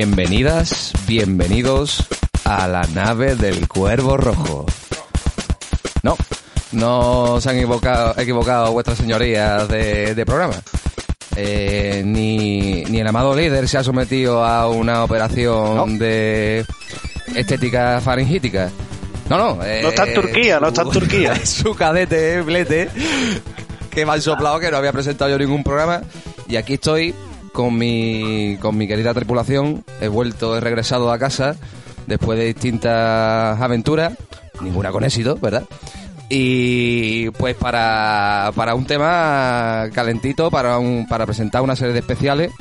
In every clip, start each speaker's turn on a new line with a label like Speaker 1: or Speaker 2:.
Speaker 1: Bienvenidas, bienvenidos a la nave del Cuervo Rojo. No, no se han equivocado, equivocado vuestras señorías de, de programa. Eh, ni, ni el amado líder se ha sometido a una operación de estética faringítica. No, no. eh,
Speaker 2: No está en Turquía, no está en Turquía.
Speaker 1: su cadete, Blete, que me han soplado que no había presentado yo ningún programa. Y aquí estoy con mi, con mi querida tripulación. He vuelto, he regresado a casa después de distintas aventuras. Ninguna con éxito, ¿verdad? Y pues para, para un tema calentito, para, un, para presentar una serie de especiales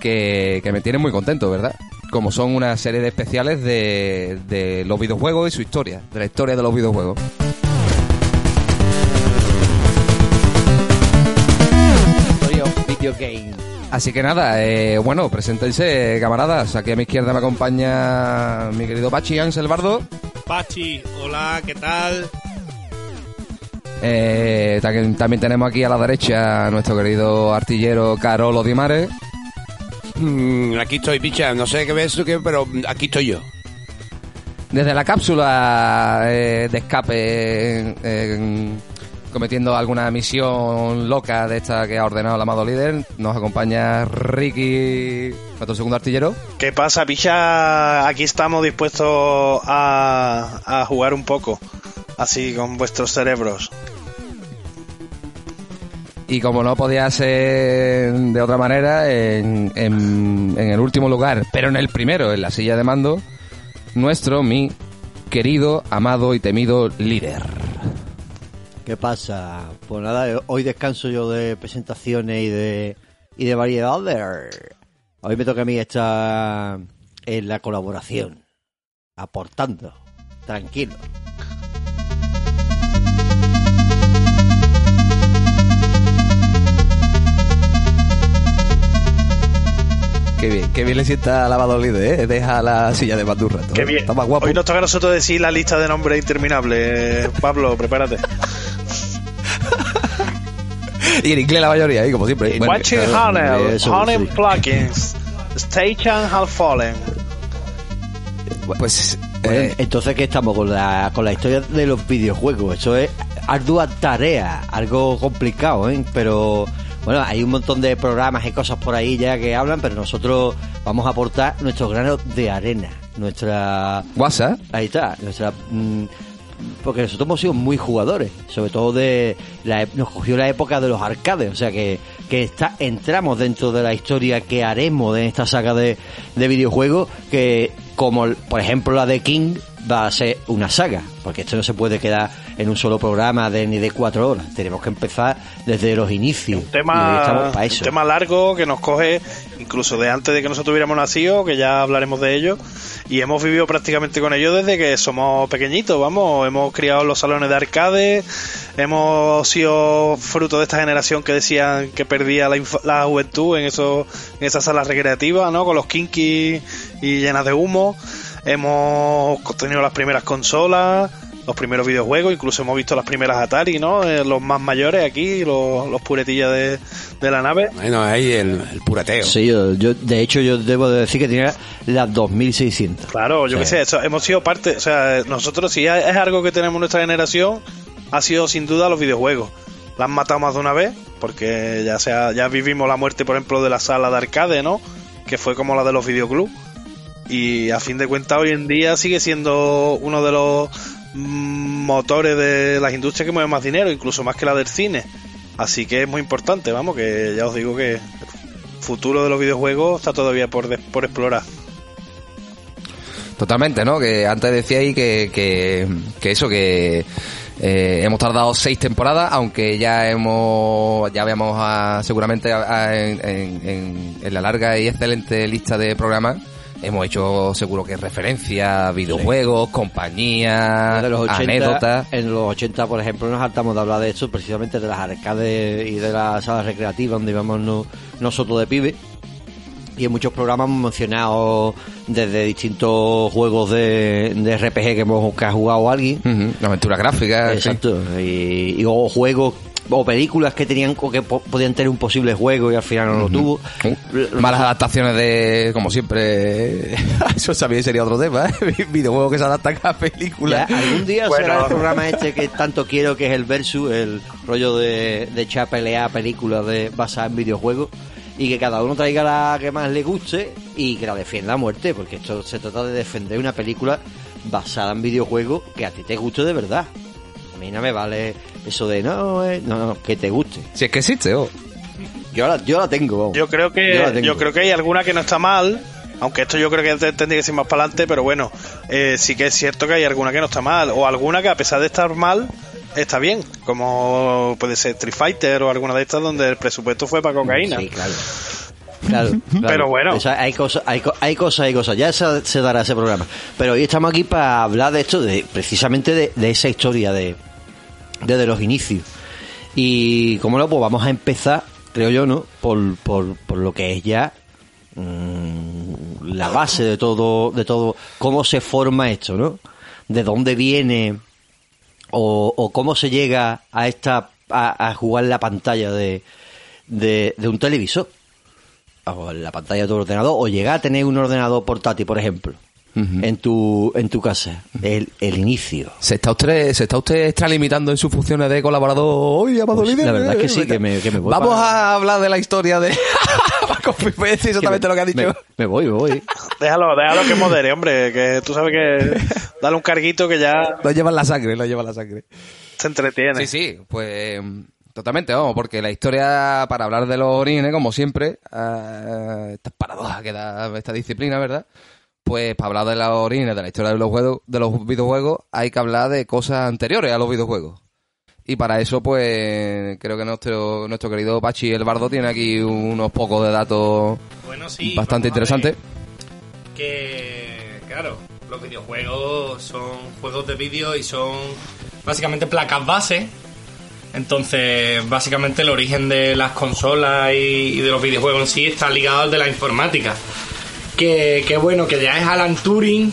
Speaker 1: que, que me tienen muy contento, ¿verdad? Como son una serie de especiales de, de los videojuegos y su historia, de la historia de los videojuegos.
Speaker 3: Video Game.
Speaker 1: Así que nada, eh, bueno, preséntense, camaradas. Aquí a mi izquierda me acompaña mi querido Pachi Ángel Bardo.
Speaker 4: Pachi, hola, ¿qué tal?
Speaker 1: Eh, también, también tenemos aquí a la derecha a nuestro querido artillero Carolo Di Mare.
Speaker 5: Mm, aquí estoy, picha. No sé qué ves tú, qué, pero aquí estoy yo.
Speaker 1: Desde la cápsula eh, de escape, en- en- cometiendo alguna misión loca de esta que ha ordenado el amado líder, nos acompaña Ricky, nuestro segundo artillero.
Speaker 2: ¿Qué pasa, picha? Aquí estamos dispuestos a, a jugar un poco. Así, con vuestros cerebros.
Speaker 1: Y como no podía ser de otra manera, en, en- en el último lugar, pero en el primero, en la silla de mando, nuestro, mi querido, amado y temido líder.
Speaker 3: ¿Qué pasa? Pues nada, hoy descanso yo de presentaciones y de y de variedades. Hoy me toca a mí estar en la colaboración, aportando, tranquilo.
Speaker 1: Qué bien, qué bien le sienta amado líder, ¿eh? Deja la silla de mando un rato.
Speaker 2: Qué
Speaker 1: ¿eh?
Speaker 2: bien.
Speaker 1: Está más guapo.
Speaker 2: Hoy nos toca a nosotros decir la lista de nombres interminables. Pablo, prepárate.
Speaker 1: Y en inglés la mayoría, ahí como siempre. Bueno,
Speaker 2: Watching
Speaker 1: claro,
Speaker 2: Hanel,
Speaker 3: eso,
Speaker 2: Hanel
Speaker 3: sí.
Speaker 2: Plugins, Station Have Fallen.
Speaker 1: Pues,
Speaker 3: Bueno,
Speaker 1: eh,
Speaker 3: entonces que estamos con la con la historia de los videojuegos. Eso es ardua tarea, algo complicado, ¿eh? Pero bueno, hay un montón de programas y cosas por ahí ya que hablan, pero nosotros vamos a aportar nuestro grano de arena, nuestra
Speaker 1: WhatsApp.
Speaker 3: Ahí está, nuestra mm, porque nosotros hemos sido muy jugadores, sobre todo de la, nos cogió la época de los arcades, o sea que, que está, entramos dentro de la historia que haremos de esta saga de, de videojuegos, que como por ejemplo la de King va a ser una saga, porque esto no se puede quedar en un solo programa de ni de cuatro horas, tenemos que empezar desde los inicios.
Speaker 2: Un tema, un tema largo que nos coge incluso de antes de que nosotros hubiéramos nacido, que ya hablaremos de ello. Y hemos vivido prácticamente con ello desde que somos pequeñitos, vamos, hemos criado los salones de arcade, hemos sido fruto de esta generación que decían que perdía la, inf- la juventud en, esos, en esas salas recreativas, ¿no? Con los kinky y llenas de humo. Hemos tenido las primeras consolas, los primeros videojuegos, incluso hemos visto las primeras Atari, ¿no? Eh, los más mayores aquí, los, los puretillas de, de la nave.
Speaker 5: Bueno, ahí el, el purateo.
Speaker 3: Sí, yo, yo- de hecho yo debo de decir que tenía las 2600.
Speaker 2: Claro, yo
Speaker 3: Sí.
Speaker 2: qué sé, eso- hemos sido parte, o sea, nosotros si es algo que tenemos en nuestra generación, ha sido sin duda los videojuegos. La han matado más de una vez, porque ya sea, ya vivimos la muerte, por ejemplo, de la sala de arcade, ¿no? Que fue como la de los videoclubs. Y a fin de cuentas, hoy en día sigue siendo uno de los motores de las industrias que mueve más dinero, incluso más que la del cine. Así que es muy importante, vamos, que ya os digo que el futuro de los videojuegos está todavía por, de- por explorar.
Speaker 1: Totalmente, ¿no? Que antes decíais que, que, que eso, que eh, hemos tardado seis temporadas, aunque ya hemos, ya habíamos ah, seguramente ah, en la larga y excelente lista de programas, hemos hecho seguro que referencia a videojuegos, compañías,
Speaker 3: de los 80,
Speaker 1: anécdotas.
Speaker 3: En los 80, por ejemplo, nos hartamos de hablar de esto, precisamente de las arcades y de las salas recreativas donde íbamos no- nosotros de pibe. Y en muchos programas hemos mencionado desde distintos juegos de, de RPG que hemos que ha jugado alguien.
Speaker 1: En fin.
Speaker 3: Exacto. Y, y o juegos o películas que tenían o que po- podían tener un posible juego y al final no lo tuvo.
Speaker 1: Malas adaptaciones de, como siempre, eso también sería otro tema, ¿eh? videojuegos que se adaptan a
Speaker 3: Ya,
Speaker 1: películas.
Speaker 3: algún día
Speaker 2: Bueno.
Speaker 3: será el programa este que tanto quiero que es el Versus, el rollo de, de echar a pelear películas de, basadas en videojuegos y que cada uno traiga la que más le guste y que la defienda a muerte, porque esto se trata de defender una película basada en videojuegos que a ti te guste de verdad. A mí no me vale eso de no, eh, no, no, que te guste.
Speaker 1: Si es que existe, oh.
Speaker 3: Yo la, yo la tengo, vamos.
Speaker 2: Yo creo que
Speaker 3: Yo la tengo.
Speaker 2: yo creo que hay alguna que no está mal, aunque esto yo creo que te- tendría que ser más para adelante, pero bueno, eh, sí que es cierto que hay alguna que no está mal o alguna que a pesar de estar mal está bien, como puede ser Street Fighter o alguna de estas donde el presupuesto fue para cocaína.
Speaker 3: Sí, claro. Claro, claro.
Speaker 2: Pero bueno.
Speaker 3: O sea, hay cosas, hay, co- hay cosas, hay cosas. Ya se, se dará ese programa. Pero hoy estamos aquí para hablar de esto, de precisamente de, de esa historia de desde los inicios. Y como no, pues vamos a empezar, creo yo, ¿no? Por, por, por lo que es ya mm, la base de todo, de todo, cómo se forma esto, ¿no? De dónde viene o, o cómo se llega a esta a, a jugar la pantalla de, de, un televisor o la pantalla de tu ordenador o llegar a tener un ordenador portátil por ejemplo en tu en tu casa el, el inicio
Speaker 1: ¿Se está usted, se está usted extralimitando en sus funciones de colaborador hoy, Amado
Speaker 3: Pues,
Speaker 1: Líder?
Speaker 3: la verdad es que sí, que me- que me voy
Speaker 1: Vamos
Speaker 3: para-
Speaker 1: a hablar de la historia de... Voy a decir exactamente lo que ha dicho.
Speaker 3: me, me voy me voy
Speaker 2: Déjalo, déjalo que modere, hombre, que tú sabes que dale un carguito que ya
Speaker 1: Lo lleva en la sangre, lo lleva en la sangre.
Speaker 2: se entretiene.
Speaker 1: Sí, sí, pues totalmente, vamos, porque la historia, para hablar de los orígenes, como siempre, eh, estas paradojas que da esta disciplina, ¿verdad? Pues para hablar de los orígenes, de la historia de los, juegos, de los videojuegos, hay que hablar de cosas anteriores a los videojuegos. Y para eso, pues, creo que nuestro, nuestro querido Pachi el Bardo tiene aquí unos pocos de datos
Speaker 4: Bueno, sí.
Speaker 1: bastante interesantes.
Speaker 4: Que, claro, los videojuegos son juegos de vídeo y son básicamente placas base. Entonces, básicamente el origen de las consolas y, y de los videojuegos en sí está ligado al de la informática. Que, bueno, que ya es Alan Turing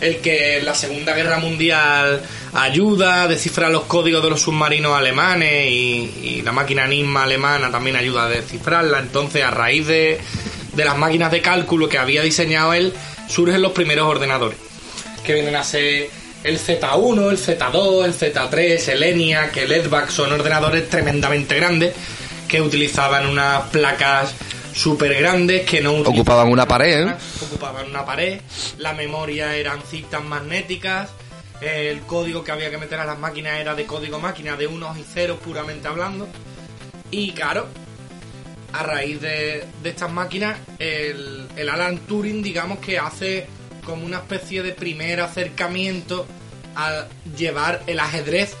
Speaker 4: el que en la Segunda Guerra Mundial ayuda a descifrar los códigos de los submarinos alemanes y, la máquina Enigma alemana también ayuda a descifrarla. Entonces, a raíz de, de las máquinas de cálculo que había diseñado él, surgen los primeros ordenadores, que vienen a ser el Z1, el Z2, el Z3, el ENIAC, el EDVAC, son ordenadores tremendamente grandes que utilizaban unas placas súper grandes que no
Speaker 1: Ocupaban una pared, ¿eh?
Speaker 4: ocupaban una pared, la memoria eran cintas magnéticas, el código que había que meter a las máquinas era de código máquina, de unos y ceros puramente hablando. Y claro, a raíz de, de estas máquinas, el, el Alan Turing, digamos que hace como una especie de primer acercamiento a llevar el ajedrez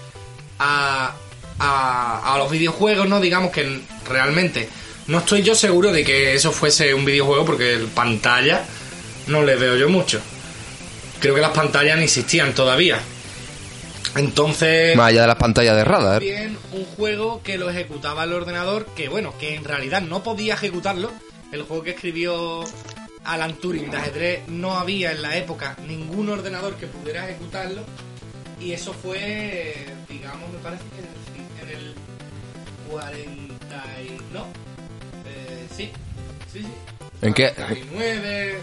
Speaker 4: a, a, a los videojuegos, ¿no? Digamos que realmente no estoy yo seguro de que eso fuese un videojuego porque el pantalla no le veo yo mucho. Creo que las pantallas no existían todavía. Entonces,
Speaker 1: Más allá de las pantallas de radar.
Speaker 4: bien un juego que lo ejecutaba el ordenador, que bueno, que en realidad no podía ejecutarlo. El juego que escribió Alan Turing de ajedrez no había en la época ningún ordenador que pudiera ejecutarlo. Y eso fue, digamos, me parece que en el, en el 40 y... No, eh, sí, sí, sí.
Speaker 1: ¿En qué?
Speaker 4: 49,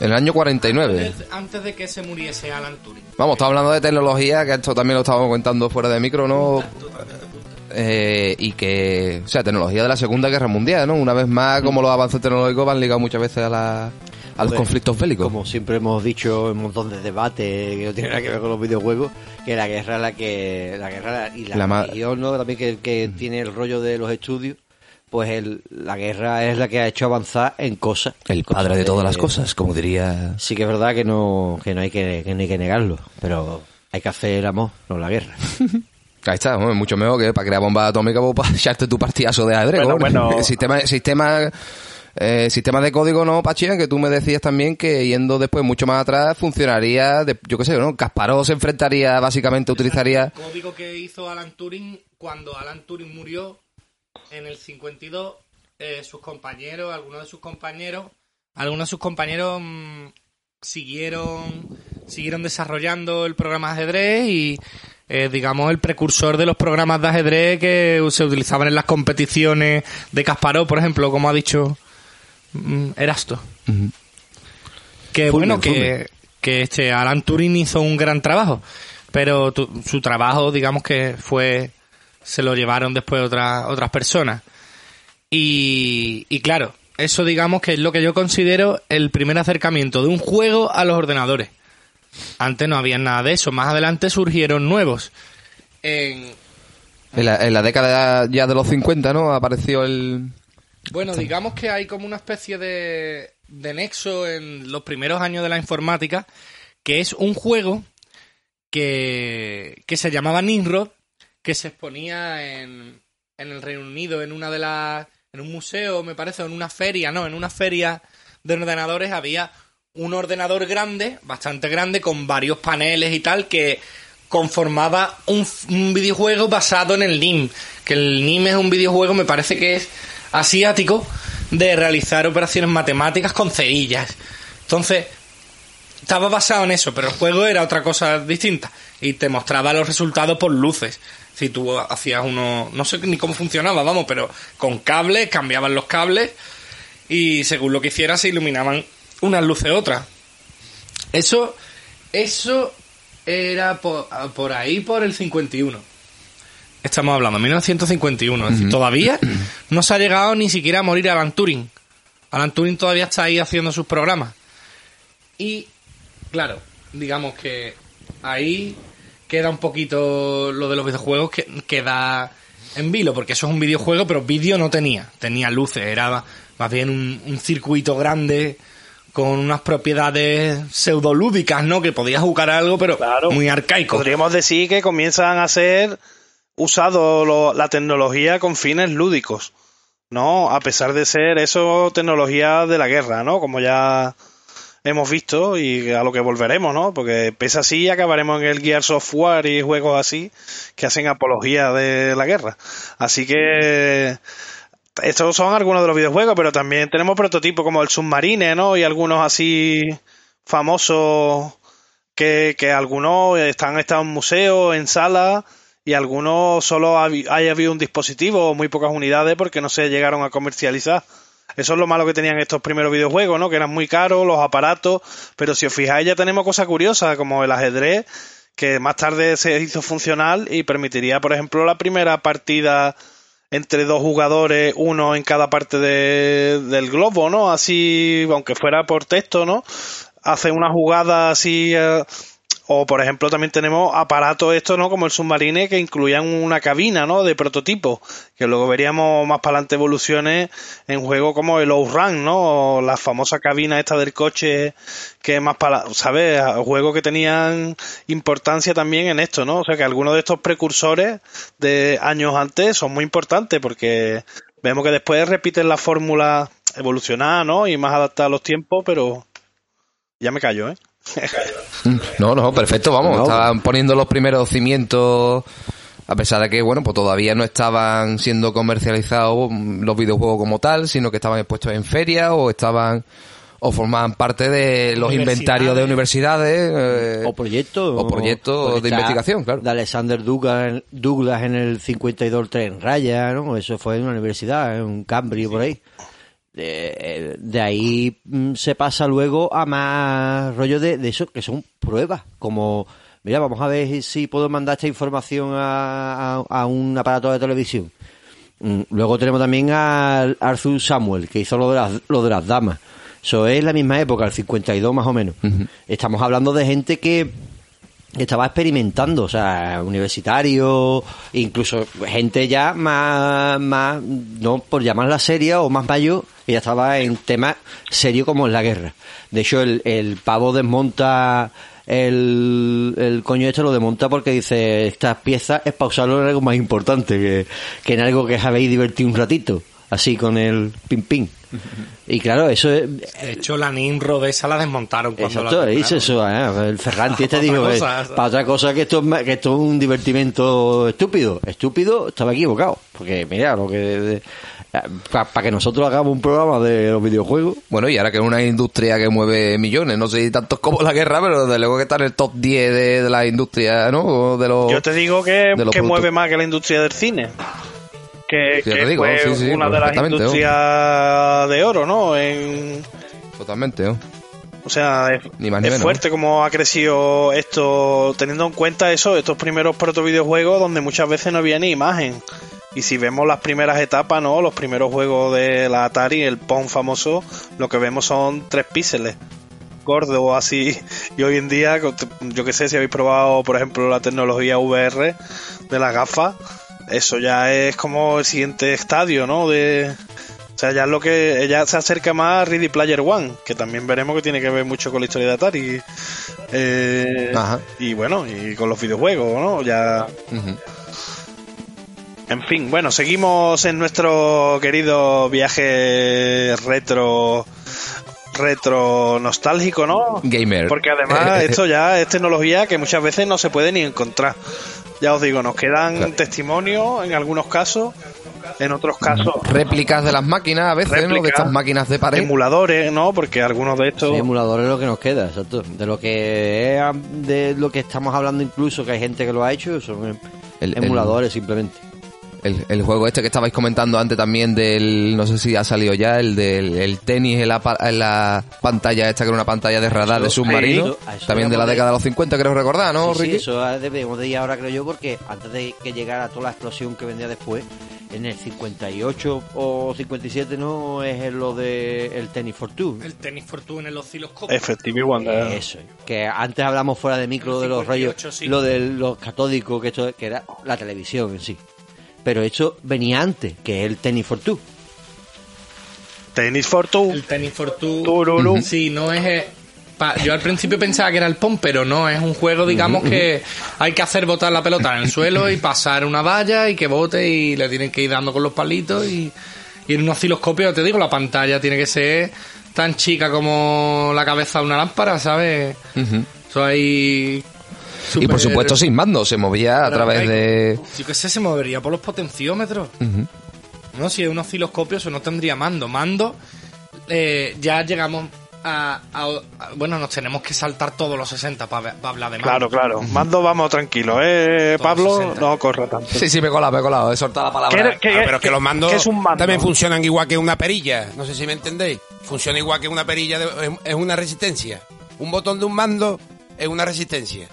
Speaker 1: En el año 49.
Speaker 4: antes, antes de que se muriese Alan Turing.
Speaker 1: Vamos, estamos hablando de tecnología, que esto también lo estábamos comentando fuera de micro, ¿no? Eh, y que, o sea, tecnología de la Segunda Guerra Mundial, ¿no? Una vez más, como los avances tecnológicos van ligados muchas veces a, la, a los conflictos bélicos.
Speaker 3: Como siempre hemos dicho en un montón de debates que no tiene nada que ver con los videojuegos, que la guerra la que la guerra y la,
Speaker 1: La
Speaker 3: religión, ¿no? También que, que tiene el rollo de los estudios, pues el, la guerra es la que ha hecho avanzar en cosas.
Speaker 1: El
Speaker 3: Cosas
Speaker 1: padre de todas las cosas, como diría...
Speaker 3: Sí que es verdad que no que no hay que, que no hay que negarlo, pero hay que hacer amor, no la guerra.
Speaker 1: Ahí está, bueno, mucho mejor que para crear bombas atómicas o para echarte tu partidazo de ajedrez.
Speaker 2: Bueno,
Speaker 1: ¿no?
Speaker 2: bueno.
Speaker 1: El sistema, sistema, eh, sistema de código, ¿no, Pachina? Que tú me decías también que yendo después mucho más atrás funcionaría, de- yo qué sé, ¿no? Kasparov se enfrentaría, básicamente utilizaría...
Speaker 4: El código que hizo Alan Turing cuando Alan Turing murió en el 52, eh, sus compañeros, algunos de sus compañeros, algunos de sus compañeros mm, siguieron siguieron desarrollando el programa de ajedrez y eh, digamos, el precursor de los programas de ajedrez que se utilizaban en las competiciones de Kasparov, por ejemplo, como ha dicho mm, Erasto. Que bueno, que, que este Alan Turing hizo un gran trabajo, pero tu- su trabajo, digamos que fue, se lo llevaron después otras otras personas. Y, y claro, eso digamos que es lo que yo considero el primer acercamiento de un juego a los ordenadores. Antes no había nada de eso, más adelante surgieron nuevos. En,
Speaker 1: En la, en la década ya de los 50, ¿no? Apareció el...
Speaker 4: Bueno, digamos que hay como una especie de, de nexo en los primeros años de la informática, que es un juego que, que se llamaba Nimrod, que se exponía en, en el Reino Unido, en una de las, en un museo, me parece, o en una feria, no, en una feria de ordenadores había un ordenador grande, bastante grande, con varios paneles y tal, que conformaba un, un videojuego basado en el NIM. Que el NIM es un videojuego, me parece que es asiático, de realizar operaciones matemáticas con cerillas. Entonces, estaba basado en eso, pero el juego era otra cosa distinta. Y te mostraba los resultados por luces. Si tú hacías uno, no sé ni cómo funcionaba, vamos, pero con cables, cambiaban los cables y según lo que hicieras se iluminaban unas luces otras. Eso, eso era por, por ahí por el 51. Estamos hablando, 1951. Es decir, todavía no se ha llegado ni siquiera a morir Alan Turing. Alan Turing todavía está ahí haciendo sus programas. Y, claro, digamos que ahí queda un poquito lo de los videojuegos que queda en vilo, porque eso es un videojuego, pero vídeo no tenía. Tenía luces, era más bien un, un circuito grande con unas propiedades pseudolúdicas, ¿no? Que podías jugar a algo, pero
Speaker 2: Claro.
Speaker 4: muy arcaico.
Speaker 2: Podríamos decir que comienzan a ser usado lo- la tecnología con fines lúdicos, ¿no? A pesar de ser eso tecnología de la guerra, ¿no? Como ya hemos visto y a lo que volveremos, ¿no? Porque pese así acabaremos en el Gear Software y juegos así que hacen apología de la guerra. Así que estos son algunos de los videojuegos, pero también tenemos prototipos como el Submarine, ¿no? Y algunos así famosos que, algunos están estado en museos, en salas, y algunos solo habi- hay habido un dispositivo o muy pocas unidades porque no se llegaron a comercializar. Eso es lo malo que tenían estos primeros videojuegos, ¿no? Que eran muy caros, los aparatos, pero si os fijáis ya tenemos cosas curiosas como el ajedrez, que más tarde se hizo funcional y permitiría, por ejemplo, la primera partida entre dos jugadores, uno en cada parte de- del globo, ¿no? Así, aunque fuera por texto, ¿no? Hace una jugada así, eh, o por ejemplo también tenemos aparatos estos, ¿no? Como el submarine que incluían una cabina, ¿no? De prototipo, que luego veríamos más para adelante evoluciones en juegos como el Outrun, ¿no? O la famosa cabina esta del coche que más para, ¿sabes? Juegos que tenían importancia también en esto, ¿no? O sea que algunos de estos precursores de años antes son muy importantes porque vemos que después repiten la fórmula evolucionada, ¿no? Y más adaptada a los tiempos, pero ya me callo, ¿eh?
Speaker 1: No, no, perfecto, vamos.
Speaker 3: No.
Speaker 1: Estaban poniendo los primeros cimientos, a pesar de que, bueno, pues todavía no estaban siendo comercializados los videojuegos como tal, sino que estaban expuestos en ferias o estaban o formaban parte de los inventarios de universidades. eh,
Speaker 3: O proyectos.
Speaker 1: o proyectos
Speaker 3: porque
Speaker 1: de investigación, claro.
Speaker 3: De Alexander Douglas, Douglas en el 52 tren raya, ¿no? Eso fue en una universidad, en un Cambridge por ahí. De, de ahí mm, se pasa luego a más rollo de, de eso, que son pruebas, como, mira, vamos a ver si puedo mandar esta información a, a- a un aparato de televisión. Mm, Luego tenemos también a Arthur Samuel, que hizo lo de las, lo de las damas. Eso es la misma época, el 52 más o menos. Estamos hablando de gente que estaba experimentando, o sea, universitarios, incluso gente ya más, más, no por llamarla seria o más mayor, que ya estaba en temas serios como en la guerra. De hecho, el, el pavo desmonta el, el coño este lo desmonta porque dice, estas piezas es para usarlo en algo más importante que, que en algo que sabéis divertir un ratito, así con el ping ping. Y claro, eso es...
Speaker 4: De hecho, la Nimrod esa la desmontaron cuando
Speaker 3: Exacto,
Speaker 4: la
Speaker 3: eso, ¿eh? el Ferranti este dijo que para otra cosa que esto, que esto es un divertimento estúpido. Estúpido, estaba equivocado. Porque mira, lo que para que nosotros hagamos un programa de los videojuegos,
Speaker 1: Bueno, y ahora que es una industria que mueve millones, no sé si tantos como la guerra, pero desde luego que está en el top 10 de, de la industria, ¿no? O De los,
Speaker 2: Yo te digo que,
Speaker 1: de los
Speaker 2: que mueve más que la industria del cine. Que,
Speaker 1: Sí, ya
Speaker 2: que
Speaker 1: te digo,
Speaker 2: fue
Speaker 1: sí, sí,
Speaker 2: una de las industrias de oro, ¿no? En,
Speaker 1: Totalmente, ¿no?
Speaker 2: o sea, es,
Speaker 1: Ni más ni
Speaker 2: es
Speaker 1: menos.
Speaker 2: fuerte como ha crecido esto, teniendo en cuenta eso, estos primeros proto videojuegos donde muchas veces no había ni imagen. Y si vemos las primeras etapas, ¿no? Los primeros juegos de la Atari, el Pong famoso, lo que vemos son tres píxeles gordos o así. Y hoy en día, yo que sé, si habéis probado, por ejemplo, la tecnología VR de las gafas, eso ya es como el siguiente estadio, ¿no? De, o sea, ya es lo que ella se acerca más a Ready Player One, que también veremos que tiene que ver mucho con la historia de Atari. Eh,
Speaker 1: Ajá.
Speaker 2: y bueno, y con los videojuegos, ¿no? Ya en fin, bueno, seguimos en nuestro querido viaje retro retro nostálgico, ¿no?
Speaker 1: Gamer.
Speaker 2: Porque además esto ya es tecnología que muchas veces no se puede ni encontrar. Ya os digo, nos quedan
Speaker 1: Claro.
Speaker 2: testimonios en algunos casos, en otros casos
Speaker 1: Réplicas de las máquinas a veces, ¿no? De estas máquinas de pared.
Speaker 2: emuladores, ¿no? Porque algunos de estos
Speaker 3: Sí, emulador es lo que nos queda, exacto. De lo que es, de lo que estamos hablando incluso, que hay gente que lo ha hecho, son em-
Speaker 1: El- el-
Speaker 3: emuladores simplemente.
Speaker 1: El, el juego este que estabais comentando antes también del, no sé si ha salido ya, el del el tenis en la, en la pantalla esta que era una pantalla de radar de submarino,
Speaker 3: eso,
Speaker 1: también de la década de los 50 creo recordar, ¿no,
Speaker 3: Sí, sí, eso debemos de ir ahora, creo yo, porque antes de que llegara toda la explosión que vendría después, en el 58 o 57, ¿no? Es lo de el Tennis for Two.
Speaker 4: El tenis fortuna en el osciloscopio.
Speaker 2: Effective Wonder.
Speaker 3: Eso, que antes hablamos fuera de micro
Speaker 4: El
Speaker 3: de los
Speaker 4: 58,
Speaker 3: rollos,
Speaker 4: sí.
Speaker 3: lo de los catódicos, que esto que era la televisión en sí. Pero esto venía antes, que es el Tennis for Two.
Speaker 2: Tennis for Two.
Speaker 4: El tenis fortuna.
Speaker 2: Tururú.
Speaker 4: Sí, no es. eh, pa- yo al principio pensaba que era el POM, pero no, es un juego, digamos, que hay que hacer botar la pelota en el suelo y pasar una valla y que bote y le tienen que ir dando con los palitos y, y en un osciloscopio, te digo, la pantalla tiene que ser tan chica como la cabeza de una lámpara, ¿sabes?
Speaker 1: Ujú.
Speaker 4: Eso hay...
Speaker 1: Y por supuesto sin mando, se movía a través de...
Speaker 4: Yo qué sé, se movería por los potenciómetros. No, si es un osciloscopio, eso no tendría mando. Mando, eh, ya llegamos a, a- a- Bueno, nos tenemos que saltar todos los 60 para hablar de mando.
Speaker 2: Claro, claro. Mando, vamos tranquilo, ¿eh,
Speaker 4: Todos
Speaker 2: Pablo?
Speaker 4: 60.
Speaker 2: No corra tanto.
Speaker 1: Sí, sí, me he colado, me he colado, he soltado la palabra.
Speaker 2: ¿Qué- qué-
Speaker 5: Ah, pero es que los mandos
Speaker 2: qué es un mando?
Speaker 5: también funcionan igual que una perilla. No sé si me entendéis. Funciona igual que una perilla, de- es- es una resistencia. Un botón de un mando es una resistencia.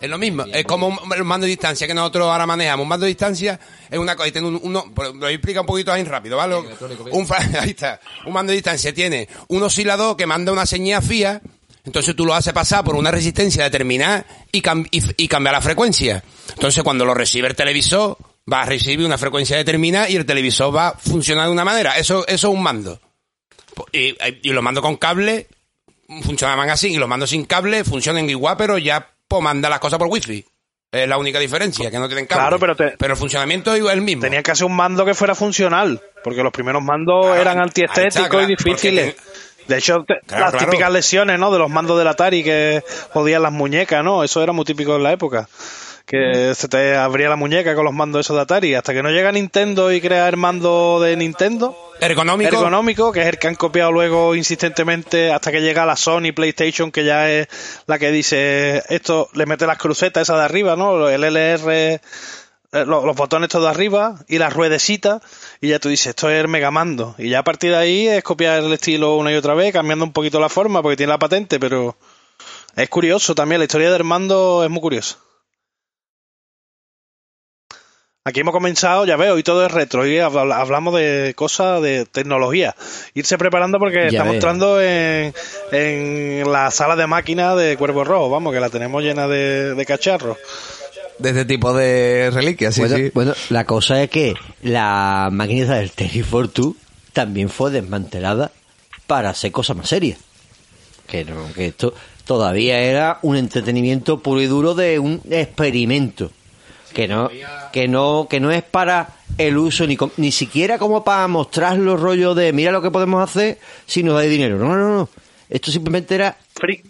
Speaker 5: Es lo mismo. Es como un, un mando de distancia que nosotros ahora manejamos. Un mando de distancia es una cosa. y tiene un- uno, lo voy a explicar un poquito ahí rápido, ¿vale? Un, ahí está. Un mando de distancia tiene un oscilador que manda una señal fía. Entonces tú lo haces pasar por una resistencia determinada y, cam- y, y cambia la frecuencia. Entonces cuando lo recibe el televisor, va a recibir una frecuencia determinada y el televisor va a funcionar de una manera. Eso, eso es un mando. Y, y los mandos con cable funcionaban así, y los mandos sin cable funcionan igual, pero ya pues, manda las cosas por wifi. Es la única diferencia, que no tienen cable.
Speaker 2: Claro, pero te-
Speaker 5: el funcionamiento es el mismo.
Speaker 2: Tenía que hacer un mando que fuera funcional, porque los primeros mandos
Speaker 5: Claro,
Speaker 2: eran antiestéticos
Speaker 5: claro,
Speaker 2: y difíciles. De hecho, te-
Speaker 5: Claro,
Speaker 2: las típicas lesiones, ¿no? De los mandos del Atari que jodían las muñecas, ¿no? Eso era muy típico en la época. Que se te abría la muñeca con los mandos esos de Atari. Hasta que no llega Nintendo y crea el mando de Nintendo,
Speaker 5: Ergonómico.
Speaker 2: ergonómico, que es el que han copiado luego insistentemente hasta que llega la Sony PlayStation, que ya es la que dice esto, le mete las crucetas esas de arriba, ¿no? El LR, eh, lo- los, botones estos de arriba y las ruedecitas, y ya tú dices, esto es el megamando. Y ya a partir de ahí es copiar el estilo una y otra vez, cambiando un poquito la forma, porque tiene la patente, pero es curioso también, la historia del mando es muy curiosa. Aquí hemos comenzado, ya veo, y todo es retro. Y habla- hablamos de cosas de tecnología. Irse preparando porque
Speaker 3: Ya
Speaker 2: estamos
Speaker 3: veo.
Speaker 2: entrando en, en la sala de máquinas de Cuervo Rojo. Vamos, que la tenemos llena de, de cacharros.
Speaker 1: De este tipo de reliquias, sí,
Speaker 3: bueno,
Speaker 1: sí.
Speaker 3: bueno, la cosa es que la maquinita del for Two también fue desmantelada para hacer cosas más serias. Que, no, que esto todavía era un entretenimiento puro y duro de un experimento. Que no, que no, que no es para el uso ni, ni siquiera como para mostrar los rollos de mira lo que podemos hacer si nos da dinero. No, no, no. Esto simplemente era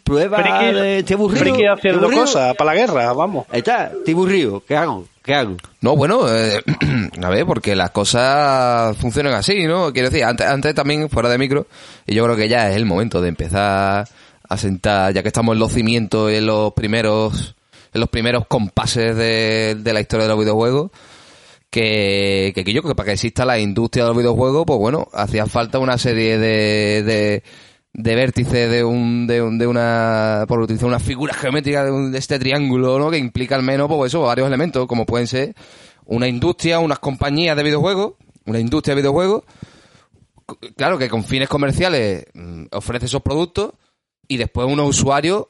Speaker 3: prueba
Speaker 2: friki-
Speaker 3: de estoy aburrido.
Speaker 2: friki haciendo cosas para la guerra, vamos.
Speaker 3: Ahí está, aburrido. ¿Qué hago? ¿Qué hago?
Speaker 1: No, bueno, eh, a ver, porque las cosas funcionan así, ¿no? Quiero decir, antes, antes también fuera de micro, y yo creo que ya es el momento de empezar a sentar, ya que estamos en los cimientos, en los primeros, en los primeros compases de, de la historia de los videojuegos, que, que, yo creo que para que exista la industria de los videojuegos, pues bueno, hacía falta una serie de, de, de vértices de un, de, un- de una, por utilizar una figura geométrica de, un- de este triángulo, ¿no? Que implica al menos, pues eso, varios elementos, como pueden ser una industria, unas compañías de videojuegos, una industria de videojuegos, claro que con fines comerciales mm, ofrece esos productos y después unos usuarios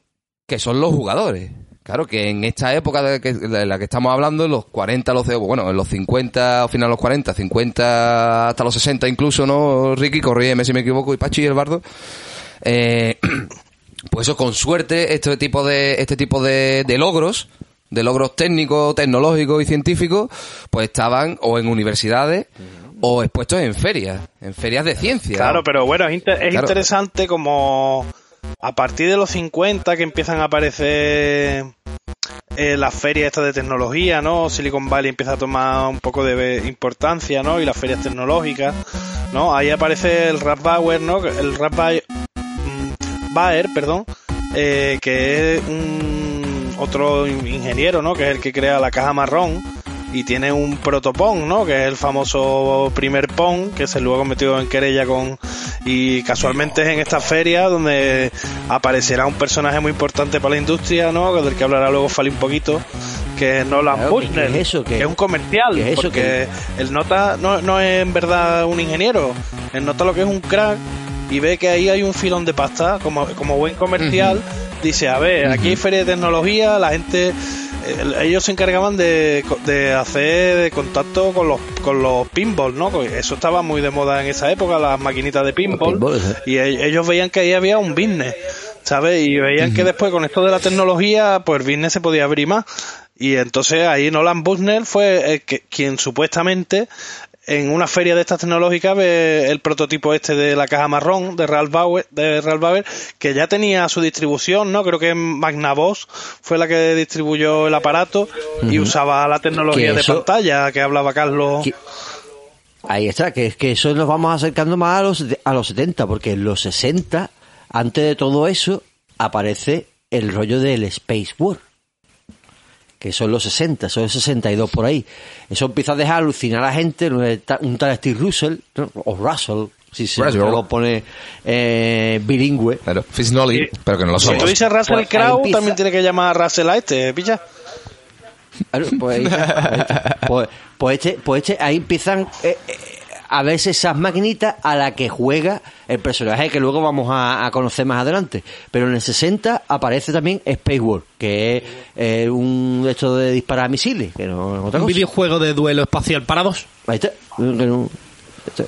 Speaker 1: que son los jugadores. Claro que en esta época de, que- de la que estamos hablando, en los 40, los, bueno, en los 50, al final de los 40, 50 hasta los 60 incluso, ¿no? Ricky, corrígeme si me equivoco, y Pachi y el Bardo. Eh, pues eso, con suerte, este tipo de, este tipo de, de logros, de logros técnicos, tecnológicos y científicos, pues estaban o en universidades o expuestos en ferias, en ferias de ciencia.
Speaker 2: Claro, pero bueno, es, inter- es
Speaker 1: Claro.
Speaker 2: interesante como a partir de los 50 que empiezan a aparecer eh, las ferias estas de tecnología, ¿no? Silicon Valley empieza a tomar un poco de importancia, ¿no? Y las ferias tecnológicas, ¿no? Ahí aparece el Rap Bauer, ¿no? El Rap mm, Baer, perdón, eh, que es un otro in- ingeniero, ¿no? Que es el que crea la caja marrón y tiene un protopong, ¿no? Que es el famoso primer pong que se luego metió en querella con y casualmente es en esta feria donde aparecerá un personaje muy importante para la industria, ¿no? Del que hablará luego Fali un poquito, que es Nolan
Speaker 3: Claro, ¿qué- es eso? ¿Qué-
Speaker 2: que es un comercial,
Speaker 3: qué es eso?
Speaker 2: porque el nota no, no es en verdad un ingeniero, el nota lo que es un crack y ve que ahí hay un filón de pasta, como, como buen comercial, dice, a ver, aquí hay feria de tecnología, la gente, ellos se encargaban de, de hacer de contacto con los, con los pinball, ¿no? Eso estaba muy de moda en esa época, las maquinitas de pinball,
Speaker 3: pinball, ¿eh?
Speaker 2: y e- ellos veían que ahí había un business, ¿sabes? Y veían que después con esto de la tecnología, pues el business se podía abrir más. Y entonces ahí Nolan Bushnell fue el que, quien supuestamente en una feria de estas tecnológicas ve el prototipo este de la caja marrón de Ralph Bauer, de Ralph Bauer, que ya tenía su distribución, ¿no? Creo que Magnavox fue la que distribuyó el aparato y usaba la tecnología de
Speaker 3: eso-
Speaker 2: pantalla que hablaba Carlos.
Speaker 3: Ahí está, que es que eso nos vamos acercando más a los, a los 70, porque en los 60, antes de todo eso, aparece el rollo del Space War. Que son los 60, son los 62 por ahí. Eso empieza a dejar alucinar a la gente, un tal Steve Russell, ¿no? o Russell, si se
Speaker 1: Russell.
Speaker 3: lo pone eh, bilingüe.
Speaker 1: Claro, Fiznoli, pero que no lo
Speaker 2: Si
Speaker 1: somos.
Speaker 2: tú dices Russell
Speaker 3: Pues
Speaker 2: Crowe,
Speaker 3: empieza-
Speaker 2: también tiene que llamar a Russell a este, ¿pilla?
Speaker 3: Claro, Pues, pues, pues este- pues este- ahí empiezan eh, eh, a verse esas maquinitas a la que juega el personaje que luego vamos a, a conocer más adelante. Pero en el 60 aparece también Space War, que es eh, un de estos de disparar misiles, que no es otra
Speaker 4: Un
Speaker 3: cosa.
Speaker 4: videojuego de duelo espacial para dos.
Speaker 3: Ahí está. Que no- este-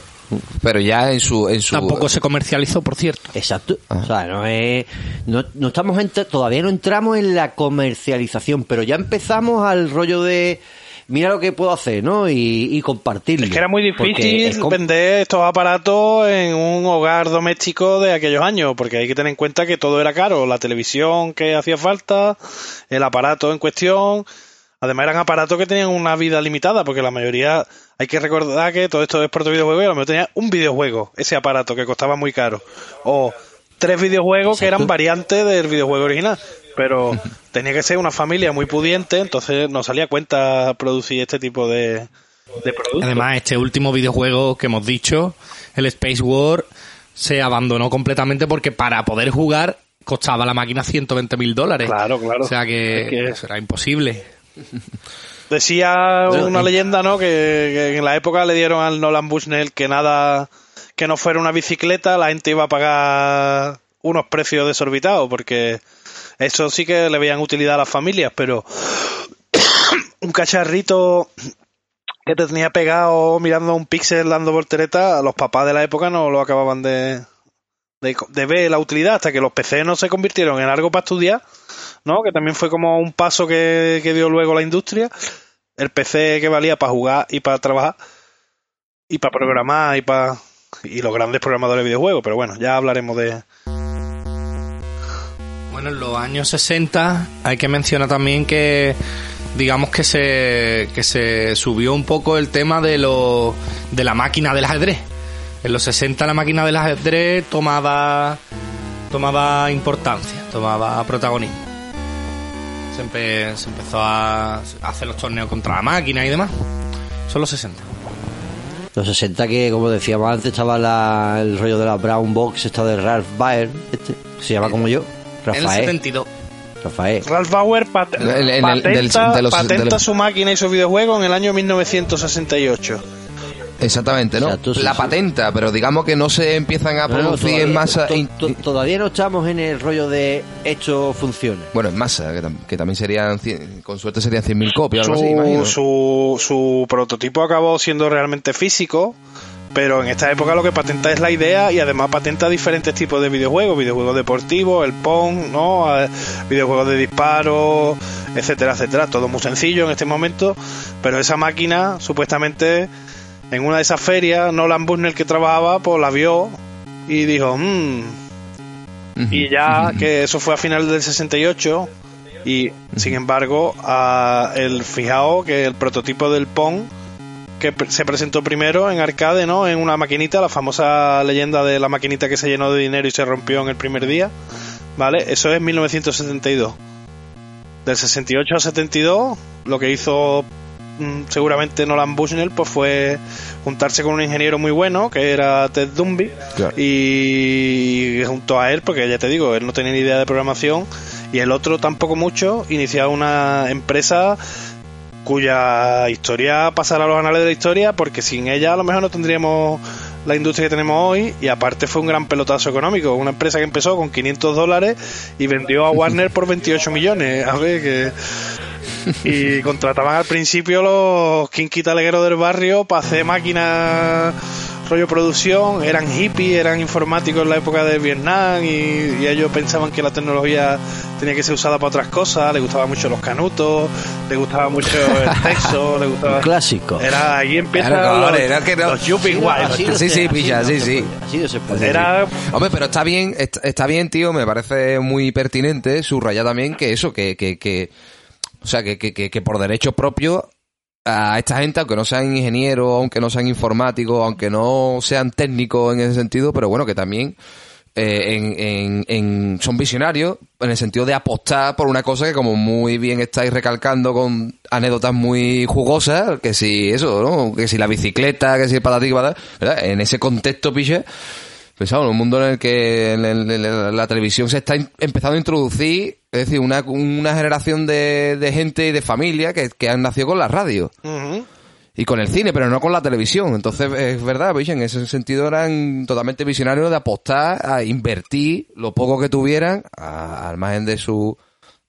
Speaker 1: Pero ya en su, en su
Speaker 4: Tampoco se comercializó, por cierto.
Speaker 3: Exacto. O sea, no es. No, no estamos entra- todavía no entramos en la comercialización, pero ya empezamos al rollo de. Mira lo que puedo hacer, ¿no? Y, y compartirlo.
Speaker 2: Es que era muy difícil
Speaker 3: es
Speaker 2: vender estos aparatos en un hogar doméstico de aquellos años, porque hay que tener en cuenta que todo era caro, la televisión que hacía falta, el aparato en cuestión, además eran aparatos que tenían una vida limitada, porque la mayoría, hay que recordar que todo esto es proto videojuego y a lo mejor tenía un videojuego, ese aparato que costaba muy caro, o tres videojuegos que eran variantes del videojuego original. Pero tenía que ser una familia muy pudiente, entonces no salía cuenta producir este tipo de, de productos.
Speaker 4: Además, este último videojuego que hemos dicho, el Space War, se abandonó completamente porque para poder jugar costaba la máquina 120 mil dólares.
Speaker 2: Claro, claro.
Speaker 4: O sea que,
Speaker 2: Es que-
Speaker 4: eso era imposible.
Speaker 2: Decía una leyenda, ¿no? Que, que en la época le dieron al Nolan Bushnell que nada, que no fuera una bicicleta, la gente iba a pagar unos precios desorbitados, porque eso sí que le veían utilidad a las familias, pero un cacharrito que te tenía pegado mirando un píxel dando voltereta, los papás de la época no lo acababan de, de, ver la utilidad hasta que los PC no se convirtieron en algo para estudiar, ¿no? Que también fue como un paso que, que dio luego la industria. el PC que valía para jugar y para trabajar y para programar y para y los grandes programadores de videojuegos, pero bueno, ya hablaremos de
Speaker 4: Bueno, en los años 60 hay que mencionar también que digamos que se que se subió un poco el tema de lo de la máquina del ajedrez. En los 60 la máquina del ajedrez tomaba tomaba importancia, tomaba protagonismo. Se, empe- se empezó a hacer los torneos contra la máquina y demás. Son los 60.
Speaker 3: Los 60 que, como decíamos antes, estaba la- el rollo de la Brown Box, esta de Ralph Baer, este, se llama como yo,
Speaker 4: En el
Speaker 3: Rafael.
Speaker 4: 72.
Speaker 3: Rafael.
Speaker 2: Ralph Bauer pat-
Speaker 1: En el- en el-
Speaker 2: patenta,
Speaker 1: del- de los-
Speaker 2: patenta
Speaker 1: de los-
Speaker 2: su máquina y su videojuego en el año 1968.
Speaker 1: Exactamente, ¿no? La
Speaker 3: sí.
Speaker 1: patenta, pero digamos que no se empiezan a
Speaker 3: No,
Speaker 1: producir
Speaker 3: todavía-
Speaker 1: en masa.
Speaker 3: to-
Speaker 1: in-
Speaker 3: to- todavía no estamos en el rollo de esto funciona.
Speaker 1: bueno, en masa, que, tam- que también serían, cien- con suerte serían 100.000 copias o algo así,
Speaker 2: Su,
Speaker 1: imagino.
Speaker 2: su, su prototipo acabó siendo realmente físico, pero en esta época lo que patenta es la idea y además patenta diferentes tipos de videojuegos, videojuegos deportivos, el Pong, ¿no? Videojuegos de disparo, etcétera, etcétera. Todo muy sencillo en este momento, pero esa máquina supuestamente en una de esas ferias, Nolan Bushnell que trabajaba, pues la vio y dijo, "Mm,
Speaker 1: Ujú.
Speaker 2: y ya que eso fue a final del 68 y sin embargo a el fijado que el prototipo del Pong que se presentó primero en arcade, ¿no? En una maquinita, la famosa leyenda de la maquinita que se llenó de dinero y se rompió en el primer día, ¿vale? Eso es 1972. Del 68 al 72, lo que hizo mm, seguramente Nolan Bushnell pues fue juntarse con un ingeniero muy bueno que era Ted Dumby
Speaker 1: Claro.
Speaker 2: y junto a él, porque ya te digo, él no tenía ni idea de programación y el otro tampoco mucho, iniciar una empresa cuya historia pasará a los anales de la historia porque sin ella a lo mejor no tendríamos la industria que tenemos hoy y aparte fue un gran pelotazo económico, una empresa que empezó con 500 dólares y vendió a Warner por 28 millones, a ver que y contrataban al principio los kinky talegueros del barrio para hacer máquinas rollo producción, eran hippies, eran informáticos en la época de Vietnam y, y ellos pensaban que la tecnología tenía que ser usada para otras cosas, les gustaban mucho los canutos, les gustaba mucho el sexo, les gustaba...
Speaker 3: Un clásico.
Speaker 2: Era, ahí empiezan
Speaker 1: Claro,
Speaker 2: los,
Speaker 1: era que no-
Speaker 2: los Yuppie
Speaker 1: Sí, sí,
Speaker 3: así
Speaker 1: pilla, sí, sí.
Speaker 3: puede, Así no se puede.
Speaker 2: Era
Speaker 1: Hombre, pero está bien, está, está bien, tío, me parece muy pertinente subrayar también que eso, que, que, que o sea, que, que, que, que por derecho propio a esta gente, aunque no sean ingenieros, aunque no sean informáticos, aunque no sean técnicos en ese sentido, pero bueno, que también eh, en, en, en- son visionarios en el sentido de apostar por una cosa que como muy bien estáis recalcando con anécdotas muy jugosas, que si eso, ¿no? Que si la bicicleta, que si el patatí. En ese contexto, piche, Pensamos, en un mundo en el que en el- en el- la televisión se está in- empezando a introducir, es decir, una, una generación de, de gente y de familia que, que han nacido con la radio y con el cine, pero no con la televisión. Entonces, es verdad, ¿veis? en ese sentido eran totalmente visionarios de apostar a invertir lo poco que tuvieran a- al margen de su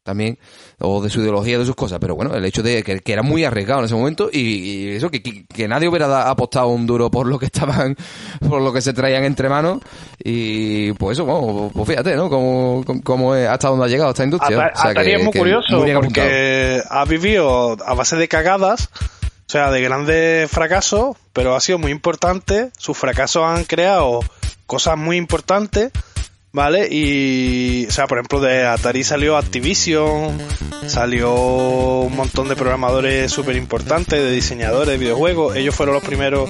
Speaker 1: también o de su ideología de sus cosas pero bueno el hecho de que, que era muy arriesgado en ese momento y, y eso que, que, que nadie hubiera apostado un duro por lo que estaban por lo que se traían entre manos y pues eso bueno, pues fíjate no como, como es- hasta dónde ha llegado esta industria
Speaker 2: Ata-
Speaker 1: O sea,
Speaker 2: Atari
Speaker 1: que-
Speaker 2: es muy curioso
Speaker 1: muy bien apuntado.
Speaker 2: porque ha vivido a base de cagadas, o sea, de grandes fracasos, pero ha sido muy importante. Sus fracasos han creado cosas muy importantes, ¿vale? Y, o sea, por ejemplo, de Atari salió Activision, salió un montón de programadores súper importantes, de diseñadores de videojuegos. Ellos fueron los primeros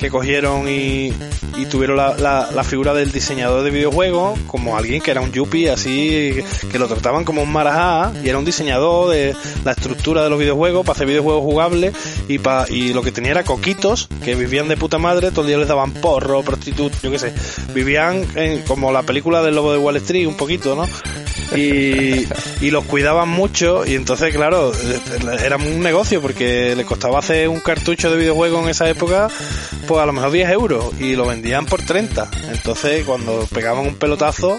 Speaker 2: que cogieron y, y tuvieron la, la- la figura del diseñador de videojuegos como alguien que era un yuppie así, que lo trataban como un marajá y era un diseñador de la estructura de los videojuegos para hacer videojuegos jugables y, pa, y lo que tenía era coquitos que vivían de puta madre, todo el día les daban porro, prostitutas, yo qué sé. Vivían en- como la película del lobo de Wall Street un poquito, ¿no? y, los cuidaban mucho y entonces claro era un negocio porque les costaba hacer un cartucho de videojuego en esa época pues a lo mejor 10 euros y lo vendían por 30 entonces cuando pegaban un pelotazo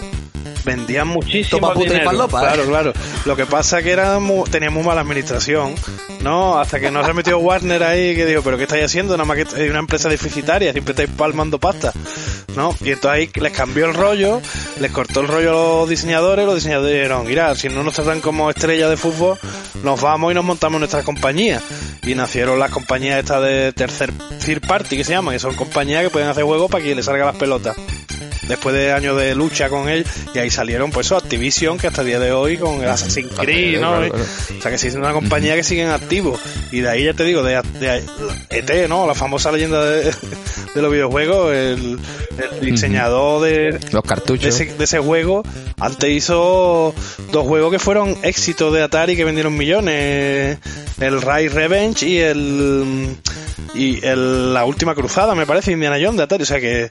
Speaker 2: vendían muchísimo
Speaker 1: Toma puta y ¿eh?
Speaker 2: claro claro lo que pasa que era mu- tenía muy mala administración no hasta que no se metió Warner ahí que dijo pero qué estáis haciendo nada más que es una empresa deficitaria siempre estáis palmando pasta ¿no? Y entonces ahí les cambió el rollo, les cortó el rollo a los diseñadores, los diseñadores dijeron, mira, si no nos tratan como estrella de fútbol, nos vamos y nos montamos nuestra compañía. y nacieron las compañías estas de tercer third party que se llaman, que son compañías que pueden hacer juegos para que le salga las pelotas. Después de años de lucha con él, y ahí salieron pues eso, Activision, que hasta el día de hoy con el Assassin's Creed, ¿no?
Speaker 1: Claro, claro.
Speaker 2: O sea que sí es una compañía que siguen activos. Y de ahí ya te digo, de, de ET, ¿no? La famosa leyenda de, de los videojuegos, el, el diseñador de,
Speaker 1: Los
Speaker 2: de
Speaker 1: cartuchos.
Speaker 2: ese, de ese juego, antes hizo dos juegos que fueron éxitos de Atari que vendieron millones. El Rise Revenge y el y el, la última cruzada, me parece, Indiana Jones de Atari. O sea que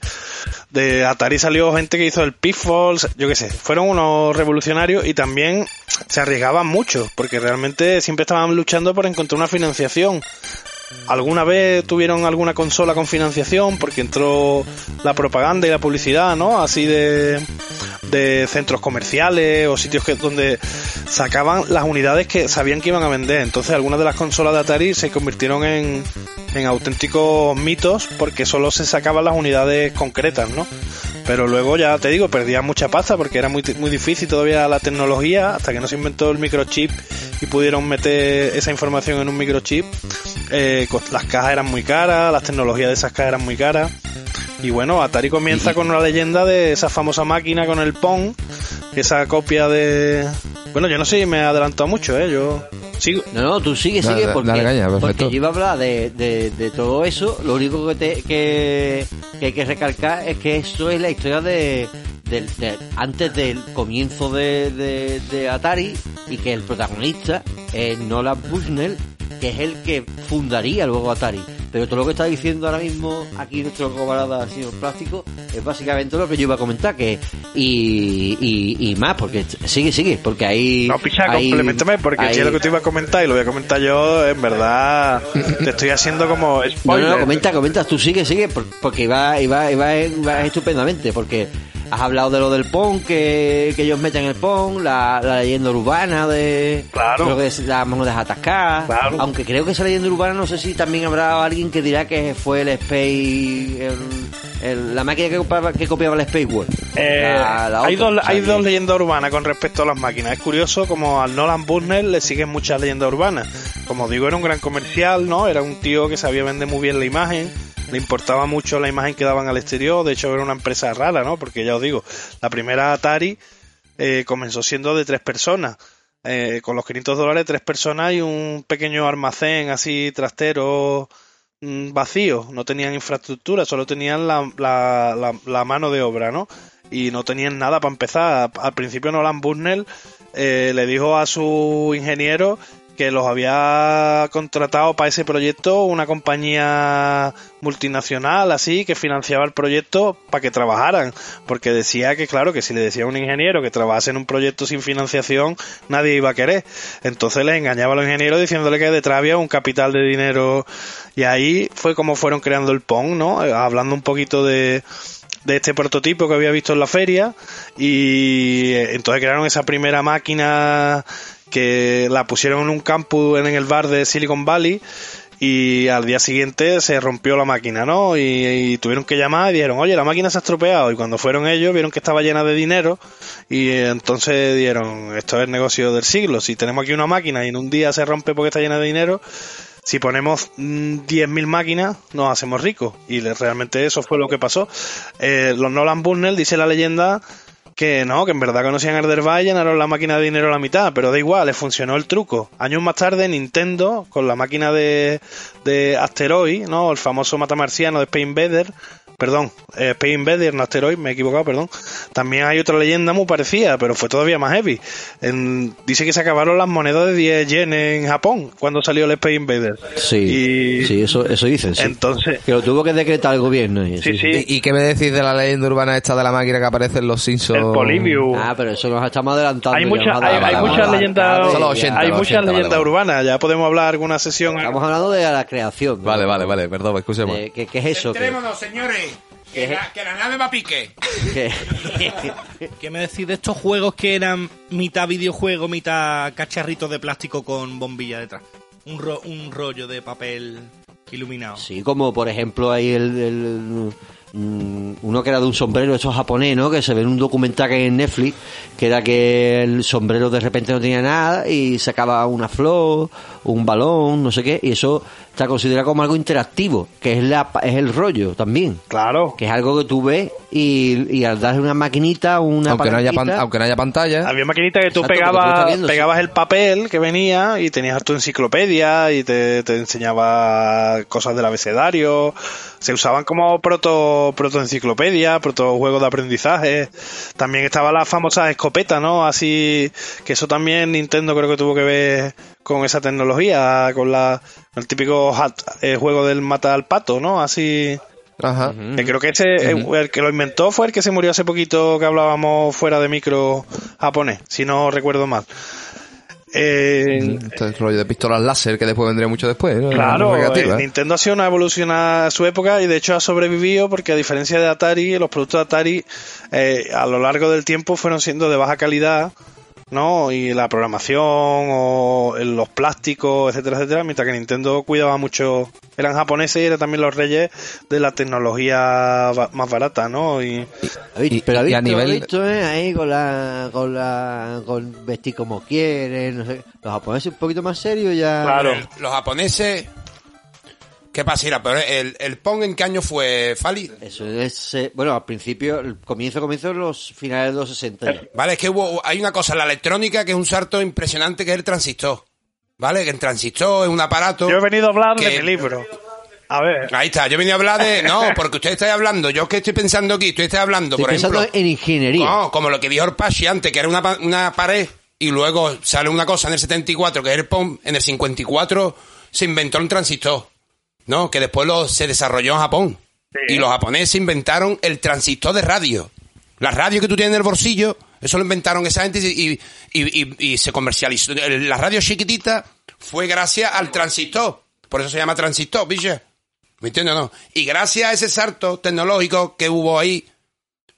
Speaker 2: de Atari salió gente que hizo el Pitfall, yo qué sé, fueron unos revolucionarios y también se arriesgaban mucho, porque realmente siempre estaban luchando por encontrar una financiación. ¿Alguna vez tuvieron alguna consola con financiación? Porque entró la propaganda y la publicidad, ¿no? Así de, de centros comerciales o sitios que, donde sacaban las unidades que sabían que iban a vender. Entonces algunas de las consolas de Atari se convirtieron en, en auténticos mitos porque solo se sacaban las unidades concretas, ¿no? Pero luego ya te digo, perdían mucha pasta porque era muy, muy difícil todavía la tecnología hasta que no se inventó el microchip y pudieron meter esa información en un microchip. Eh, las cajas eran muy caras, las tecnologías de esas cajas eran muy caras. Y bueno, Atari comienza con una leyenda de esa famosa máquina con el Pong, esa copia de... Bueno, yo no sé si me he adelantado mucho, ¿eh? Yo sigo.
Speaker 3: No, no, tú sigue, sigue,
Speaker 1: dale,
Speaker 3: porque,
Speaker 1: dale caña, perfecto.
Speaker 3: porque yo iba a hablar de, de, de todo eso. Lo único que, te, que, que hay que recalcar es que esto es la historia de, del- de- antes del comienzo de, de, de Atari y que el protagonista es Nolan Bushnell, que es el que fundaría luego Atari. Pero todo lo que está diciendo ahora mismo aquí nuestro camarada señor Plástico es básicamente lo que yo iba a comentar que y, y, y más porque sigue sigue porque ahí
Speaker 2: No, picha, complementame, porque si es lo que te iba a comentar y lo voy a comentar yo, en verdad, te estoy haciendo como spoiler.
Speaker 3: no, no, comenta, comenta, tú sigue, sigue, por- porque iba, iba, iba, iba estupendamente, porque has hablado de lo del PON, que, que ellos meten el PON, la, la leyenda urbana de
Speaker 2: Claro.
Speaker 3: lo que es las monedas atascadas,
Speaker 2: Claro.
Speaker 3: aunque creo que esa leyenda urbana, no sé si también habrá alguien que dirá que fue el Space, el- el- la máquina que copiaba, que copiaba el Space World.
Speaker 2: Eh,
Speaker 3: La- la
Speaker 2: hay
Speaker 3: otra,
Speaker 2: dos,
Speaker 3: o sea
Speaker 2: hay
Speaker 3: que-
Speaker 2: dos leyendas urbanas con respecto a las máquinas. Es curioso como al Nolan Bushnell le siguen muchas leyendas urbanas. Como digo, era un gran comercial, ¿no? Era un tío que sabía vender muy bien la imagen. Le importaba mucho la imagen que daban al exterior. De hecho, era una empresa rara, ¿no? Porque ya os digo, la primera Atari eh, comenzó siendo de tres personas. Eh, con los 500 dólares, tres personas y un pequeño almacén así trastero mm, vacío. No tenían infraestructura, solo tenían la, la, la, mano de obra, ¿no? y no tenían nada para empezar. Al principio Nolan Bushnell eh, le dijo a su ingeniero que los había contratado para ese proyecto una compañía multinacional así que financiaba el proyecto para que trabajaran. Porque decía que claro que si le decía a un ingeniero que trabajase en un proyecto sin financiación nadie iba a querer. Entonces les engañaba a los ingenieros diciéndole que detrás había un capital de dinero. Y ahí fue como fueron creando el PON no hablando un poquito de de este prototipo que había visto en la feria. Y eh, entonces crearon esa primera máquina que la pusieron en un campus en el bar de Silicon Valley y al día siguiente se rompió la máquina, ¿no? Y, tuvieron que llamar y dijeron, oye, la máquina se ha estropeado. Y cuando fueron ellos, vieron que estaba llena de dinero y eh, entonces dijeron, esto es el negocio del siglo. Si tenemos aquí una máquina y en un día se rompe porque está llena de dinero, si ponemos mm, 10.000 máquinas, nos hacemos ricos. Y realmente eso fue lo que pasó. Eh, los Nolan Bushnell, dice la leyenda, que no, que en verdad conocían Erderby y llenaron la máquina de dinero a la mitad, pero da igual, les funcionó el truco. Años más tarde, Nintendo, con la máquina de, de Asteroid, ¿no? El famoso matamarciano de Space Invader, perdón, eh, Space Invader, no Asteroid, me he equivocado, perdón. También hay otra leyenda muy parecida, pero fue todavía más heavy. En- dice que se acabaron las monedas de 10 yen en Japón cuando salió el Space Invader.
Speaker 3: Sí,
Speaker 2: Y-
Speaker 3: sí, eso, eso dicen, sí.
Speaker 2: Entonces,
Speaker 3: que lo tuvo que decretar el gobierno. y-
Speaker 2: sí, sí,
Speaker 1: ¿Y, y qué me decís de la leyenda urbana esta de la máquina que aparece en los Simpsons?
Speaker 2: el Polybius.
Speaker 3: Ah, pero eso nos estamos adelantando.
Speaker 2: hay muchas leyendas
Speaker 3: arcade,
Speaker 1: Son los 80,
Speaker 2: hay muchas
Speaker 1: 80, vale,
Speaker 2: leyendas
Speaker 1: vale.
Speaker 2: urbanas ya podemos hablar alguna sesión
Speaker 3: Estamos hablando de la creación. ¿no?
Speaker 1: Vale, vale, vale, perdón, escúcheme.
Speaker 3: Eh, ¿qué, qué es eso? ¿Qué-
Speaker 5: Centrémonos, señores. Que la, que la nave va a pique.
Speaker 3: qué-
Speaker 4: ¿Qué me decís de estos juegos que eran mitad videojuego, mitad cacharrito de plástico con bombilla detrás? Un, ro- un rollo de papel iluminado.
Speaker 3: Sí, como por ejemplo ahí el, el- mm, uno que era de un sombrero, esto japonés, ¿no? Que se ve en un documental que hay en Netflix, que era que el sombrero de repente no tenía nada y sacaba una flor, un balón, no sé qué, y eso está considerado como algo interactivo, que es la es el rollo también,
Speaker 2: Claro.
Speaker 3: que es algo que tú ves y, y al darle una maquinita, una
Speaker 1: Aunque no, haya pan- aunque no haya pantalla.
Speaker 2: Había maquinita que tú
Speaker 3: Exacto, que tú
Speaker 2: pegabas,
Speaker 3: estás viendo, sí.
Speaker 2: pegabas el papel que venía y tenías tu enciclopedia y te, te enseñaba cosas del abecedario. Se usaban como proto, proto enciclopedia, proto juegos de aprendizaje. También estaba la famosa escopeta, ¿no? Así que eso también Nintendo creo que tuvo que ver con esa tecnología, con la el típico hat- eh, juego del mata al pato, ¿no? Así
Speaker 1: Ajá.
Speaker 2: que creo que ese, el, el que lo inventó fue el que se murió hace poquito que hablábamos fuera de micro japonés, si no recuerdo mal. Eh,
Speaker 1: Este rollo de pistolas láser que después vendría mucho después. ¿no?
Speaker 2: Claro, eh, Nintendo ha sido una evolución a su época y de hecho ha sobrevivido porque a diferencia de Atari, los productos de Atari eh, a lo largo del tiempo fueron siendo de baja calidad, ¿no? Y la programación o en los plásticos, etcétera, etcétera, mientras que Nintendo cuidaba mucho, eran japoneses y eran también los reyes de la tecnología ba- más barata, ¿no? Y
Speaker 3: ¿Habéis-
Speaker 1: Y-
Speaker 3: pero
Speaker 1: y
Speaker 3: habéis
Speaker 1: a nivel-
Speaker 3: visto, eh, ahí con la, con la, con vestir como quieren, no sé. Los japoneses un poquito más serios ya.
Speaker 2: Claro.
Speaker 5: Los japoneses... ¿Qué pasa? Pero el, el Pong en qué año fue, Fali?
Speaker 3: Eso es, eh, bueno, al principio, el comienzo, comienzo en los finales de los 60 ya.
Speaker 5: Vale, es que hubo, hay una cosa en la electrónica que es un salto impresionante que es el transistor. ¿Vale? Que el transistor es un aparato.
Speaker 2: yo he venido a hablar
Speaker 5: que-
Speaker 2: de mi libro. A ver,
Speaker 5: Ahí está, yo venía a hablar de. No, porque usted está hablando, yo que estoy pensando aquí, usted está hablando,
Speaker 3: Estoy
Speaker 5: por
Speaker 3: pensando
Speaker 5: ejemplo.
Speaker 3: en ingeniería.
Speaker 5: No, como lo que dijo Orpashi antes, que era una, una pared y luego sale una cosa en el 74, que es el POM, en el 54 se inventó un transistor, ¿no? Que después lo, se desarrolló en Japón. Y los japoneses inventaron el transistor de radio. La radio que tú tienes en el bolsillo, eso lo inventaron esa gente y, y, y- se comercializó. La radio chiquitita fue gracias al transistor. Por eso se llama transistor, ¿viste? ¿Me entiendes o no? Y gracias a ese salto tecnológico que hubo ahí,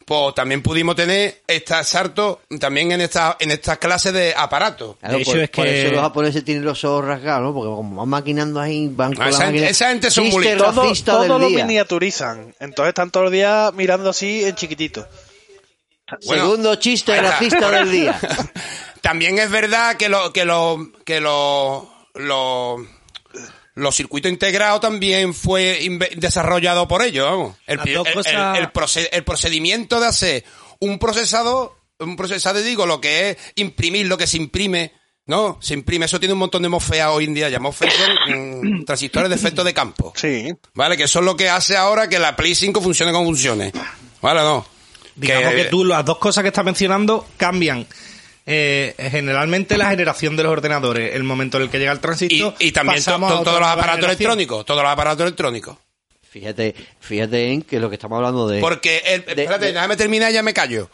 Speaker 5: pues también pudimos tener este salto también en esta, en estas clases de aparatos.
Speaker 3: Claro,
Speaker 4: De hecho,
Speaker 3: por,
Speaker 4: es
Speaker 3: por
Speaker 4: que-
Speaker 3: eso los japoneses tienen los ojos rasgados, ¿no? Porque como van maquinando ahí, van con
Speaker 5: Ah,
Speaker 3: la
Speaker 5: esa gente- esa gente son muy-
Speaker 2: todo, todo lo
Speaker 3: día.
Speaker 2: miniaturizan. Entonces están todos los días mirando así en chiquitito.
Speaker 5: Bueno,
Speaker 3: Segundo chiste racista del día.
Speaker 5: También es verdad que lo, que lo, que lo, lo- los circuitos integrados también fue desarrollado por ellos, vamos. El, el-
Speaker 4: cosas-
Speaker 5: el- el proce- el procedimiento de hacer un procesador, un procesador, digo, lo que es imprimir lo que se imprime, ¿no? Se imprime, eso tiene un montón de mofea hoy en día, ya mofea son mm, transistores de efecto de campo.
Speaker 2: Sí.
Speaker 5: ¿Vale? Que eso es lo que hace ahora que la Play 5 funcione como funcione. ¿Vale? No.
Speaker 4: Digamos que, tú, las dos cosas que estás mencionando cambian. Eh, generalmente la generación de los ordenadores, el momento en el que llega el
Speaker 5: Y,
Speaker 4: transistor.
Speaker 5: y también to- todos los aparatos
Speaker 4: generación.
Speaker 5: electrónicos, todos los aparatos electrónicos.
Speaker 3: Fíjate, fíjate en que lo que estamos hablando de.
Speaker 5: Porque, el-
Speaker 3: de-
Speaker 5: espérate,
Speaker 3: de-
Speaker 5: déjame terminar y ya me callo.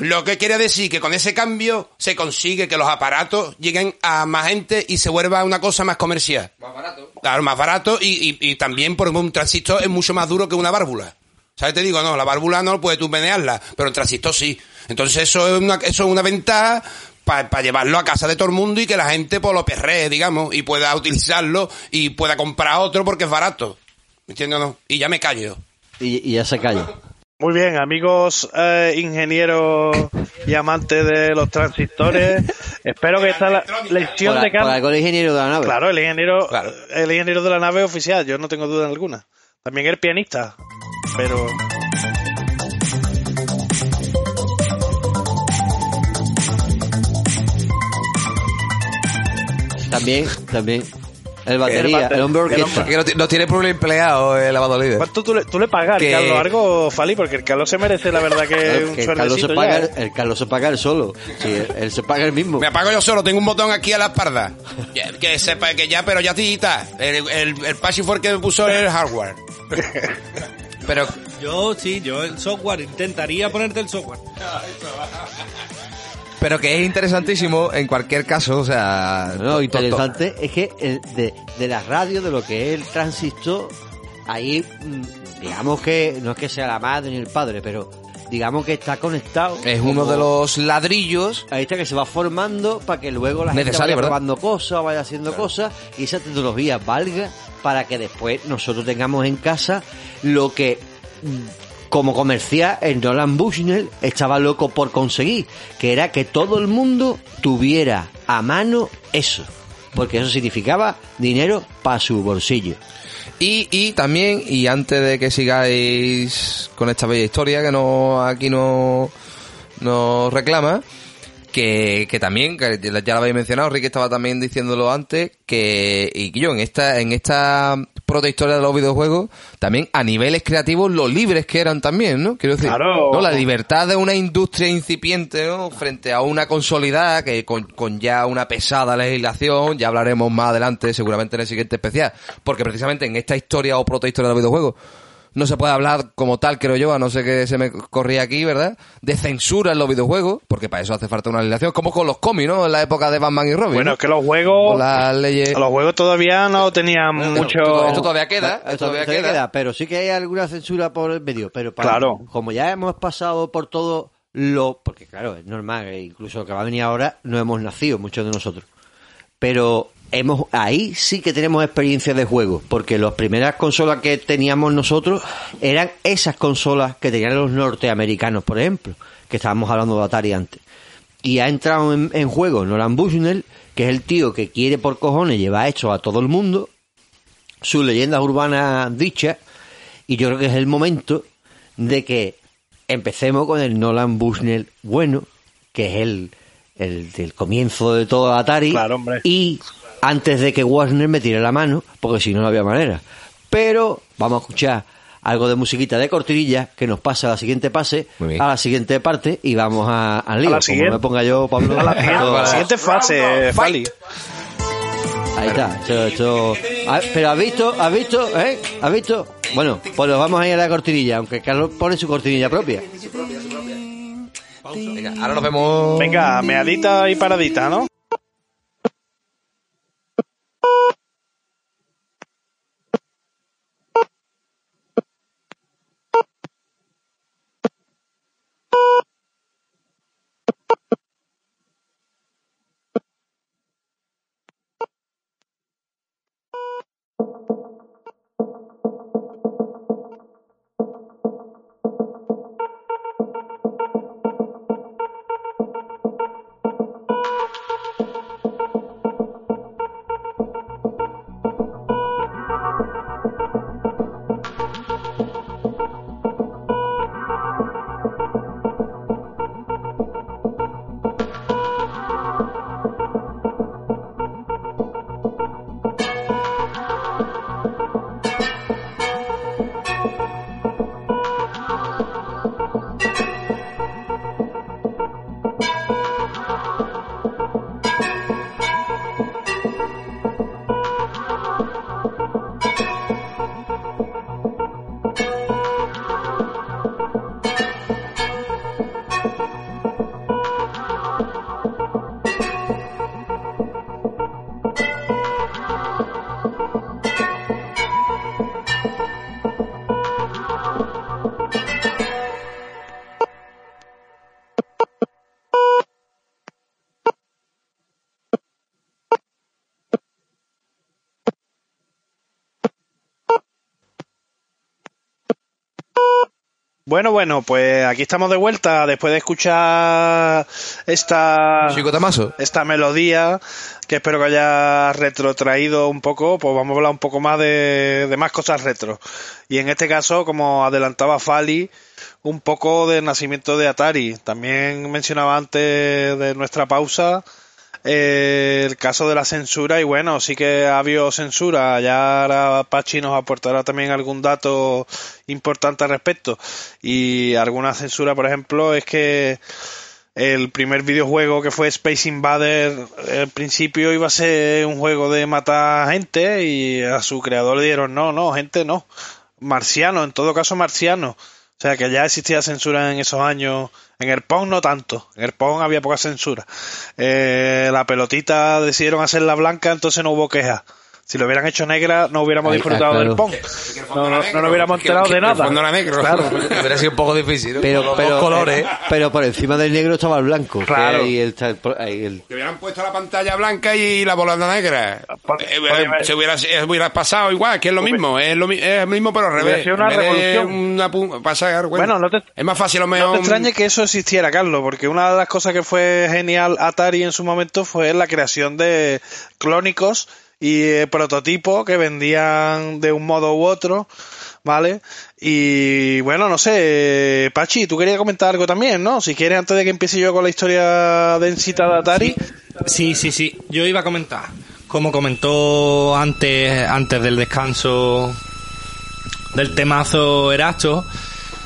Speaker 5: Lo que quiere decir que con ese cambio se consigue que los aparatos lleguen a más gente y se vuelva una cosa más comercial. Más barato. Claro, más barato y, y- y también, por ejemplo, un transistor es mucho más duro que una válvula. ¿Sabes? Te digo, no, la válvula no puedes tú menearla, pero el transistor sí. Entonces eso es una, eso es una ventaja para llevarlo a casa de todo el mundo y que la gente pues, lo perree, digamos, y pueda utilizarlo y pueda comprar otro porque es barato. ¿Me entiendes o no? Y ya me callo.
Speaker 3: y, y ya se calla.
Speaker 2: Muy bien, amigos eh, ingenieros y amantes de los transistores. Espero que esta la lección
Speaker 3: Por,
Speaker 2: de
Speaker 3: a- por
Speaker 2: Carlos.
Speaker 3: algo el ingeniero de la nave.
Speaker 2: Claro, el ingeniero,
Speaker 5: Claro.
Speaker 2: el ingeniero de la nave oficial, yo no tengo duda alguna. También el pianista, pero
Speaker 3: También, también. El batería,
Speaker 2: bate-
Speaker 3: el hombre
Speaker 2: el
Speaker 3: orquesta.
Speaker 1: Que no, ti- no tiene por un empleado el lavado líder.
Speaker 2: ¿cuánto tú le, tú le pagas al
Speaker 1: Que-
Speaker 2: Carlos algo, Fali? Porque el Carlos se merece, la verdad, que
Speaker 3: Claro,
Speaker 2: un
Speaker 3: que el Carlos, se paga,
Speaker 2: ya, ¿eh?
Speaker 3: el Carlos se paga él solo. Sí, él, él se paga el mismo.
Speaker 5: Me apago yo solo, tengo un botón aquí a la espalda. Que sepa que ya, pero ya tita. El, el, el el que me puso el hardware.
Speaker 1: Pero
Speaker 4: Yo sí, yo el software, intentaría ponerte el software.
Speaker 1: pero que es interesantísimo en cualquier caso, o sea...
Speaker 3: No,
Speaker 1: to- to-
Speaker 3: interesante es que eh, de, de la radio, de lo que es el transistor, ahí, mm, digamos que, no es que sea la madre ni el padre, pero digamos que está conectado.
Speaker 1: Es uno de los ladrillos
Speaker 3: Ahí está que se va formando para que luego la gente vaya probando cosas, vaya haciendo cosas y esa tecnología valga para que después nosotros tengamos en casa lo que mm, como comercial el Nolan Bushnell estaba loco por conseguir, que era que todo el mundo tuviera a mano eso, porque eso significaba dinero para su bolsillo.
Speaker 1: Y, y también, y antes de que sigáis con esta bella historia que no aquí no nos reclama, que, que también, que ya lo habéis mencionado, Ricky estaba también diciéndolo antes, que, y yo, en esta, en esta protohistoria de los videojuegos, también a niveles creativos, lo libres que eran también, ¿no? Quiero decir,
Speaker 2: Claro.
Speaker 1: ¿no? la libertad de una industria incipiente, ¿no? Frente a una consolidada que con, con ya una pesada legislación, ya hablaremos más adelante, seguramente en el siguiente especial, porque precisamente en esta historia o protohistoria de los videojuegos, no se puede hablar como tal, creo yo, a no ser que se me corría aquí, ¿verdad? De censura en los videojuegos, porque para eso hace falta una legislación, como con los cómics, ¿no? En la época de Batman y Robin.
Speaker 2: Bueno,
Speaker 1: ¿no?
Speaker 2: es que los juegos,
Speaker 1: Con las leyes...
Speaker 2: los juegos todavía no tenían mucho.
Speaker 1: esto- esto todavía queda, esto
Speaker 3: Esto
Speaker 1: todavía
Speaker 3: todavía
Speaker 1: queda.
Speaker 3: queda, pero sí que hay alguna censura por el medio. Pero para-
Speaker 2: Claro.
Speaker 3: como ya hemos pasado por todo lo. Porque claro, es normal, que incluso lo que va a venir ahora, no hemos nacido, muchos de nosotros. Pero hemos ahí sí que tenemos experiencia de juego, porque las primeras consolas que teníamos nosotros eran esas consolas que tenían los norteamericanos, por ejemplo, que estábamos hablando de Atari antes. Y ha entrado en, en juego Nolan Bushnell, que es el tío que quiere por cojones llevar esto a todo el mundo, sus leyendas urbanas dichas, y yo creo que es el momento de que empecemos con el Nolan Bushnell bueno, que es el, el del comienzo de todo Atari,
Speaker 2: Claro, hombre.
Speaker 3: y antes de que Warner me tire la mano, porque si no, no había manera. Pero vamos a escuchar algo de musiquita de cortinilla que nos pasa a la siguiente pase, a la siguiente parte y vamos a, al lío.
Speaker 2: la
Speaker 3: Como
Speaker 2: siguiente.
Speaker 3: me ponga yo, Pablo.
Speaker 2: A la siguiente, a la fase, Fali.
Speaker 3: Ahí está. Esto, esto- Ah, Pero has visto, has visto, ¿eh? ¿Has visto? Bueno, pues nos vamos a ir a la cortinilla, aunque Carlos pone su cortinilla propia.
Speaker 1: Venga, ahora nos vemos...
Speaker 2: Venga, meadita y paradita, ¿no? Bueno, bueno, pues aquí estamos de vuelta después de escuchar esta
Speaker 1: Chico Tamaso.
Speaker 2: esta melodía que espero que haya retrotraído un poco, pues vamos a hablar un poco más de, de más cosas retro. Y en este caso, como adelantaba Fali, un poco del nacimiento de Atari. También mencionaba antes de nuestra pausa el caso de la censura y bueno, sí que ha habido censura. Ya ahora Pachi nos aportará también algún dato importante al respecto. Y alguna censura, por ejemplo, es que el primer videojuego que fue Space Invader al principio iba a ser un juego de matar gente y a su creador le dieron no, no, gente no, marciano, en todo caso marciano. O sea que ya existía censura en esos años. En el Pong no tanto. En el Pong había poca censura. Eh, la pelotita decidieron hacerla blanca, entonces no hubo queja. Si lo hubieran hecho negra, no hubiéramos
Speaker 3: Ahí,
Speaker 2: disfrutado
Speaker 3: ah, claro.
Speaker 2: del Pong. No, no, no nos hubiéramos enterado
Speaker 5: que-
Speaker 2: de
Speaker 5: que el
Speaker 2: nada.
Speaker 5: fondo era negro.
Speaker 2: Claro.
Speaker 1: Hubiera sido un poco difícil, ¿no?
Speaker 3: Pero,
Speaker 1: Los
Speaker 3: pero,
Speaker 1: dos colores.
Speaker 3: eh, pero por encima del negro estaba el blanco.
Speaker 2: Claro.
Speaker 3: ahí el- ahí el-
Speaker 5: Que hubieran puesto la pantalla blanca y la volanda negra.
Speaker 2: Por-
Speaker 5: Eh,
Speaker 2: por-
Speaker 5: eh, se hubiera, se hubiera pasado igual, que es lo mismo. Es, lo, es el mismo, pero al revés.
Speaker 2: sido una revolución.
Speaker 5: una pasar, bueno,
Speaker 2: Bueno, no te-
Speaker 5: es más fácil, a lo
Speaker 2: No te extrañe que eso existiera, Carlos, porque una de las cosas que fue genial Atari en su momento fue la creación de clónicos y eh, prototipos que vendían de un modo u otro, ¿vale? Y bueno, no sé, Pachi, tú querías comentar algo también, ¿no? Si quieres, antes de que empiece yo con la historia densita de Atari.
Speaker 4: Sí, sí, sí. Yo iba a comentar, como comentó antes, antes del descanso del temazo Erasto,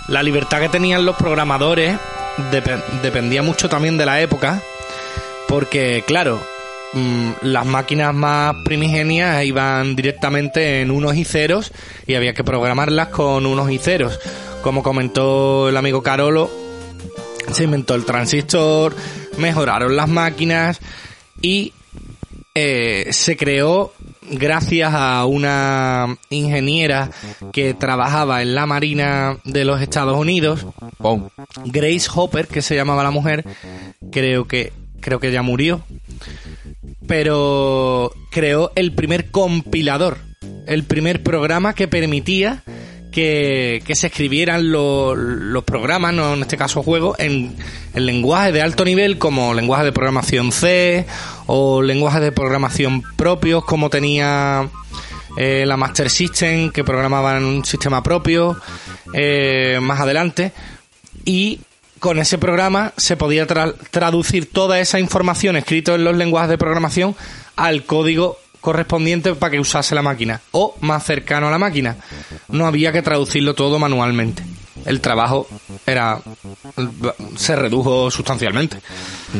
Speaker 4: la libertad que tenían los programadores depe- dependía mucho también de la época, porque claro, las máquinas más primigenias iban directamente en unos y ceros y había que programarlas con unos y ceros. Como comentó el amigo Carolo, se inventó el transistor, mejoraron las máquinas y eh, se creó gracias a una ingeniera que trabajaba en la Marina de los Estados Unidos. Grace Hopper, que se llamaba la mujer, creo que creo que ya murió, pero creó el primer compilador, el primer programa que permitía que, que se escribieran lo- los programas, no en este caso juegos, en, en lenguaje de alto nivel como lenguaje de programación C o lenguajes de programación propios como tenía eh, la Master System que programaba en un sistema propio eh, más adelante. Y con ese programa se podía tra- traducir toda esa información escrita en los lenguajes de programación al código correspondiente para que usase la máquina o más cercano a la máquina. No había que traducirlo todo manualmente. El trabajo era se redujo sustancialmente.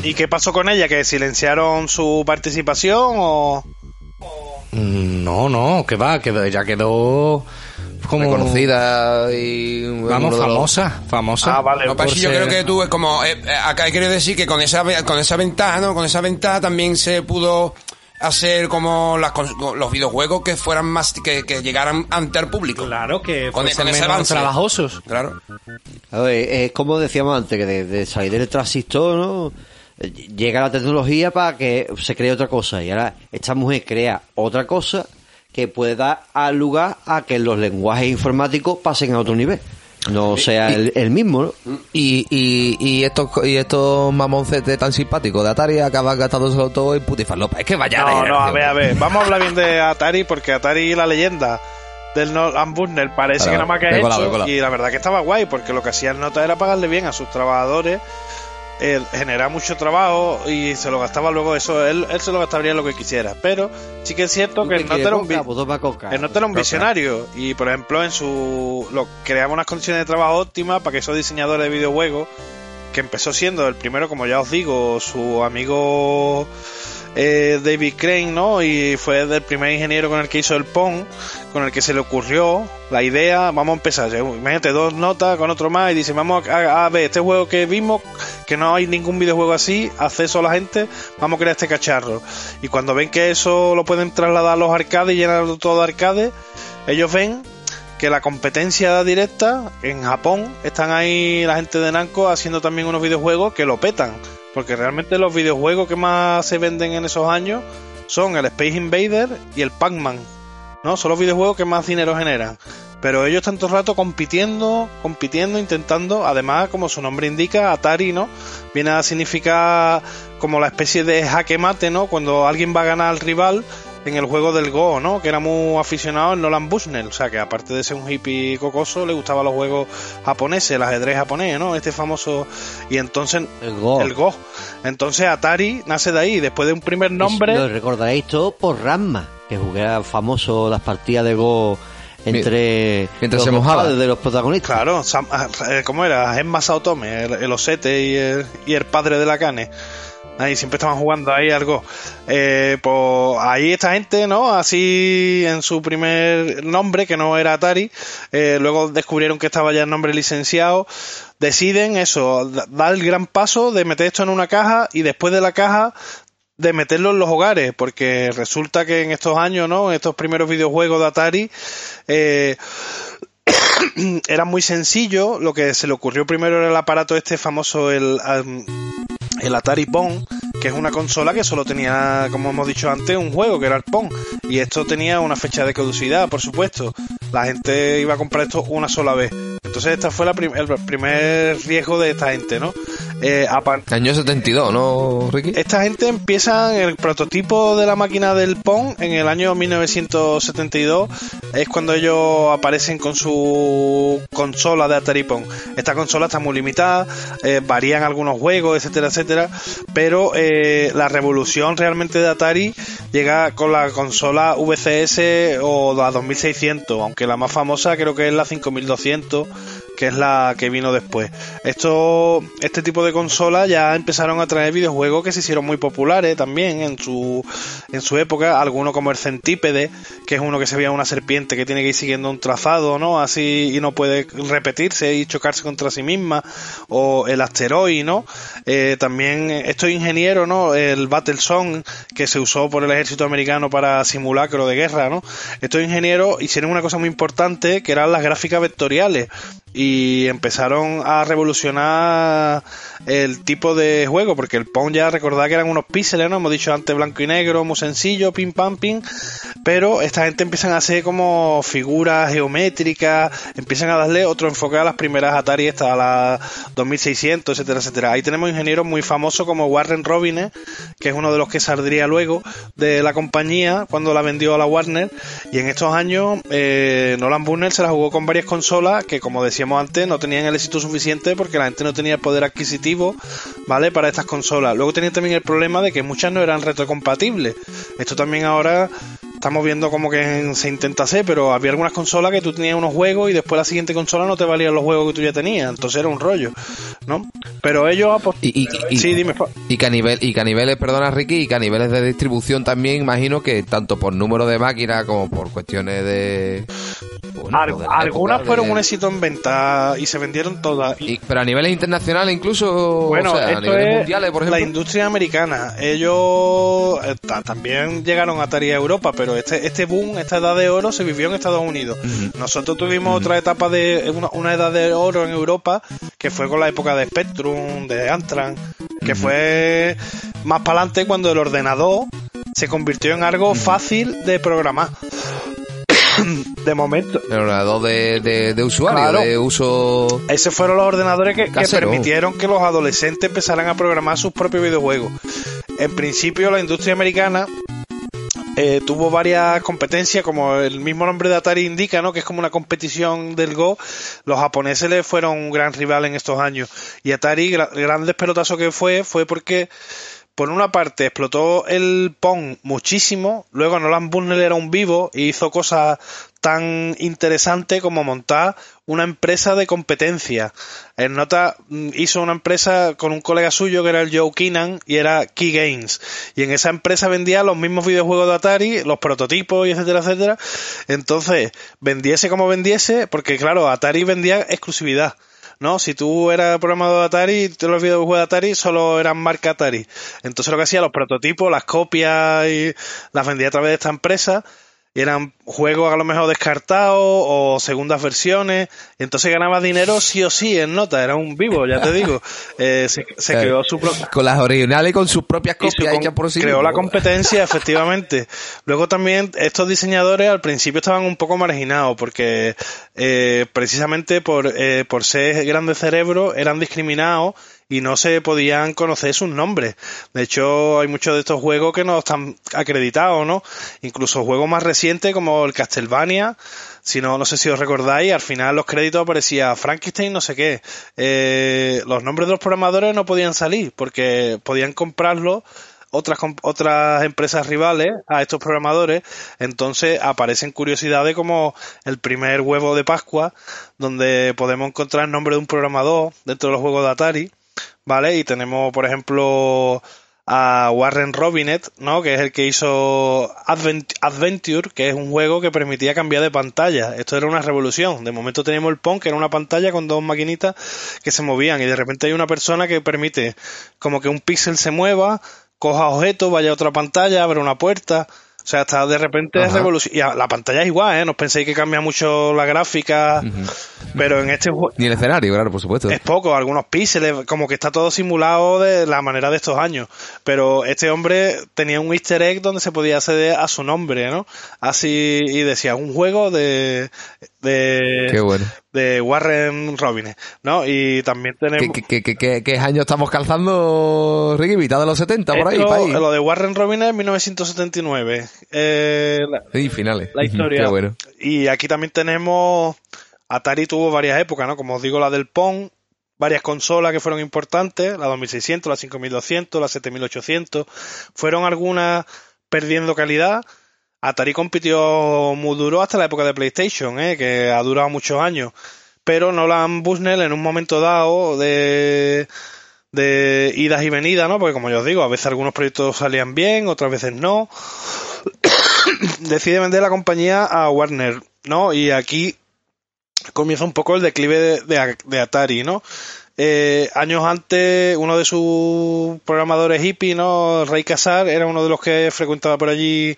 Speaker 2: ¿Y qué pasó con ella? ¿Que silenciaron su participación o...?
Speaker 4: Mm, No, no, que va, quedó, ella quedó como
Speaker 1: Reconocida y...
Speaker 4: Vamos,
Speaker 1: los-
Speaker 4: famosa, famosa.
Speaker 2: Ah, vale.
Speaker 5: No, Pachi,
Speaker 4: por
Speaker 5: yo
Speaker 4: ser-
Speaker 5: creo que tú, es como, eh, eh, acá quiero decir que con esa, con esa ventaja, ¿no? Con esa ventaja también se pudo hacer como las, los videojuegos que fueran más, que, que llegaran ante el público.
Speaker 4: Claro que
Speaker 5: Con- con ese avance.
Speaker 4: trabajosos.
Speaker 5: Claro.
Speaker 3: A ver, es como decíamos antes, que de, de salir del transistor, ¿no? Llega la tecnología para que se cree otra cosa. Y ahora esta mujer crea otra cosa que puede dar al lugar a que los lenguajes informáticos pasen a otro nivel. No sea el, el mismo, ¿no?
Speaker 1: Y, y, y estos y estos mamoncetes tan simpáticos de Atari acaban gastándoselo todo en putifalopa. Es que vaya
Speaker 2: No, no, a ver, a ver. Vamos a hablar bien de Atari porque Atari, la leyenda del Nolan Bushnell, parece que nada más que ha hecho.
Speaker 1: colado.
Speaker 2: Y la verdad que estaba guay porque lo que hacía el Nota era pagarle bien a sus trabajadores, eh, generar mucho trabajo y se lo gastaba luego eso. Él, él se lo gastaría lo que quisiera. Pero sí que es cierto que el Nota era un,
Speaker 3: pues
Speaker 2: era un visionario y, por ejemplo, en su. Lo, creaba unas condiciones de trabajo óptimas para que esos diseñadores de videojuegos, que empezó siendo el primero, como ya os digo, su amigo eh, David Crane, ¿no? Y fue el primer ingeniero con el que hizo el Pong, con el que se le ocurrió la idea. Vamos a empezar, imagínate dos notas con otro más y dice, vamos a, a ver, este juego que vimos, que no hay ningún videojuego así, acceso a la gente, vamos a crear este cacharro. Y cuando ven que eso lo pueden trasladar a los arcades y llenarlo todo de arcades, ellos ven que la competencia directa en Japón están ahí la gente de Namco haciendo también unos videojuegos que lo petan. Porque realmente los videojuegos que más se venden en esos años son el Space Invader y el Pac-Man. ¿No? Son los videojuegos que más dinero generan. Pero ellos el rato compitiendo, compitiendo, intentando. Además, como su nombre indica, Atari, ¿no? Viene a significar como la especie de jaque mate, ¿no? Cuando alguien va a ganar al rival en el juego del Go, ¿no? Que era muy aficionado en Nolan Bushnell. O sea, que aparte de ser un hippie cocoso, le gustaban los juegos japoneses, el ajedrez japonés, ¿no? Este famoso... Y entonces...
Speaker 3: El Go.
Speaker 2: El Go. Entonces Atari nace de ahí. Después de un primer nombre...
Speaker 3: Lo recordaréis todo por Ramma, que jugué famoso las partidas de Go entre
Speaker 1: Mientras
Speaker 3: los
Speaker 1: se mojaba.
Speaker 3: padres de los protagonistas.
Speaker 2: Claro, Sam- eh, ¿cómo era? Genma Saotome, el, el osete y el, y el padre de la cane. Ahí siempre estaban jugando ahí algo. Eh, pues ahí esta gente, ¿no? Así en su primer nombre, que no era Atari, eh, luego descubrieron que estaba ya el nombre licenciado, deciden eso, da- dar el gran paso de meter esto en una caja y después de la caja de meterlo en los hogares, porque resulta que en estos años, ¿no? En estos primeros videojuegos de Atari, eh, era muy sencillo. Lo que se le ocurrió primero era el aparato este famoso, el, um, el Atari Pong, que es una consola que solo tenía, como hemos dicho antes, un juego, que era el Pong. Y esto tenía una fecha de caducidad, por supuesto. La gente iba a comprar esto una sola vez. Entonces, este fue la prim- el primer riesgo de esta gente, ¿no? Eh.
Speaker 1: Año 72, ¿no, Ricky?
Speaker 2: Esta gente empieza el prototipo de la máquina del Pong en el año 1972. Es cuando ellos aparecen con su consola de Atari Pong. Esta consola está muy limitada, eh, varían algunos juegos, etcétera, etcétera. Pero eh, la revolución realmente de Atari llega con la consola VCS o la 2600, aunque la más famosa creo que es la 5200 que es la que vino después. Esto, este tipo de consolas ya empezaron a traer videojuegos que se hicieron muy populares también en su, en su época. Algunos como el Centípede, que es uno que se veía una serpiente que tiene que ir siguiendo un trazado, ¿no? Así y no puede repetirse y chocarse contra sí misma. O el Asteroid, ¿no? Eh, también estos ingenieros, ¿no? El Battle Song, que se usó por el ejército americano para simulacro de guerra, ¿no? Estos ingenieros hicieron una cosa muy importante que eran las gráficas vectoriales y empezaron a revolucionar el tipo de juego, porque el Pong ya recordad que eran unos píxeles, ¿no? Hemos dicho antes blanco y negro, muy sencillo, pim pam pim, pero esta gente empiezan a hacer como figuras geométricas, empiezan a darle otro enfoque a las primeras Atari, estas, a las 2600, etcétera, etcétera. Ahí tenemos ingenieros muy famosos como Warren Robines, que es uno de los que saldría luego de la compañía cuando la vendió a la Warner, y en estos años eh, Nolan Bushnell se la jugó con varias consolas que, como decíamos antes, no tenían el éxito suficiente porque la gente no tenía el poder adquisitivo, ¿vale? Para estas consolas. Luego tenían también el problema de que muchas no eran retrocompatibles. Esto también ahora estamos viendo como que se intenta hacer, pero había algunas consolas que tú tenías unos juegos y después la siguiente consola no te valían los juegos que tú ya tenías, entonces era un rollo, ¿no? Pero ellos apost-
Speaker 1: Y, y, y-
Speaker 2: Sí, dime.
Speaker 1: y que a nivel, y que a niveles, perdona Ricky, y que a niveles de distribución también imagino que tanto por número de máquinas como por cuestiones de... bueno,
Speaker 2: Al-
Speaker 1: de la
Speaker 2: algunas fueron
Speaker 1: de-
Speaker 2: un éxito en venta y se vendieron todas.
Speaker 1: y- pero a niveles internacionales incluso,
Speaker 2: Bueno,
Speaker 1: o sea, a
Speaker 2: esto
Speaker 1: niveles
Speaker 2: es
Speaker 1: mundiales, por
Speaker 2: la
Speaker 1: ejemplo.
Speaker 2: industria americana. Ellos eh, ta- también llegaron a Atari a Europa, pero este, este boom, esta edad de oro, se vivió en Estados Unidos. Nosotros tuvimos otra etapa de una, una edad de oro en Europa, que fue con la época de Spectrum, de Amstrad, que fue más para adelante cuando el ordenador se convirtió en algo fácil de programar. de momento,
Speaker 1: El ordenador de, de, de usuario,
Speaker 2: Claro.
Speaker 1: de uso...
Speaker 2: esos fueron los ordenadores que, permitieron que los adolescentes empezaran a programar sus propios videojuegos. En principio, la industria americana eh, tuvo varias competencias, como el mismo nombre de Atari indica, ¿no? Que es como una competición del Go. Los japoneses le fueron un gran rival en estos años. Y Atari, gran despelotazo que fue, fue porque por una parte explotó el Pong muchísimo, luego Nolan Bushnell era un vivo y hizo cosas tan interesantes como montar una empresa de competencia. En nota mm, hizo una empresa con un colega suyo que era el Joe Keenan y era Key Games. Y en esa empresa vendía los mismos videojuegos de Atari, los prototipos y etcétera, etcétera. Entonces, vendiese como vendiese, porque claro, Atari vendía exclusividad. ¿no? Si tú eras programador de Atari, todos los videojuegos de Atari solo eran marca Atari. Entonces lo que hacía, los prototipos, las copias, y las vendía a través de esta empresa. Y eran juegos a lo mejor descartados o segundas versiones. Y entonces ganaba dinero sí o sí en nota. Era un vivo, ya te digo. Eh, se, se
Speaker 1: Claro.
Speaker 2: creó su propia
Speaker 1: Con las originales y con sus propias copias hechas por sí
Speaker 2: creó
Speaker 1: mismo.
Speaker 2: la competencia, efectivamente. Luego también estos diseñadores al principio estaban un poco marginados porque eh, precisamente por, eh, por ser grandes cerebros eran discriminados y no se podían conocer sus nombres. De hecho, hay muchos de estos juegos que no están acreditados, ¿no? Incluso juegos más recientes como el Castlevania, si no, no sé si os recordáis, al final los créditos aparecía Frankenstein no sé qué. Eh, los nombres de los programadores no podían salir porque podían comprarlo otras otras empresas rivales a estos programadores, entonces aparecen curiosidades como el primer huevo de Pascua, donde podemos encontrar el nombre de un programador dentro de los juegos de Atari, ¿vale? Y tenemos, por ejemplo, a Warren Robinet, ¿no? Que es el que hizo Advent- Adventure, que es un juego que permitía cambiar de pantalla. Esto era una revolución. De momento teníamos el Pong, que era una pantalla con dos maquinitas que se movían y de repente hay una persona que permite como que un píxel se mueva coja objetos, vaya a otra pantalla, abra una puerta. O sea, hasta de repente es
Speaker 1: Ajá.
Speaker 2: revolución. Y a- la pantalla es igual, ¿eh? No penséis que cambia mucho la gráfica. Pero en este juego
Speaker 1: Ni el escenario, claro, por supuesto.
Speaker 2: es poco, algunos píxeles, como que está todo simulado de la manera de estos años. Pero este hombre tenía un easter egg donde se podía acceder a su nombre, ¿no? Así, y decía, un juego de, de,
Speaker 1: Qué bueno.
Speaker 2: de Warren Robins, ¿no? Y también tenemos...
Speaker 1: ¿Qué, qué, qué, qué- años estamos calzando, Ricky? ¿Mitad de los 70 por ahí?
Speaker 2: Esto? Lo de Warren Robins es 1979. Eh, la,
Speaker 1: Sí, finales.
Speaker 2: la historia.
Speaker 1: Qué bueno.
Speaker 2: Y aquí también tenemos. Atari tuvo varias épocas, ¿no? Como os digo, la del Pong, varias consolas que fueron importantes, la 2600, la 5200, la 7800. Fueron algunas perdiendo calidad. Atari compitió muy duro hasta la época de PlayStation, ¿eh? que ha durado muchos años. Pero Nolan Bushnell en un momento dado de, de idas y venidas, ¿no? Porque como yo os digo, a veces algunos proyectos salían bien, otras veces no. Decide vender la compañía a Warner, ¿no? Y aquí comienza un poco el declive de, Atari, ¿no? Eh, años antes, uno de sus programadores hippie, ¿no? Ray Casar, era uno de los que frecuentaba por allí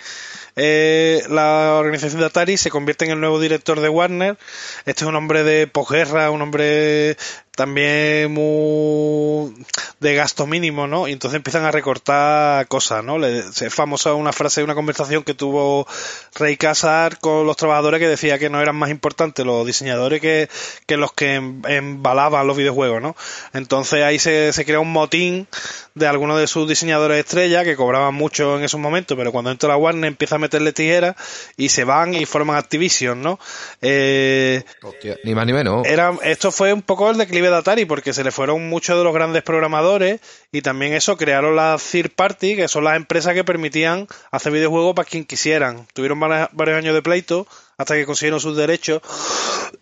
Speaker 2: eh, la organización de Atari, se convierte en el nuevo director de Warner. Este es un hombre de posguerra, un hombre también muy de gasto mínimo, ¿no? Y entonces empiezan a recortar cosas, ¿no? Le- es famosa una frase de una conversación que tuvo Ray Casar con los trabajadores que decía que no eran más importantes los diseñadores que, que los que em- embalaban los videojuegos, ¿no? Entonces ahí se, se crea un motín de algunos de sus diseñadores estrella que cobraban mucho en esos momentos, pero cuando entra la Warner empieza a meterle tijeras y se van y forman Activision, ¿no? Eh,
Speaker 1: Hostia, ni más ni menos.
Speaker 2: era, esto fue un poco el declive de Atari porque se le fueron muchos de los grandes programadores y también eso crearon las third party que son las empresas que permitían hacer videojuegos para quien quisieran. Tuvieron varios, varios años de pleito hasta que consiguieron sus derechos.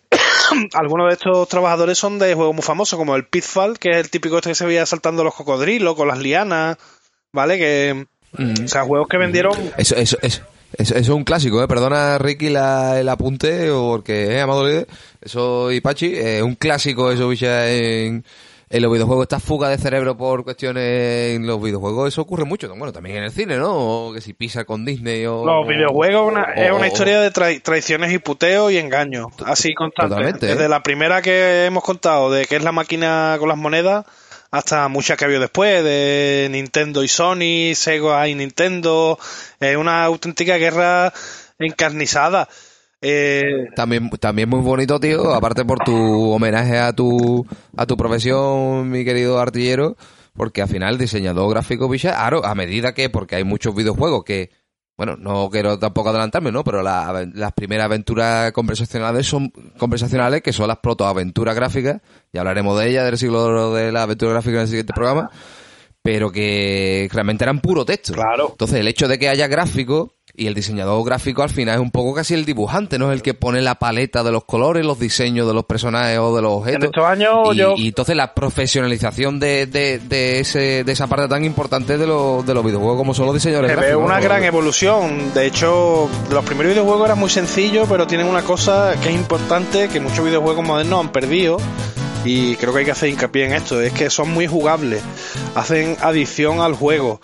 Speaker 2: Algunos de estos trabajadores son de juegos muy famosos como el Pitfall, que es el típico este que se veía saltando los cocodrilos con las lianas, ¿vale? Que,
Speaker 1: Mm.
Speaker 2: o sea, juegos que vendieron
Speaker 1: Eso, eso, eso, eso, eso es un clásico, ¿eh? Perdona, Ricky, la, el apunte, porque, eh, Amado Líder, eso y Pachi, es un clásico eso, bicha, en, en los videojuegos. Esta fuga de cerebro por cuestiones en los videojuegos, eso ocurre mucho. Bueno, también en el cine, ¿no? O que si pisa con Disney o...
Speaker 2: Los videojuegos una-
Speaker 1: o-
Speaker 2: es una historia de trai- traiciones y puteo y engaño. Así constante.
Speaker 1: totalmente,
Speaker 2: Desde
Speaker 1: ¿eh?
Speaker 2: la primera que hemos contado, de que es la máquina con las monedas, hasta muchas que habido después, de Nintendo y Sony, Sega y Nintendo. Es una auténtica guerra encarnizada. Eh,
Speaker 1: También, también muy bonito, tío, aparte por tu homenaje a tu, a tu profesión, mi querido artillero, porque al final diseñador gráfico, bicha, a medida que, porque hay muchos videojuegos que, bueno, no quiero tampoco adelantarme, ¿no? Pero la- las primeras aventuras conversacionales son conversacionales, que son las protoaventuras gráficas, ya hablaremos de ellas, del siglo de la aventura gráfica en el siguiente programa, pero que realmente eran puro texto.
Speaker 2: Claro.
Speaker 1: Entonces, el hecho de que haya gráfico y el diseñador gráfico al final es un poco casi el dibujante, ¿no? Es el que pone la paleta de los colores, los diseños de los personajes o de los objetos.
Speaker 2: En estos años
Speaker 1: y,
Speaker 2: yo-
Speaker 1: y entonces la profesionalización de, de, de, ese, de esa parte tan importante de, los de los videojuegos como son los diseñadores
Speaker 2: Se ve
Speaker 1: gráficos.
Speaker 2: una
Speaker 1: ¿no?
Speaker 2: gran evolución. De hecho, los primeros videojuegos eran muy sencillos, pero tienen una cosa que es importante que muchos videojuegos modernos han perdido. Y creo que hay que hacer hincapié en esto, es que son muy jugables, hacen adicción al juego.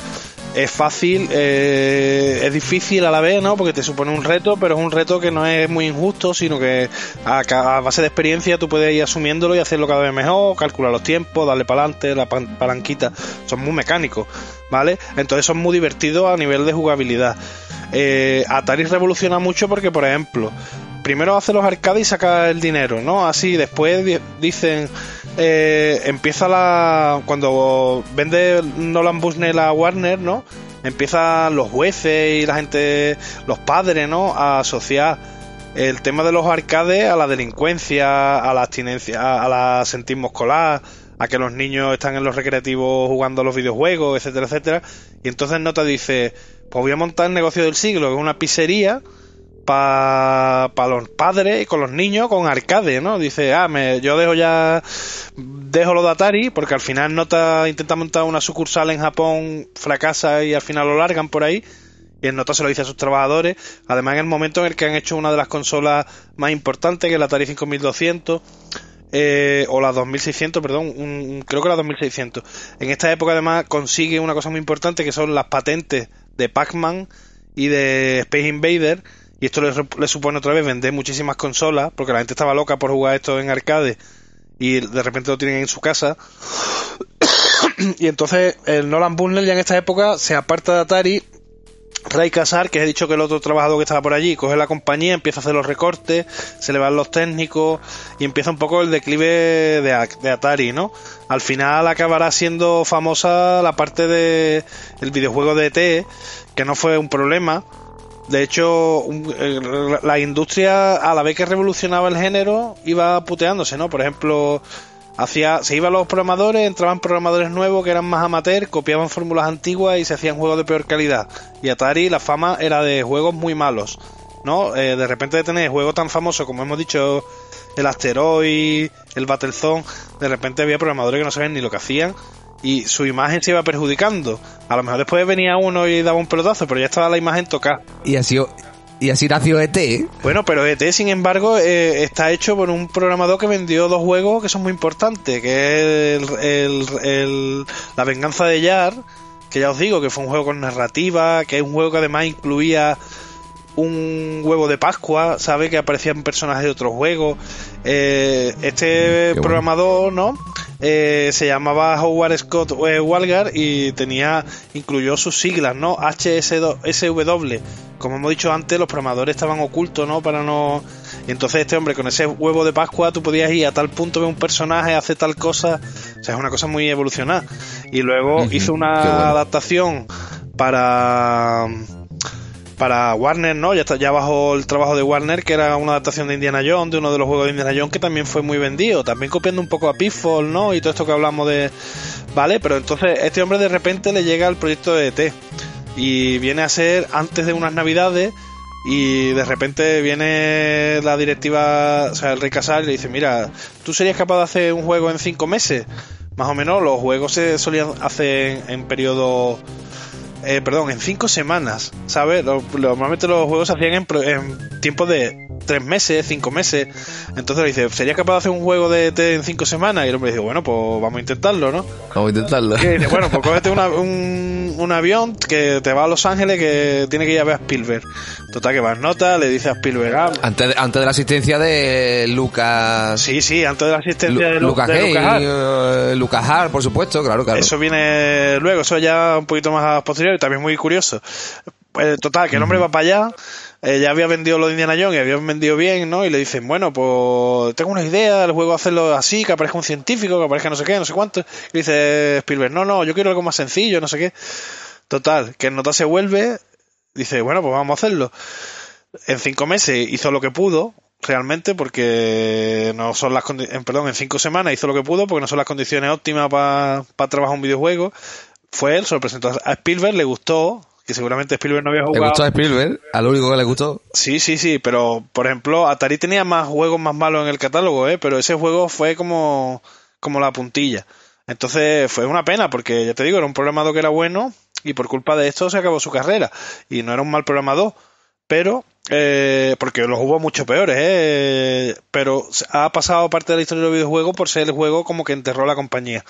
Speaker 2: Es fácil, eh, es difícil a la vez, ¿no? Porque te supone un reto, pero es un reto que no es muy injusto, sino que a, base de experiencia tú puedes ir asumiéndolo y hacerlo cada vez mejor, calcular los tiempos, darle para adelante, la pan- palanquita. Son muy mecánicos, ¿vale? Entonces son muy divertidos a nivel de jugabilidad. Eh, Atari revoluciona mucho porque, por ejemplo, primero hace los arcades y saca el dinero, ¿no? Así, después di- dicen, eh, empieza la... Cuando vende Nolan Bushnell a Warner, ¿no? Empiezan los jueces y la gente, los padres, ¿no? A asociar el tema de los arcades a la delincuencia, a la abstinencia, a, la sentismo escolar, a que los niños están en los recreativos jugando a los videojuegos, etcétera, etcétera. Y entonces Nota dice, pues voy a montar el negocio del siglo, que es una pizzería para los padres y con los niños con arcade, ¿no? Dice, ah, me, yo dejo ya, dejo lo de Atari, porque al final Nota intenta montar una sucursal en Japón, fracasa y al final lo largan por ahí. Y el Nota se lo dice a sus trabajadores. Además, en el momento en el que han hecho una de las consolas más importantes, que es la Atari 5200. eh, o la 2600, perdón, un- creo que la 2600. En esta época además consigue una cosa muy importante que son las patentes de Pac-Man y de Space Invader. Y esto le, supone otra vez vender muchísimas consolas, porque la gente estaba loca por jugar esto en arcade y de repente lo tienen en su casa. y entonces el Nolan Bushnell ya en esta época se aparta de Atari Ray Casar, que he dicho que el otro trabajador que estaba por allí, coge la compañía, empieza a hacer los recortes, se le van los técnicos y empieza un poco el declive de, Atari, ¿no? Al final acabará siendo famosa la parte de videojuego de ET, que no fue un problema. De hecho, la industria, a la vez que revolucionaba el género, iba puteándose, ¿no? Por ejemplo, hacía, se iban los programadores, entraban programadores nuevos que eran más amateur, copiaban fórmulas antiguas y se hacían juegos de peor calidad. Y Atari, la fama era de juegos muy malos, ¿no? Eh, de repente de tener juegos tan famosos como hemos dicho, el Asteroid, el Battlezone, de repente había programadores que no sabían ni lo que hacían y su imagen se iba perjudicando. A lo mejor después venía uno y daba un pelotazo, pero ya estaba la imagen tocada.
Speaker 1: Y así, y así nació ET.
Speaker 2: Bueno, pero ET, sin embargo, eh, está hecho por un programador que vendió dos juegos que son muy importantes, que es el, el- el- La venganza de Yar, que ya os digo que fue un juego con narrativa, que es un juego que además incluía un huevo de Pascua, ¿sabe? Que aparecían personajes de otros juegos. Eh, este programador, ¿no? Eh, se llamaba Howard Scott eh, Walgar y tenía, incluyó sus siglas, ¿no? HSW. Como hemos dicho antes, los programadores estaban ocultos, ¿no? Para no. Entonces este hombre con ese huevo de Pascua tú podías ir a tal punto de un personaje, hacer tal cosa. O sea, es una cosa muy evolucionada. Y luego hizo una
Speaker 1: bueno.
Speaker 2: adaptación para para Warner, ¿no? Ya está ya bajo el trabajo de Warner, que era una adaptación de Indiana Jones, de uno de los juegos de Indiana Jones, que también fue muy vendido, también copiando un poco a Pitfall, ¿no? Y todo esto que hablamos de... Vale, pero entonces este hombre de repente le llega el proyecto de ET y viene a ser antes de unas navidades y de repente viene la directiva, o sea, el Rey Casal y le dice, mira, ¿tú serías capaz de hacer un juego en cinco meses? Más o menos los juegos se solían hacer en, en eh, perdón, en cinco semanas, ¿sabes? Lo- Normalmente los juegos se hacían en, tiempo de tres meses, cinco meses. Entonces le dice, ¿sería capaz de hacer un juego de ET en cinco semanas? Y el hombre dice, bueno, pues vamos a intentarlo, ¿no?
Speaker 1: Vamos a intentarlo.
Speaker 2: Y dice, bueno, pues cógete una- un, un avión que te va a Los Ángeles que tiene que ir a ver a Spielberg. Total, que vas nota, le dice a Spielberg, ah,
Speaker 1: Antes de, antes de la asistencia de Lucas.
Speaker 2: sí, sí, antes de la asistencia
Speaker 1: Lu-
Speaker 2: de, Lu-
Speaker 1: Lucas
Speaker 2: de Lucas Hart.
Speaker 1: eh, Lucas Hart, por supuesto, claro, claro.
Speaker 2: Eso viene luego, eso ya un poquito más posterior y también muy curioso. Pues, total, que el hombre va para allá, eh, ya había vendido lo de Indiana Jones y había vendido bien, ¿no? Y le dicen, bueno, pues tengo una idea, el juego hacerlo así, que aparezca un científico, que aparezca no sé qué, no sé cuánto. Y dice Spielberg, no, no, yo quiero algo más sencillo, no sé qué. Total, que el nota se vuelve, dice, bueno, pues vamos a hacerlo. En cinco meses hizo lo que pudo, realmente, porque no son las en, perdón, en cinco semanas hizo lo que pudo, porque no son las condiciones óptimas para trabajar un videojuego. Fue él, se lo presentó a Spielberg, le gustó, que seguramente Spielberg no había
Speaker 1: Le
Speaker 2: jugado.
Speaker 1: gustó a Spielberg, al único que le gustó.
Speaker 2: Sí, sí, sí, pero por ejemplo, Atari tenía más juegos más malos en el catálogo, ¿eh? pero ese juego fue como, como la puntilla. Entonces fue una pena, porque ya te digo, era un programador que era bueno y por culpa de esto se acabó su carrera. Y no era un mal programador, pero, eh, porque los hubo mucho peores, ¿eh? pero ha pasado parte de la historia de los videojuegos por ser el juego como que enterró la compañía.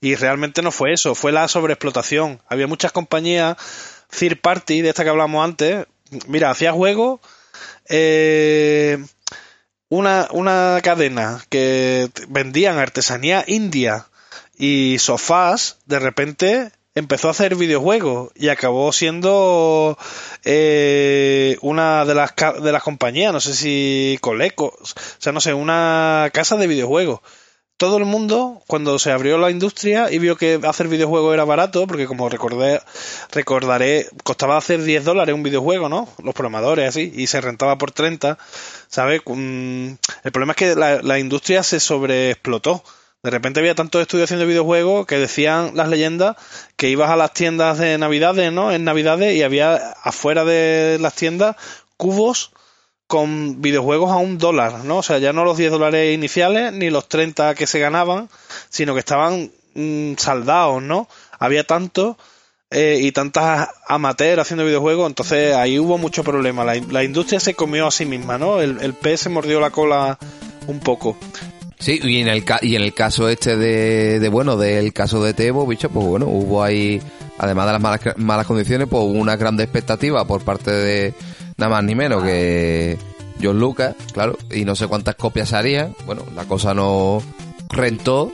Speaker 2: Y realmente no fue eso, fue la sobreexplotación. Había muchas compañías third party, de esta que hablamos antes. Mira, hacía juegos eh, una, una cadena que vendían artesanía india y sofás, de repente empezó a hacer videojuegos y acabó siendo eh, una de las, de las compañías, no sé si Coleco, o sea, no sé, una casa de videojuegos. Todo el mundo, cuando se abrió la industria y vio que hacer videojuegos era barato, porque como recordé, recordaré, costaba hacer 10 dólares un videojuego, ¿no? Los programadores, así, y se rentaba por 30, ¿sabes? Mm, El problema es que la, la industria se sobreexplotó. De repente había tantos estudios haciendo videojuegos que decían las leyendas que ibas a las tiendas de Navidades, ¿no? En Navidades y había afuera de las tiendas cubos con videojuegos a un dólar, ¿no? O sea, ya no los 10 dólares iniciales ni los 30 que se ganaban, sino que estaban mm, saldados, ¿no? Había tanto eh, y tantas amateurs haciendo videojuegos, entonces ahí hubo mucho problema. La, industria se comió a sí misma, ¿no? El, el se mordió la cola un poco.
Speaker 1: Sí, y en el y en el caso este de, de bueno, del caso de Tebo, bicho, pues bueno, hubo ahí, además de las malas, malas condiciones, pues hubo una gran expectativa por parte de nada más ni menos que John Lucas, claro, y no sé cuántas copias harían. Bueno, la cosa no rentó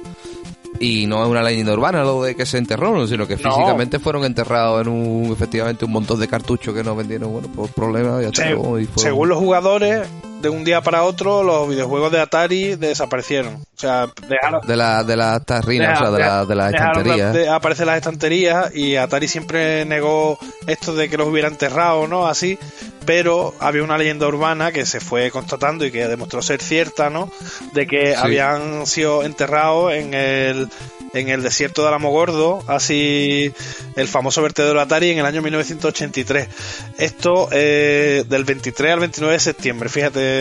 Speaker 1: y no es una leyenda urbana lo de que se enterraron, sino que
Speaker 2: No.
Speaker 1: físicamente fueron enterrados en un, efectivamente, un montón de cartuchos que no vendieron, bueno, por problemas, ya
Speaker 2: Se- según los jugadores, de un día para otro, los videojuegos de Atari desaparecieron. O sea, dejaron,
Speaker 1: de la de las tarrinas, o sea, de, la, de las estanterías.
Speaker 2: de aparecer las estanterías y Atari siempre negó esto de que los hubiera enterrado, ¿no? Así, pero había una leyenda urbana que se fue constatando y que demostró ser cierta, ¿no? De que habían sido enterrados en el en el desierto de Alamogordo, así el famoso vertedero Atari en el año 1983. Esto eh, del 23 al 29 de septiembre, fíjate,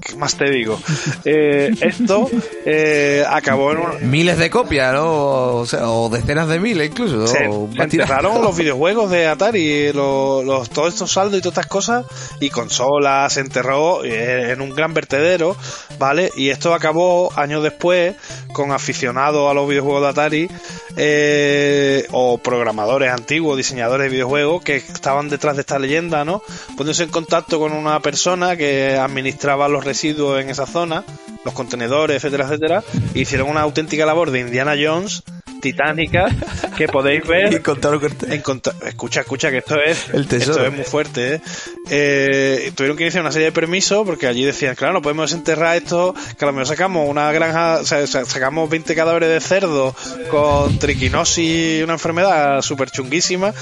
Speaker 2: ¿qué más te digo? Eh, esto eh, acabó en un,
Speaker 1: Miles de copias, ¿no? O, sea, o decenas de miles incluso. ¿no?
Speaker 2: se enterraron los videojuegos de Atari, los, los- todos estos saldos y todas estas cosas, y consolas, se enterró eh, en un gran vertedero, ¿vale? Y esto acabó años después con aficionados a los videojuegos de Atari eh, o programadores antiguos, diseñadores de videojuegos que estaban detrás de esta leyenda, ¿no? Poniéndose en contacto con una persona que administraba los residuos en esa zona, los contenedores, etcétera, etcétera, e hicieron una auténtica labor de Indiana Jones titánica que podéis ver
Speaker 1: Y contaron con
Speaker 2: en contra- escucha, escucha, que esto es,
Speaker 1: El tesoro.
Speaker 2: esto es muy fuerte. ¿eh? Eh, tuvieron que iniciar una serie de permisos porque allí decían, claro, no podemos desenterrar esto, que a lo mejor sacamos una granja, o sea, sa- sacamos 20 cadáveres de cerdo con triquinosis, una enfermedad súper chunguísima.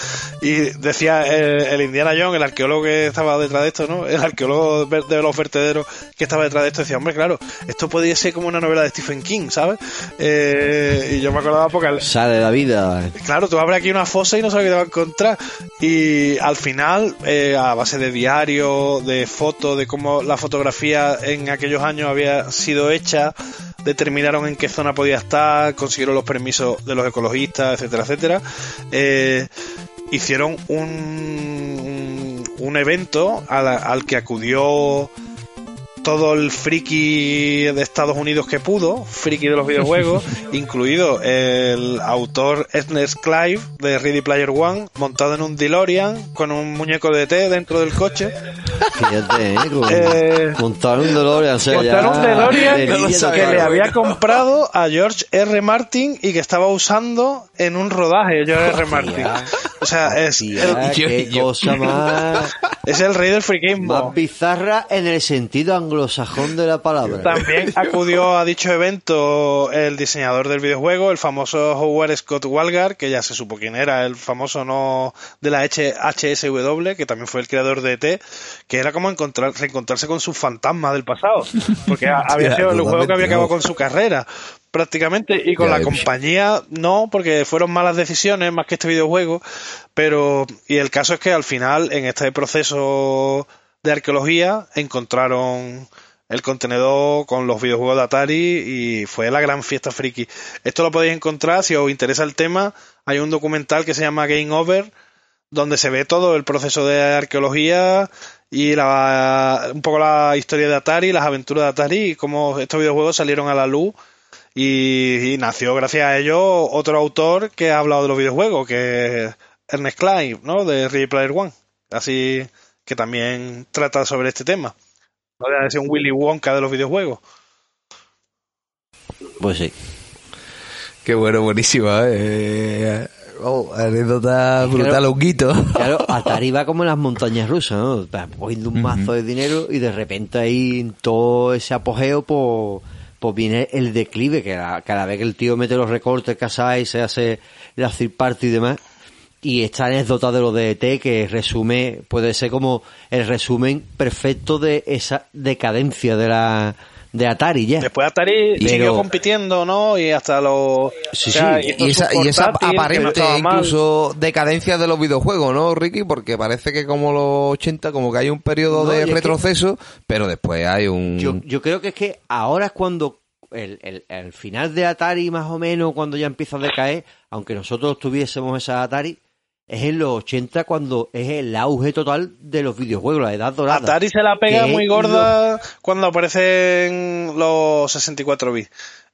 Speaker 2: Y decía el, el Indiana Jones, el arqueólogo que estaba detrás de esto, ¿no? El arqueólogo de los vertederos que estaba detrás de esto decía, hombre, claro, esto podría ser como una novela de Stephen King, ¿sabes? Eh, y yo me acordaba porque al-
Speaker 3: Sale la vida.
Speaker 2: Claro, tú abres aquí una fosa y no sabes qué te va a encontrar. Y al final, eh, a base de diario, de fotos, de cómo la fotografía en aquellos años había sido hecha, determinaron en qué zona podía estar, consiguieron los permisos de los ecologistas, etcétera, etcétera. Eh, hicieron un, un, un evento al, al que acudió todo el friki de Estados Unidos que pudo, friki de los videojuegos, incluido el autor Ernest Clive de Ready Player One, montado en un DeLorean con un muñeco de té dentro del coche.
Speaker 3: Fíjate, ¿eh? Con-
Speaker 2: Eh,
Speaker 3: montar un DeLorean. O sea,
Speaker 2: Montar un DeLorean
Speaker 3: de
Speaker 2: que le había comprado a George R. Martin y que estaba usando en un rodaje George R. Martin. O sea, es el,
Speaker 1: Yo-
Speaker 3: qué
Speaker 1: yo-
Speaker 3: cosa más,
Speaker 2: es el rey del friquismo.
Speaker 3: más bizarra en el sentido anglosajón de la palabra.
Speaker 2: También acudió a dicho evento el diseñador del videojuego, el famoso Howard Scott Walgar, que ya se supo quién era, el famoso no de la H- HSW, que también fue el creador de ET, que era como encontrar, reencontrarse con sus fantasmas del pasado, porque había sido el juego que había acabado con su carrera prácticamente y con
Speaker 1: Ya,
Speaker 2: la compañía no porque fueron malas decisiones más que este videojuego pero y el caso es que al final en este proceso de arqueología encontraron el contenedor con los videojuegos de Atari y fue la gran fiesta friki. Esto lo podéis encontrar si os interesa el tema. Hay un documental que se llama Game Over donde se ve todo el proceso de arqueología y la, un poco la historia de Atari, las aventuras de Atari y cómo estos videojuegos salieron a la luz y, nació gracias a ello otro autor que ha hablado de los videojuegos, que es Ernest Clive, ¿no? De Ready Player One. Así que también trata sobre este tema. No deja de ser un Willy Wonka de los videojuegos.
Speaker 3: Pues sí.
Speaker 1: Qué bueno, buenísima, ¿eh? Oh, anécdota brutal,
Speaker 3: Claro.
Speaker 1: honguito.
Speaker 3: Claro, Atari va como en las montañas rusas, ¿no? Va Poniendo un mazo de dinero y de repente ahí en todo ese apogeo, pues, pues viene el declive, que cada vez que el tío mete los recortes, y se hace la third party y demás. Y esta anécdota de lo de ET que resume, puede ser como el resumen perfecto de esa decadencia de la de Atari ya.
Speaker 2: Después Atari
Speaker 3: Pero-
Speaker 2: siguió compitiendo, ¿no? Y hasta los...
Speaker 3: Sí,
Speaker 2: o sea,
Speaker 3: sí,
Speaker 1: Y esa, y esa
Speaker 2: no
Speaker 1: aparente
Speaker 2: estaba mal.
Speaker 1: incluso decadencia de los videojuegos, ¿no, Ricky? Porque parece que como los 80, como que hay un periodo
Speaker 3: No,
Speaker 1: de
Speaker 3: es que-
Speaker 1: retroceso, pero después hay un...
Speaker 3: Yo, yo creo que es que ahora es cuando el, el, el final de Atari más o menos, cuando ya empieza a decaer, aunque nosotros tuviésemos esa Atari, es en los 80 cuando es el auge total de los videojuegos, la edad dorada.
Speaker 2: Atari se la pega muy gorda cuando aparecen los 64 bits.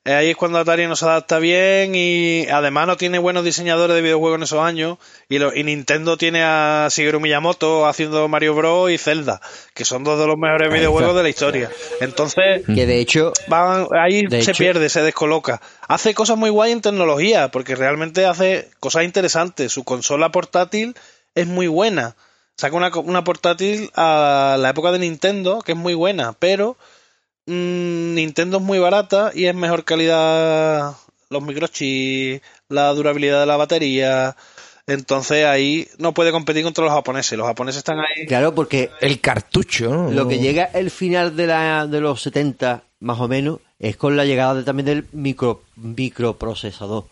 Speaker 2: Eh, Ahí es cuando Atari no se adapta bien y además no tiene buenos diseñadores de videojuegos en esos años. Y, lo- y Nintendo tiene a Shigeru Miyamoto haciendo Mario Bros. y Zelda, que son dos de los mejores videojuegos de la historia. Entonces,
Speaker 3: Que de hecho,
Speaker 2: van, ahí
Speaker 3: De
Speaker 2: se
Speaker 3: hecho-
Speaker 2: pierde, se descoloca. Hace cosas muy guay en tecnología, porque realmente hace cosas interesantes. Su consola portátil es muy buena. Saca una, co- una portátil a la época de Nintendo, que es muy buena, pero mm, Nintendo es muy barata y es mejor calidad los microchips, la durabilidad de la batería. Entonces ahí no puede competir contra los japoneses. Los japoneses están ahí.
Speaker 3: claro, porque
Speaker 1: El cartucho, ¿no?
Speaker 3: lo que llega el final de, la, de los 70, más o menos, es con la llegada de- también del micro, microprocesador.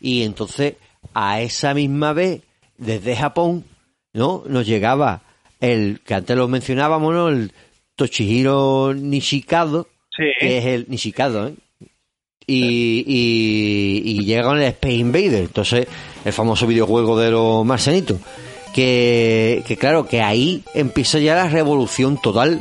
Speaker 3: Y entonces, a esa misma vez, desde Japón, ¿no? Nos llegaba el, que antes lo mencionábamos, ¿no? El Toshihiro Nishikado,
Speaker 2: Sí.
Speaker 3: que es el Nishikado, ¿eh? Y, y, y llega con el Space Invader, entonces el famoso videojuego de los marcianitos. Que, que claro, que ahí empieza ya la revolución total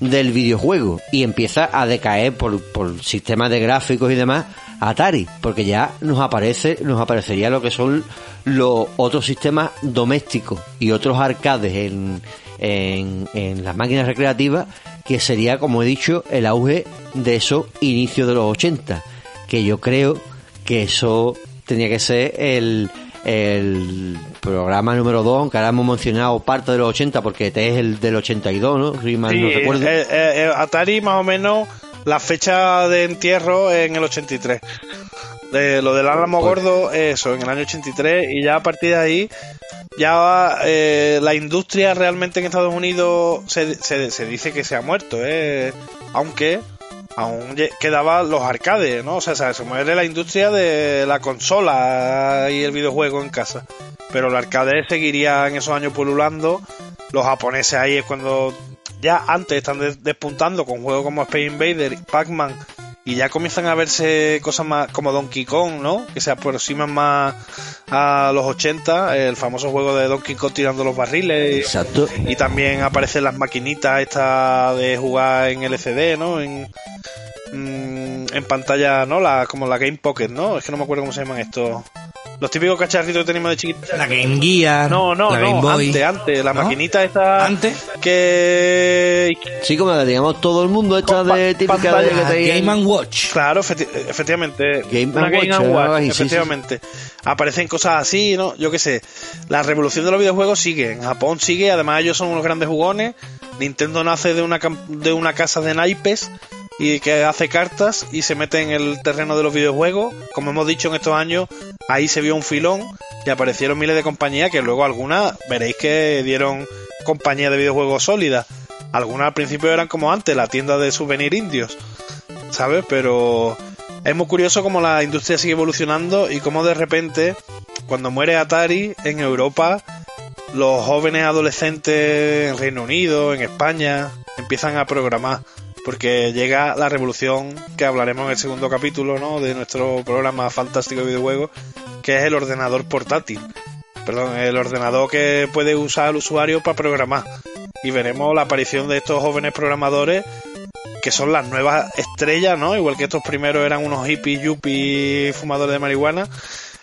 Speaker 3: del videojuego y empieza a decaer por, por sistemas de gráficos y demás Atari, porque ya nos aparece, nos aparecería lo que son los otros sistemas domésticos y otros arcades en, en, en las máquinas recreativas, que sería, como he dicho, el auge de esos inicios de los 80, que yo creo que eso tenía que ser el, el programa número 2, aunque ahora hemos mencionado parte de los 80, porque este es el del 82, ¿no? Si mal
Speaker 2: Sí,
Speaker 3: no recuerdo.
Speaker 2: eh, eh, eh, Atari más o menos la fecha de entierro en el 83. De, lo del Álamo Gordo, eso, en el año 83 y ya a partir de ahí ya eh, la industria realmente en Estados Unidos se, se, se dice que se ha muerto, eh, aunque aún quedaban los arcades, ¿no? O sea, se muere la industria de la consola y el videojuego en casa. Pero el arcade seguiría en esos años pululando. Los japoneses ahí es cuando ya antes están des- despuntando con juegos como Space Invader, y Pac-Man y ya comienzan a verse cosas más como Donkey Kong, ¿no? Que se aproximan más a los 80, el famoso juego de Donkey Kong tirando los barriles.
Speaker 3: Exacto.
Speaker 2: Y también aparecen las maquinitas estas de jugar en LCD, ¿no? En, mm, en pantalla, ¿no? La, como la Game Pocket, ¿no? Es que no me acuerdo cómo se llaman estos. Los típicos cacharritos que teníamos de chiquitos.
Speaker 4: La Game Gear.
Speaker 2: No, no,
Speaker 4: la Game
Speaker 2: no,
Speaker 4: Boy.
Speaker 2: antes, antes. La
Speaker 4: ¿No?
Speaker 2: maquinita esta
Speaker 4: Antes.
Speaker 2: que...
Speaker 3: Sí, como la digamos todo el mundo, esta
Speaker 2: Con
Speaker 3: de típica de que te
Speaker 4: Game and Watch.
Speaker 2: Claro, efecti- efectivamente.
Speaker 3: Game
Speaker 2: una
Speaker 3: and
Speaker 2: Game
Speaker 3: Watch,
Speaker 2: and
Speaker 3: sí, sí.
Speaker 2: efectivamente. Aparecen cosas así, ¿no? Yo qué sé. La revolución de los videojuegos sigue. En Japón sigue. Además, ellos son unos grandes jugones. Nintendo nace de una, de una casa de naipes y que hace cartas y se mete en el terreno de los videojuegos. Como hemos dicho en estos años, ahí se vio un filón y aparecieron miles de compañías que luego algunas veréis que dieron compañías de videojuegos sólidas. Algunas al principio eran como antes, la tienda de souvenir indios. ¿sabes? Pero es muy curioso cómo la industria sigue evolucionando y cómo de repente, cuando muere Atari en Europa, los jóvenes adolescentes en Reino Unido, en España, empiezan a programar. Porque llega la revolución que hablaremos en el segundo capítulo ¿no? de nuestro programa fantástico de videojuegos, que es el ordenador portátil. Perdón, el ordenador que puede usar el usuario para programar. Y veremos la aparición de estos jóvenes programadores que son las nuevas estrellas, ¿no? Igual que estos primeros eran unos hippies, yuppies, fumadores de marihuana.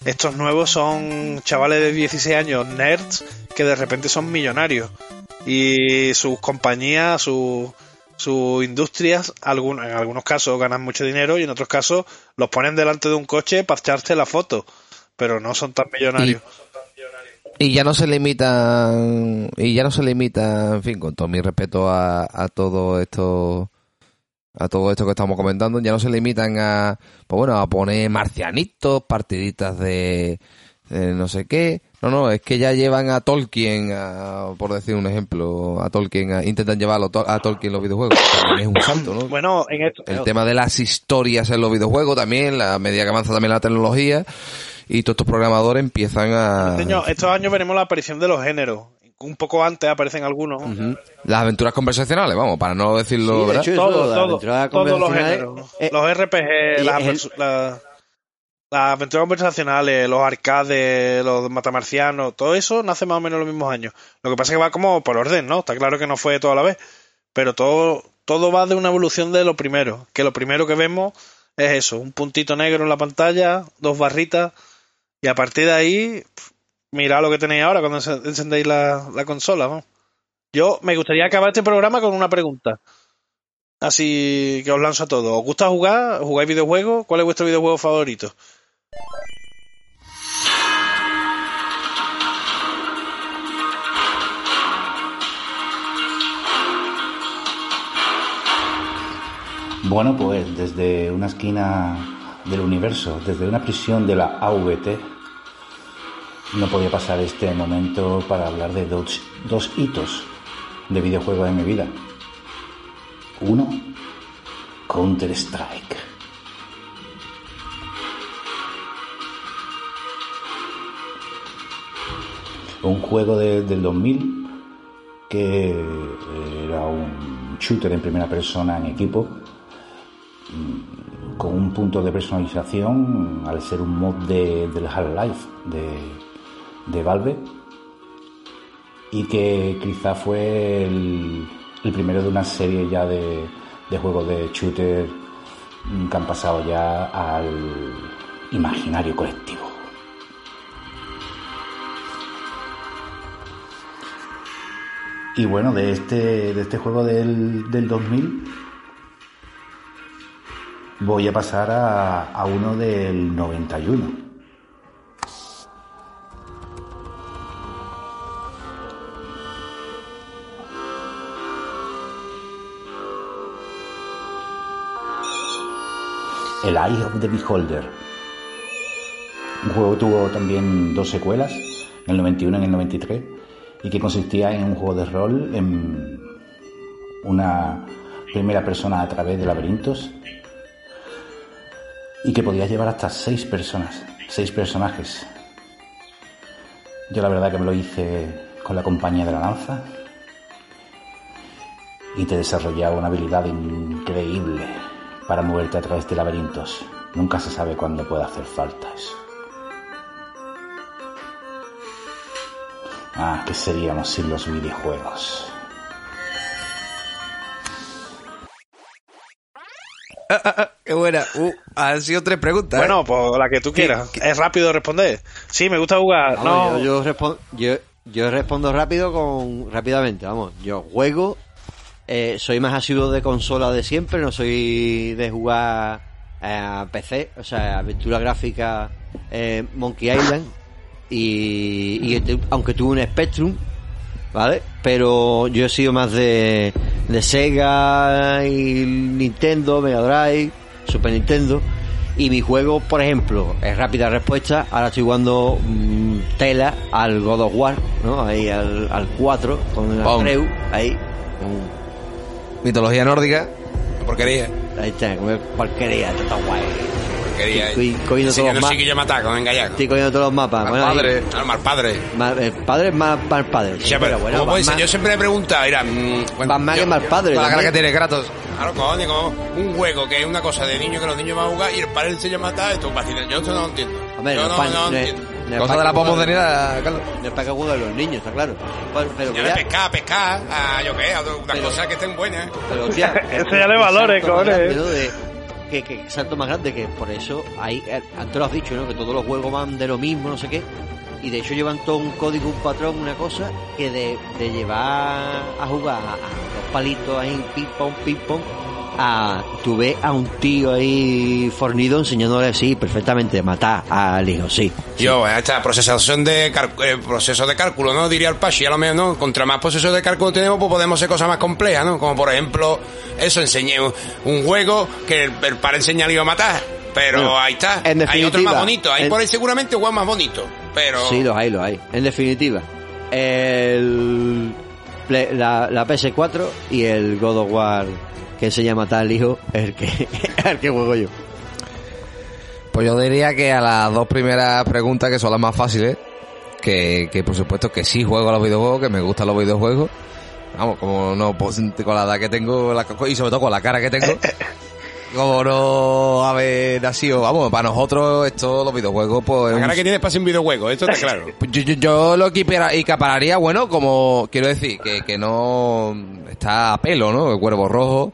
Speaker 2: Estos nuevos son chavales de 16 años, nerds, que de repente son millonarios. Y sus compañías, sus sus industrias, en algunos casos ganan mucho dinero y en otros casos los ponen delante de un coche para echarse la foto. Pero no son tan millonarios.
Speaker 1: Y ya no se limitan, y ya no se limita, en fin, con todo mi respeto a, a todo esto, a todo esto que estamos comentando, ya no se limitan a, pues bueno, a poner marcianitos, partiditas de, de no sé qué. No, no, es que ya llevan a Tolkien, a- por decir un ejemplo, a Tolkien, a- intentan llevarlo a Tolkien los videojuegos. También es un salto, ¿no?
Speaker 2: Bueno, en esto,
Speaker 1: El tema de las historias en los videojuegos también, la medida que avanza también la tecnología, y todos estos programadores empiezan a...
Speaker 2: Señor, estos años veremos la aparición de los géneros. Un poco antes aparecen algunos.
Speaker 1: Las aventuras conversacionales, vamos, para no decirlo,
Speaker 3: Sí, de
Speaker 1: ¿verdad?
Speaker 3: hecho,
Speaker 2: Todo, todo, todos los géneros.
Speaker 3: es-
Speaker 2: los RPG, las,
Speaker 3: es el-
Speaker 2: persu- la- las aventuras conversacionales, los arcades, los matamarcianos, todo eso nace más o menos en los mismos años. Lo que pasa es que va como por orden, ¿no? Está claro que no fue todo a la vez, pero todo, todo va de una evolución de lo primero, que lo primero que vemos es eso, un puntito negro en la pantalla, dos barritas, y a partir de ahí, mira lo que tenéis ahora cuando encendéis la, la consola. Yo me gustaría acabar este programa con una pregunta. Así que os lanzo a todos. ¿Os gusta jugar? ¿Jugáis videojuegos? ¿Cuál es vuestro videojuego favorito?
Speaker 6: Bueno, pues desde una esquina del universo, desde una prisión de la AVT, no podía pasar este momento para hablar de dos, hitos de videojuegos en mi vida. Uno, Counter-Strike. Un juego de- del 2000 que era un shooter en primera persona en equipo mm, con un punto de personalización al ser un mod de, del Half-Life de, Valve y que quizá fue el, el primero de una serie ya de, de juegos de shooter mm, que han pasado ya al imaginario colectivo. Y bueno, de este, de este juego del, del 2000 voy a pasar a, a uno del 91. El Eye of the Beholder. Un juego tuvo también dos secuelas, en el 91 y en el 93, y que consistía en un juego de rol en una primera persona a través de laberintos y que podías llevar hasta seis personas, seis personajes. Yo la verdad que me lo hice con la compañía de la lanza y te desarrollaba una habilidad increíble para moverte a través de laberintos. Nunca se sabe cuándo puede hacer falta eso. Ah, ¿qué seríamos sin los videojuegos?
Speaker 1: Qué buena. Uh, han sido tres preguntas. ¿eh?
Speaker 2: Bueno, pues la que tú quieras. Es rápido de responder. Sí, me gusta jugar.
Speaker 3: Vamos,
Speaker 2: no,
Speaker 3: yo, yo, respon- yo, yo respondo rápido con rápidamente, vamos. Yo juego, eh, soy más asiduo de consola de siempre, no soy de jugar eh, a PC, o sea, aventura gráfica eh, Monkey Island y, y este- aunque tuve un Spectrum, ¿vale? Pero yo he sido más de, de Sega y Nintendo, Mega Drive, Super Nintendo. Y mi juego, por ejemplo, es rápida respuesta. Ahora estoy jugando mm, Tela al God of War, ¿no? Ahí al, al 4, con el. Atreu, ahí. con-
Speaker 1: Mitología nórdica.
Speaker 5: Porquería.
Speaker 3: ahí está, porquería, está guay.
Speaker 5: Porquería.
Speaker 3: Estoy cogiendo todos
Speaker 5: que
Speaker 3: los
Speaker 5: no
Speaker 3: ma-
Speaker 5: sí que yo matar con engallaco.
Speaker 3: Estoy cogiendo todos los mapas. Bueno, ahí-
Speaker 1: padre.
Speaker 5: Al mal padre.
Speaker 3: Padre es más mal padre. sí,
Speaker 5: Ya, pero,
Speaker 3: pero bueno,
Speaker 5: ¿cómo puede ser?
Speaker 3: Batman-
Speaker 5: Yo siempre me he preguntado, mira, mm, bueno,
Speaker 3: Batman
Speaker 5: yo-
Speaker 3: es mal padre.
Speaker 1: Con la cara que tiene Kratos.
Speaker 5: Claro, coño, como un juego que es una cosa de niño que los niños van a jugar y el padre se llama matar, esto. Yo esto no lo entiendo.
Speaker 3: Hombre,
Speaker 5: yo
Speaker 3: no,
Speaker 5: no, no entiendo.
Speaker 3: no
Speaker 1: Cosa de la posmodernidad, Carlos.
Speaker 3: No es para que jueguen los niños, está claro. Pero
Speaker 5: Ya
Speaker 3: ya-
Speaker 5: pescar, pescar, a yo qué, a una
Speaker 3: Pero-
Speaker 5: cosa que estén buenas.
Speaker 3: Pero, hostia,
Speaker 2: Enséñale
Speaker 3: el
Speaker 2: valores, cojones.
Speaker 3: Que, que salto más grande que por eso hay eh, antes lo has dicho no que todos los juegos van de lo mismo no sé qué. Y de hecho llevan todo un código un patrón una cosa que de, de llevar a jugar a, a los palitos ahí ping pong ping pong a tú ves a un tío ahí fornido enseñándole sí perfectamente matar al hijo sí
Speaker 5: Yo, esta procesación de eh, proceso de cálculo, ¿no? Diría el Pachi, a lo menos, ¿no? Contra más procesos de cálculo tenemos, pues podemos hacer cosas más complejas, ¿no? Como por ejemplo, eso, enseñé un, un juego que el, el padre enseña al hijo a matar. Pero
Speaker 3: Bueno,
Speaker 5: ahí está.
Speaker 3: en
Speaker 5: hay otro más bonito. Hay
Speaker 3: en-
Speaker 5: por ahí seguramente juegos más bonitos. Pero.
Speaker 3: Sí, los hay, los hay. En definitiva, el, la, la PS4 y el God of War que se llama tal hijo es el que, el que juego yo.
Speaker 1: Pues yo diría que a las dos primeras preguntas, que son las más fáciles, que, que por supuesto que sí juego a los videojuegos, que me gustan los videojuegos. Vamos, como no, pues, con la edad que tengo la- y sobre todo con la cara que tengo, como no haber nacido, vamos, para nosotros esto, los videojuegos, pues...
Speaker 5: La cara que tiene para un videojuego, esto está claro.
Speaker 1: Yo, yo, yo lo equipara- equipararía, bueno, como quiero decir, que, que no está a pelo, ¿no? El Cuervo Rojo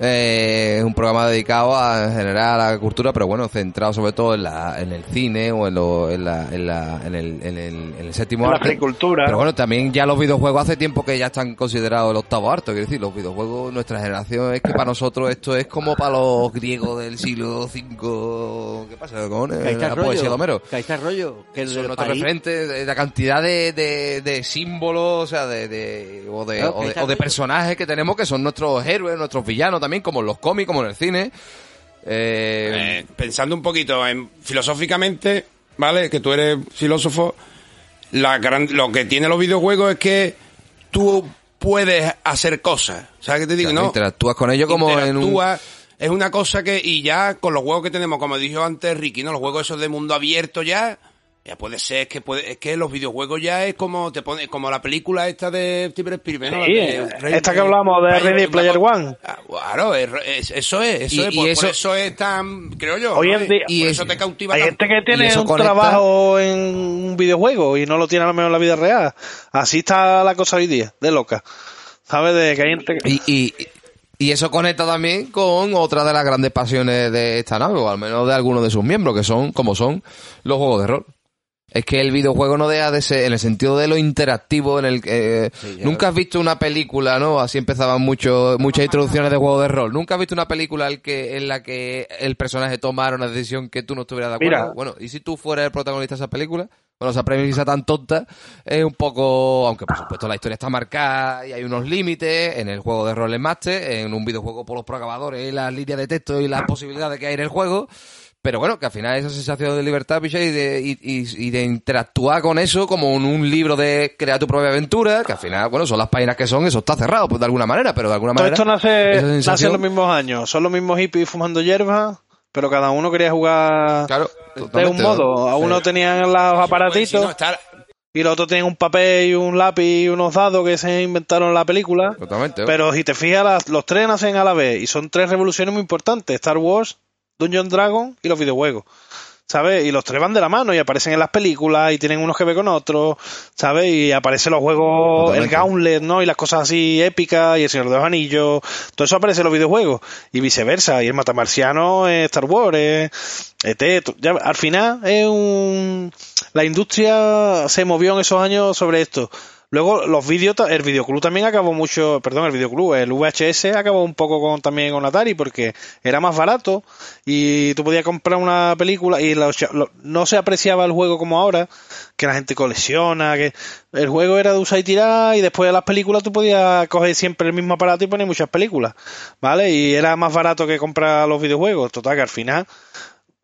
Speaker 1: eh, es un programa dedicado a, en general a la cultura, pero bueno, centrado sobre todo en, la, en el cine o en, lo, en, la, en, la, en, el, en, el, en el séptimo
Speaker 2: En la
Speaker 1: arte.
Speaker 2: agricultura.
Speaker 1: Pero bueno, también ya los videojuegos hace tiempo que ya están considerados el octavo arte. Quiero decir, los videojuegos, nuestra generación, es que para nosotros esto es como para los griegos del siglo V. ¿Qué pasa? Con
Speaker 3: está
Speaker 1: la
Speaker 3: el
Speaker 1: poesía de
Speaker 3: rollo.
Speaker 1: Homero
Speaker 3: Que ahí está el rollo. Que
Speaker 1: son referentes, de la cantidad de, de, de símbolos, o sea, de, de- o, de,
Speaker 3: Claro,
Speaker 1: o, de, o personajes que tenemos que son nuestros héroes, nuestros villanos también, como en los cómics, como en el cine. Eh,
Speaker 5: Eh, pensando un poquito en filosóficamente, ¿vale? Que tú eres filósofo, la gran, lo que tiene los videojuegos es que tú puedes hacer cosas. ¿Sabes qué te digo?
Speaker 1: o sea,
Speaker 5: no.
Speaker 1: interactúas con ellos como en un...
Speaker 5: Es una cosa que, y ya con los juegos que tenemos, como dijo antes Ricky, ¿no? Los juegos esos de mundo abierto ya, ya puede ser, que puede, es que los videojuegos ya es como te pone, como la película esta de Steven Spielberg, ¿no?
Speaker 2: Sí,
Speaker 5: De Ready-
Speaker 2: esta que hablamos de Ready Player One.
Speaker 5: Ah, Claro, es- es- eso es, eso
Speaker 1: Y-
Speaker 5: es,
Speaker 1: y
Speaker 5: por, por
Speaker 1: eso-
Speaker 5: es tan, creo yo.
Speaker 2: Hoy
Speaker 5: ¿no?
Speaker 2: en día-
Speaker 5: y por
Speaker 1: es-
Speaker 5: eso te cautiva
Speaker 2: Hay
Speaker 5: tanto.
Speaker 2: gente que tiene un
Speaker 1: conecta-
Speaker 2: trabajo en un videojuego y no lo tiene a lo mejor en la vida real. Así está la cosa hoy día, de loca. ¿Sabes? De que hay gente que...
Speaker 1: Y, y, y eso conecta también con otra de las grandes pasiones de esta nave, o al menos de algunos de sus miembros, que son, como son, los juegos de rol. Es que el videojuego no deja de ser, en el sentido de lo interactivo, en el que... eh, Nunca has visto una película, ¿no? Así empezaban mucho, muchas introducciones de juegos de rol. Nunca has visto una película en, que, en la que el personaje tomara una decisión que tú no estuvieras de acuerdo.
Speaker 2: Mira.
Speaker 1: Bueno, ¿y si tú fueras el protagonista de esa película? Bueno, esa premisa tan tonta es un poco, aunque por supuesto la historia está marcada y hay unos límites en el juego de rol en Master, en un videojuego por los programadores y las líneas de texto y las posibilidades que hay en el juego. Pero bueno, que al final esa sensación de libertad, y de, y, y- y de interactuar con eso como en un libro de crear tu propia aventura, que al final, bueno, son las páginas que son, eso está cerrado, pues de alguna manera, pero de alguna
Speaker 2: Todo
Speaker 1: manera.
Speaker 2: esto nace, nace en los mismos años. Son los mismos hippies fumando hierba, pero cada uno quería jugar
Speaker 1: Claro,
Speaker 2: de un modo. A uno
Speaker 1: Sí.
Speaker 2: tenían los
Speaker 5: Pues, si
Speaker 2: aparatitos y los otros tenían un papel y un lápiz y unos dados que se inventaron en la película.
Speaker 1: Totalmente.
Speaker 2: Pero si te fijas, las- los tres nacen a la vez y son tres revoluciones muy importantes: Star Wars, Dungeon Dragon y los videojuegos. ¿Sabes? Y los tres van de la mano y aparecen en las películas y tienen unos que ver con otros, ¿sabes? Y aparecen los juegos, el. Gauntlet, ¿no? Y las cosas así épicas y el Señor de los Anillos. Todo eso aparece en los videojuegos. Y viceversa. Y el Matamarciano es Star Wars, es ET. to- ya, al final es un... La industria se movió en esos años sobre esto. Luego los vídeos, el videoclub también acabó mucho, perdón, el videoclub, el VHS acabó un poco con, también con Atari porque era más barato y tú podías comprar una película y lo- no se apreciaba el juego como ahora, que la gente colecciona, que el juego era de usar y tirar y después de las películas tú podías coger siempre el mismo aparato y poner muchas películas, ¿vale? Y era más barato que comprar los videojuegos, total que al final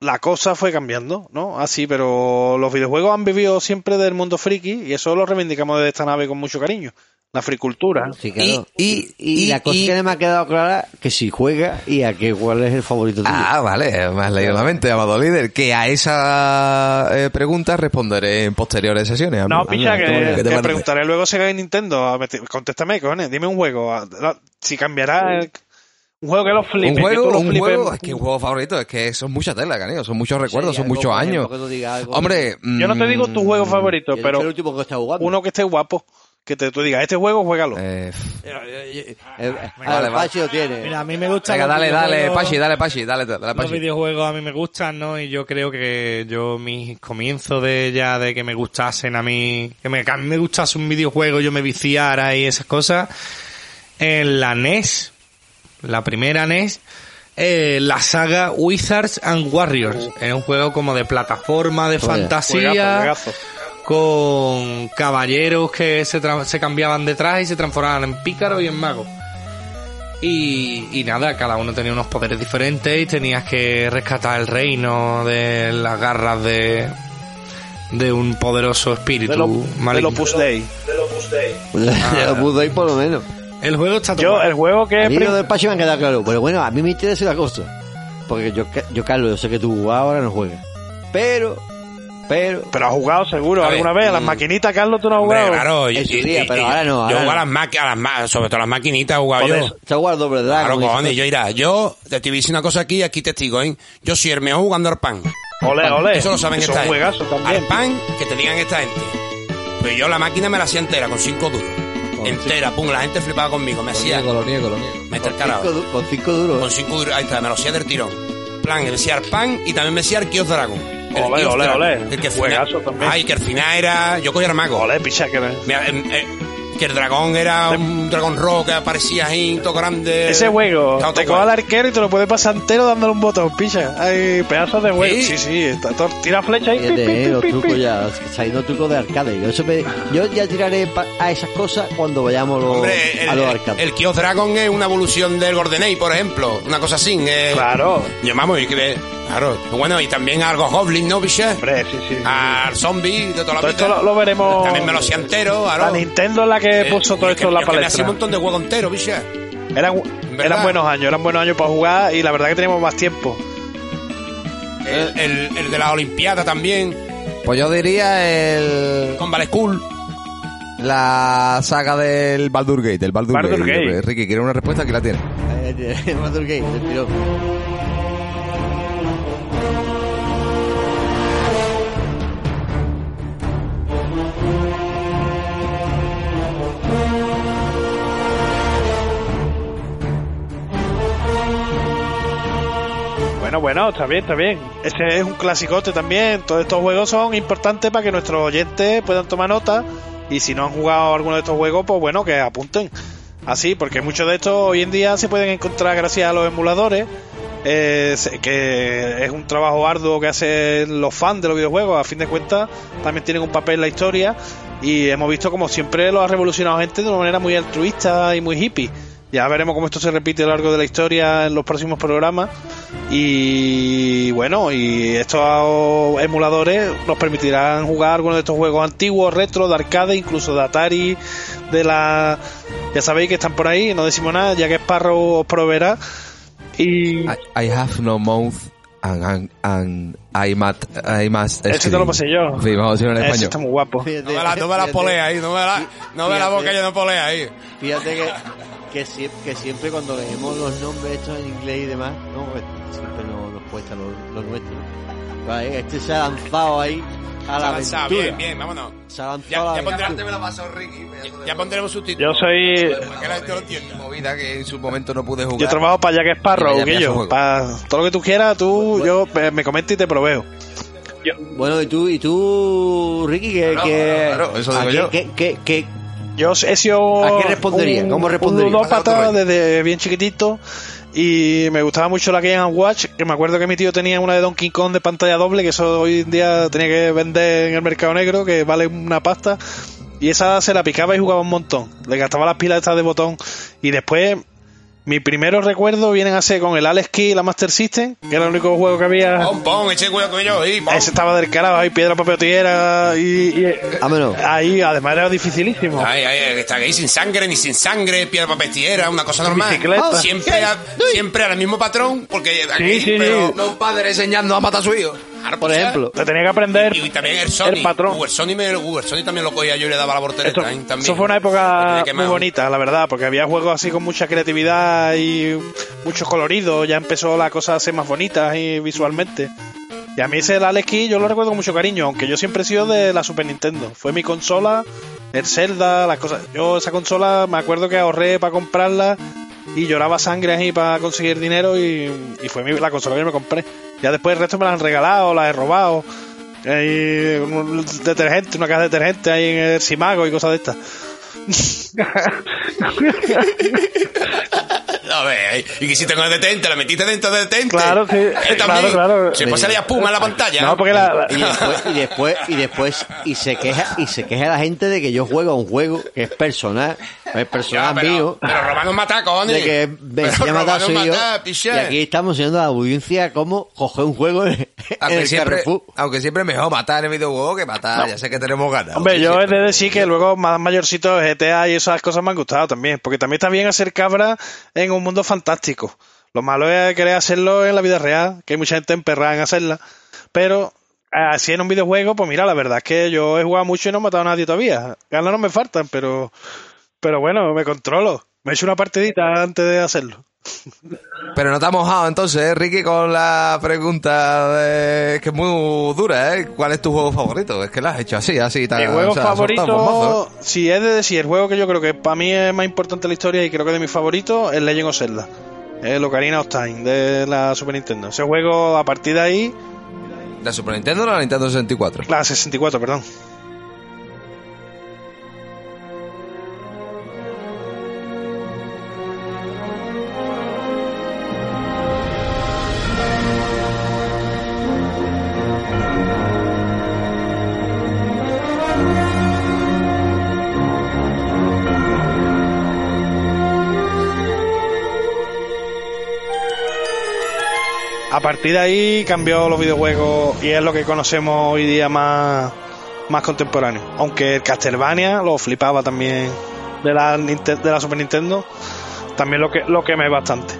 Speaker 2: la cosa fue cambiando, ¿no? Así, pero los videojuegos han vivido siempre del mundo friki y eso lo reivindicamos desde esta nave con mucho cariño. La fricultura.
Speaker 3: Sí, claro.
Speaker 1: Y-
Speaker 3: Y,
Speaker 1: y-
Speaker 3: y la cosa
Speaker 1: y-
Speaker 3: que no me ha quedado clara que si juega y a qué cuál es el favorito tuyo.
Speaker 1: Ah, vale, me has leído la mente, amado líder. Que a esa eh, pregunta responderé en posteriores sesiones.
Speaker 2: No, picha, que,
Speaker 1: ¿qué te
Speaker 2: que preguntaré luego si hay Nintendo. A ver, Contéstame, cojones. Dime un juego. Si cambiará el- un juego que lo flipe.
Speaker 1: Un
Speaker 2: que
Speaker 1: juego,
Speaker 2: tú lo
Speaker 1: un
Speaker 2: flipes.
Speaker 1: juego, es que un juego favorito, es que son muchas telas, canijo, son muchos recuerdos, son
Speaker 3: algo,
Speaker 1: muchos años.
Speaker 3: que algo.
Speaker 1: Hombre,
Speaker 2: Yo no te digo tu juego
Speaker 1: mm,
Speaker 2: favorito,
Speaker 3: he dicho
Speaker 2: pero
Speaker 3: el último que está jugando.
Speaker 2: uno que esté guapo. Que te, tú digas, este juego, juégalo.
Speaker 1: eh,
Speaker 3: Eh, eh,
Speaker 1: Vale,
Speaker 3: ah,
Speaker 1: vale.
Speaker 3: Pachi lo tiene.
Speaker 7: Mira, a mí me gusta.
Speaker 1: venga, dale, dale, Pachi, dale, Pachi, dale, dale,
Speaker 7: Los
Speaker 1: Pachi.
Speaker 7: videojuegos a mí me gustan, ¿no? Y yo creo que yo, mis comienzos de ya de que me gustasen a mí, que, me, que a mí me gustase un videojuego, yo me viciara y esas cosas, en la NES, la primera NES, eh, la saga Wizards and Warriors. Era un juego como de plataforma, de
Speaker 3: Vaya.
Speaker 7: fantasía,
Speaker 2: Juegazo, juegazo.
Speaker 7: con caballeros que se, se cambiaban detrás y se transformaban en pícaros y en magos. Y, y nada, cada uno tenía unos poderes diferentes y tenías que rescatar el reino de las garras de, de un poderoso espíritu
Speaker 2: De lo,
Speaker 7: maligno.
Speaker 2: del Opus Dei.
Speaker 3: Ya lo puso ahí por lo menos.
Speaker 7: El juego está
Speaker 2: Yo,
Speaker 7: tomado.
Speaker 2: el juego que prim-
Speaker 3: lo del Pachi me ha quedado claro. Pero bueno, a mí me interesa una cosa. Porque yo, yo Carlos, yo sé que tú ahora no juegas. Pero pero
Speaker 2: Pero has jugado seguro
Speaker 5: A ver,
Speaker 2: alguna vez. A las
Speaker 5: mm.
Speaker 2: maquinitas, Carlos, tú no has
Speaker 5: Hombre,
Speaker 2: jugado.
Speaker 5: claro.
Speaker 3: Su día, pero ahora no,
Speaker 5: Yo juego a
Speaker 3: no.
Speaker 5: las máquinas, a las ma- sobre todo a las maquinitas he jugado yo.
Speaker 3: ha jugado Doble.
Speaker 5: Claro,
Speaker 3: y
Speaker 5: cojones, yo irá. Yo te estoy diciendo una cosa aquí, aquí testigo, ¿eh? Yo soy el mejor jugando al pan.
Speaker 2: Ole, ole.
Speaker 5: Eso lo saben
Speaker 2: Eso
Speaker 5: esta
Speaker 2: es un
Speaker 5: gente. Al pan que te digan esta gente. Pues yo la máquina me la hacía entera, con cinco duros. Entera, pum, la gente flipaba conmigo. Me
Speaker 1: Lo
Speaker 5: hacía.
Speaker 1: niego, lo niego, lo niego.
Speaker 5: Me
Speaker 3: du- con cinco duros.
Speaker 5: Con cinco duros, ahí está, me lo hacía del tirón. Plan, me decía el pan y también me decía el Kios Dragon. El
Speaker 2: ole,
Speaker 5: Dragon.
Speaker 2: ole.
Speaker 5: El que
Speaker 2: Juegazo
Speaker 5: final,
Speaker 2: también.
Speaker 5: Ay, que al final era. Yo cogía el mago.
Speaker 2: Ole, picha, que
Speaker 5: Mira, em, eh, que el dragón era un dragón rojo que aparecía ahí, todo grande.
Speaker 2: Ese juego, te coge al arquero y te lo puedes pasar entero dándole un botón, picha. Hay pedazos de juego.
Speaker 5: ¿Sí?
Speaker 2: Sí, sí, está todo- tira flecha y pi,
Speaker 3: Fíjate, eh, los trucos ya, saliendo trucos de arcade. Yo, eso me- yo ya tiraré pa- a esas cosas cuando vayamos los-
Speaker 5: Hombre, el,
Speaker 3: a los
Speaker 5: el,
Speaker 3: arcades.
Speaker 5: el Kios Dragon es una evolución del Golden Age, por ejemplo. Una cosa así. eh.
Speaker 2: Claro,
Speaker 5: Yo, vamos, y que, claro. Bueno, y también algo Goblin, ¿no, biche?
Speaker 2: hombre, sí, sí.
Speaker 5: Al zombie de toda la
Speaker 2: Todo
Speaker 5: vida.
Speaker 2: esto lo, lo veremos.
Speaker 5: También me lo hacía entero,
Speaker 2: La
Speaker 5: claro.
Speaker 2: Nintendo es la que
Speaker 5: Eh,
Speaker 2: puso todo esto en
Speaker 5: que-
Speaker 2: la
Speaker 5: que me hacía
Speaker 2: palestra.
Speaker 5: un montón de juegos enteros, biche.
Speaker 2: Eran, eran buenos años, eran buenos años para jugar y la verdad que teníamos más tiempo.
Speaker 5: El, el, el de la Olimpiada también,
Speaker 1: Pues yo diría el
Speaker 5: con Vale School.
Speaker 1: la saga del Baldur Gate, el Baldur,
Speaker 2: Baldur
Speaker 1: Gate.
Speaker 2: Gate.
Speaker 1: Ricky, ¿quiere una respuesta? Aquí la tiene.
Speaker 3: Baldur Gate, del tirón.
Speaker 2: Bueno, está bien, está bien. Ese es un clasicote también. Todos estos juegos son importantes para que nuestros oyentes puedan tomar nota. Y si no han jugado alguno de estos juegos, pues bueno, que apunten. Así, porque muchos de estos hoy en día se pueden encontrar gracias a los emuladores. eh, que es un trabajo arduo que hacen los fans de los videojuegos. A fin de cuentas, también tienen un papel en la historia. Y hemos visto como siempre lo ha revolucionado gente de una manera muy altruista y muy hippie. Ya veremos cómo esto se repite a lo largo de la historia en los próximos programas. Y bueno, y estos emuladores nos permitirán jugar algunos de estos juegos antiguos, retro, de arcade, incluso de Atari, de la... Ya sabéis que están por ahí, no decimos nada, ya que Sparrow os proveerá. Y
Speaker 1: I, I have no mouth and, and, and I, must, I must
Speaker 2: Ese te lo pasé yo.
Speaker 1: Sí, vamos a decirlo en
Speaker 2: ese
Speaker 1: español.
Speaker 2: está muy guapo.
Speaker 3: Fíjate,
Speaker 5: No me la, no me la polea ahí, no me la, no me la boca ya no polea ahí.
Speaker 3: Fíjate que, que, que siempre cuando leemos los nombres estos en inglés y demás, no, Pues, siempre nos, nos cuesta lo, lo nuestro. Vale, Este se ha lanzado ahí a la
Speaker 5: Avanzado,
Speaker 3: aventura.
Speaker 5: bien, bien, vámonos.
Speaker 3: Se ha lanzado
Speaker 5: Ya,
Speaker 3: a la
Speaker 5: ya pondré-
Speaker 3: aventura.
Speaker 1: me la pasó Ricky.
Speaker 5: Ya pondremos subtítulos.
Speaker 2: Yo soy...
Speaker 5: Para que la gente lo entienda.
Speaker 1: movida que en su momento no pude jugar.
Speaker 2: Yo trabajo para Jack Sparrow,
Speaker 1: juego.
Speaker 2: Para todo lo que tú quieras, tú, yo eh, me comento y te proveo.
Speaker 3: Bueno, y tú, y tú Ricky, que...
Speaker 1: Claro,
Speaker 3: que
Speaker 1: claro, eso digo
Speaker 3: ¿a qué-
Speaker 1: yo.
Speaker 3: qué- qué- qué-
Speaker 2: Yo he sido.
Speaker 3: ¿A qué respondería? ¿Cómo respondería?
Speaker 2: Un desde bien chiquitito. Y me gustaba mucho la Game Watch. Que me acuerdo que mi tío tenía una de Donkey Kong de pantalla doble. Que eso hoy en día tenía que vender en el mercado negro. Que vale una pasta. Y esa se la picaba y jugaba un montón. Le gastaba las pilas estas de botón. Y después. Mis primeros recuerdos vienen a ser con el Alex Key y la Master System, que era el único juego que había.
Speaker 5: Pon, pon, eche cuidado con ellos ahí, pon.
Speaker 2: Ese estaba del carajo, ahí piedra, papel, tijera y, y-
Speaker 3: Vámonos.
Speaker 2: ahí además era dificilísimo.
Speaker 5: Ay, ay, está ahí sin sangre, ni sin sangre, piedra, papel, tijera, una cosa normal.
Speaker 2: Bicicleta.
Speaker 5: Siempre, a- siempre al mismo patrón, porque aquí,
Speaker 2: Sí, sí,
Speaker 5: pero,
Speaker 2: sí.
Speaker 1: No un padre enseñando a matar a su hijo.
Speaker 3: Por
Speaker 5: pues,
Speaker 3: ejemplo.
Speaker 2: Te tenía que aprender
Speaker 5: Y, y también el Sony.
Speaker 2: el patrón.
Speaker 5: Sony, me, el Sony también lo cogía yo y le daba la voltereta.
Speaker 2: Esto-.
Speaker 5: También.
Speaker 2: eso fue una época muy bonita, la verdad, porque había juegos así con mucha creatividad y muchos coloridos. Ya empezó la cosa a ser más bonita y visualmente. Y a mí ese Alex Key yo lo recuerdo con mucho cariño, aunque yo siempre he sido de la Super Nintendo. Fue mi consola, el Zelda, las cosas. Yo esa consola me acuerdo que ahorré para comprarla y lloraba sangre ahí para conseguir dinero y, y fue mi- la consola que yo me compré. Ya después el resto me la han regalado, la he robado. Hay detergente, una caja de detergente ahí en el Simago y cosas de estas.
Speaker 5: A ver, y que si tengo el detente, la metiste dentro del detente.
Speaker 2: Claro, sí,
Speaker 5: Eh,
Speaker 2: claro,
Speaker 5: también.
Speaker 2: claro.
Speaker 5: Se salir espuma en la pantalla.
Speaker 2: No, porque la, la-
Speaker 3: Y después, y después, y después, y se queja, y se queja la gente de que yo juego a un juego que es personal, es
Speaker 5: Ya,
Speaker 3: personal
Speaker 5: pero,
Speaker 3: mío,
Speaker 5: pero robanos mata, cojones.
Speaker 3: de que me enseña matar soy yo. Y aquí estamos a la audiencia cómo coger un juego en, en
Speaker 1: Aunque
Speaker 3: el
Speaker 1: siempre,
Speaker 3: Carrefour.
Speaker 1: aunque siempre mejor matar en el videojuego que matar. Ya sé que tenemos ganas.
Speaker 2: Hombre, yo he de decir que luego más mayorcito GTA y esas cosas me han gustado también, porque también está bien hacer cabra en un mundo fantástico. Lo malo es querer hacerlo en la vida real, que hay mucha gente emperrada en hacerla, pero así en un videojuego, pues mira, la verdad es que yo he jugado mucho y no he matado a nadie todavía. Ganas no me faltan, pero, pero bueno, me controlo. Me he hecho una partidita antes de hacerlo.
Speaker 1: Pero no te has mojado entonces, ¿eh, Ricky, con la pregunta de... que es muy dura, ¿eh? ¿Cuál es tu juego favorito? Es que la has hecho así, así. tan-
Speaker 2: Mi juego
Speaker 1: o sea,
Speaker 2: favorito, si es de decir, el juego que yo creo que para mí es más importante en la historia y creo que de mis favoritos, es Legend of Zelda. El Ocarina of Time de la Super Nintendo. Ese juego, a partir de ahí.
Speaker 1: ¿La Super Nintendo o la Nintendo 64?
Speaker 2: la 64, perdón. A partir de ahí cambió los videojuegos y es lo que conocemos hoy día más, más contemporáneo. Aunque el Castlevania lo flipaba también de la, de la Super Nintendo, también lo que, lo quemé bastante.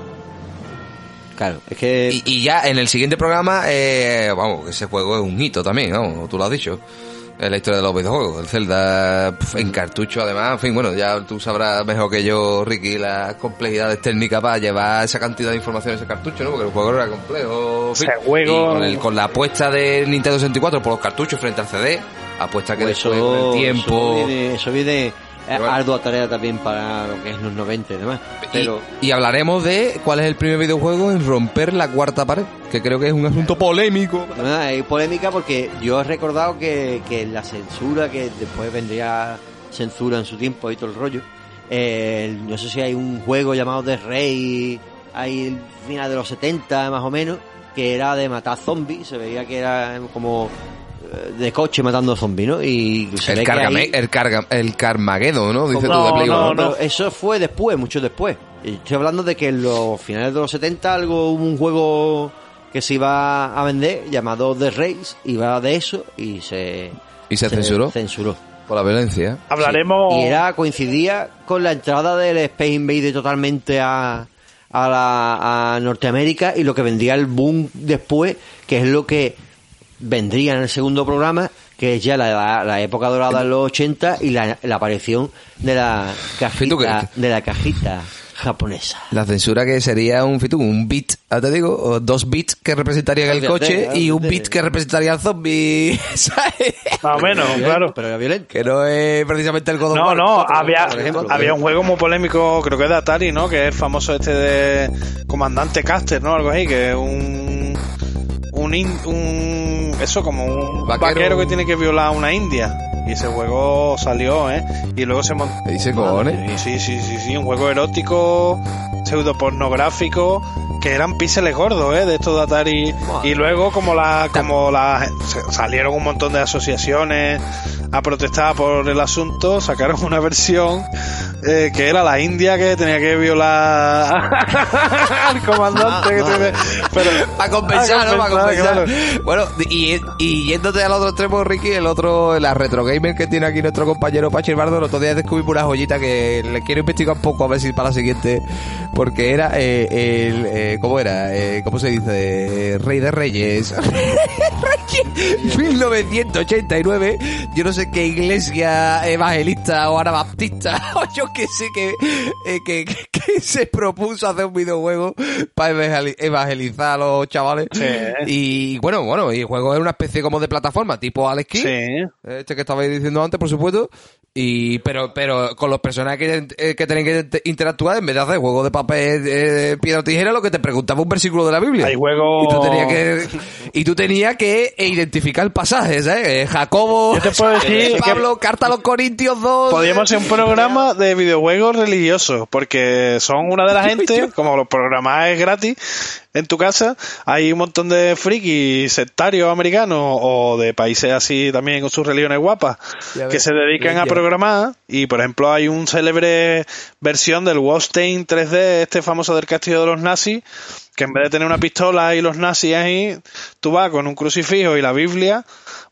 Speaker 3: Claro, es que
Speaker 1: Y, y ya en el siguiente programa, eh, vamos, ese juego es un hito también, ¿no? Tú lo has dicho. La historia de los videojuegos. El Zelda pf, en cartucho, además. En fin, bueno, ya tú sabrás mejor que yo, Ricky, las complejidades técnicas para llevar esa cantidad de información en ese cartucho, ¿no? Porque el juego era complejo.
Speaker 2: juego-
Speaker 1: Y con, el- con la apuesta de Nintendo 64 por los cartuchos frente al CD, apuesta que
Speaker 3: pues
Speaker 1: después con el tiempo.
Speaker 3: Eso viene, eso viene
Speaker 1: bueno.
Speaker 3: ardua tarea también para lo que es los 90 y demás. Pero
Speaker 1: Y, y hablaremos de cuál es el primer videojuego en romper la cuarta pared, que creo que es un asunto polémico.
Speaker 3: Nada, hay polémica porque yo he recordado que, que la censura, que después vendría censura en su tiempo y todo el rollo, eh, no sé si hay un juego llamado The Rey, ahí final de los 70 más o menos, que era de matar zombies, se veía que era como de coche matando zombies, ¿no? Y se
Speaker 1: El,
Speaker 3: ve que
Speaker 1: cargame,
Speaker 3: ahí-
Speaker 1: el, carga, el Carmageddon, ¿no? Dice
Speaker 2: No,
Speaker 1: tú de Play
Speaker 2: no,
Speaker 3: pero eso fue después, mucho después. Estoy hablando de que en los finales de los 70 algo hubo un juego que se iba a vender llamado The Race, iba de eso y se,
Speaker 1: ¿Y se censuró?
Speaker 3: censuró.
Speaker 1: Por la violencia.
Speaker 2: Hablaremos.
Speaker 3: Y era coincidía con la entrada del Space Invader totalmente a, a, la, a Norteamérica y lo que vendría el boom después, que es lo que vendría en el segundo programa, que es ya la, la- la época dorada de los 80 y la, la aparición de la cajita, de la cajita japonesa.
Speaker 1: La censura que sería un fitu, un bit, ahora te digo, o dos bits que representarían el coche y un bit que representaría al zombie, ¿sabes?
Speaker 2: Más o menos, claro.
Speaker 3: Pero era violento.
Speaker 1: Que no es precisamente el God of
Speaker 2: No,
Speaker 1: War,
Speaker 2: no, había, había un juego muy polémico, creo que de Atari, ¿no? Que es el famoso este de Comandante Caster, ¿no? Algo así, que es un. Un, in- un. Eso, como un
Speaker 1: Vaquero.
Speaker 2: vaquero. que tiene que violar a una india. Y ese juego salió, ¿eh? Y luego se montó.
Speaker 1: ¿Qué dice cojones?
Speaker 2: Sí, sí, sí, sí, un juego erótico, pseudo pornográfico, que eran píxeles gordos, ¿eh? De estos de Atari. Y luego, como la, como la, salieron un montón de asociaciones a protestar por el asunto, sacaron una versión eh, que era la India que tenía que violar al comandante. que tiene- pero,
Speaker 1: Para compensar, ¿no? Para
Speaker 2: compensar, claro.
Speaker 1: Bueno, y, y yéndote al otro extremo, Ricky, el otro, la retro gamer que tiene aquí nuestro compañero Pachi Bardo, el otro día descubrí una joyita que le quiero investigar un poco a ver si para la siguiente, porque era eh, el, eh, ¿cómo era? Eh, ¿Cómo se dice? Eh, Rey de Reyes. Reyes. 1989. Yo no sé qué iglesia evangelista o anabaptista, o yo que sé que, eh, que, se propuso hacer un videojuego para evangeli- evangelizar a los chavales.
Speaker 2: Sí.
Speaker 1: Y bueno, bueno, y el juego es una especie como de plataforma, tipo Alex Kidd.
Speaker 2: Sí.
Speaker 1: Este que estabais diciendo antes, por supuesto. Y, pero, pero con los personajes que, eh, que tienen que inter- interactuar, en vez de hacer juego de papel, eh, piedra o tijera, lo que te preguntaba un versículo de la Biblia.
Speaker 2: Hay juegos-
Speaker 1: Y tú tenías que, y tú tenías que identificar el pasaje, ¿sabes? Eh, Jacobo,
Speaker 2: Yo te puedo decir
Speaker 1: eh,
Speaker 2: que-
Speaker 1: Pablo, carta a los Corintios 2.
Speaker 2: Podríamos hacer un programa de videojuegos religiosos, porque son una de la gente, como los programas es gratis en tu casa, hay un montón de frikis sectarios americanos o de países así también con sus religiones guapas que se dedican a programar y por ejemplo hay un célebre versión del Wolfenstein 3D, este famoso del castillo de los nazis, que en vez de tener una pistola y los nazis ahí, tú vas con un crucifijo y la Biblia,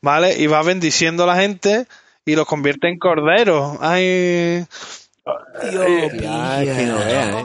Speaker 2: ¿vale? Y vas bendiciendo a la gente y los convierte en corderos. Ay,
Speaker 3: Ya, que no vean, ¿eh?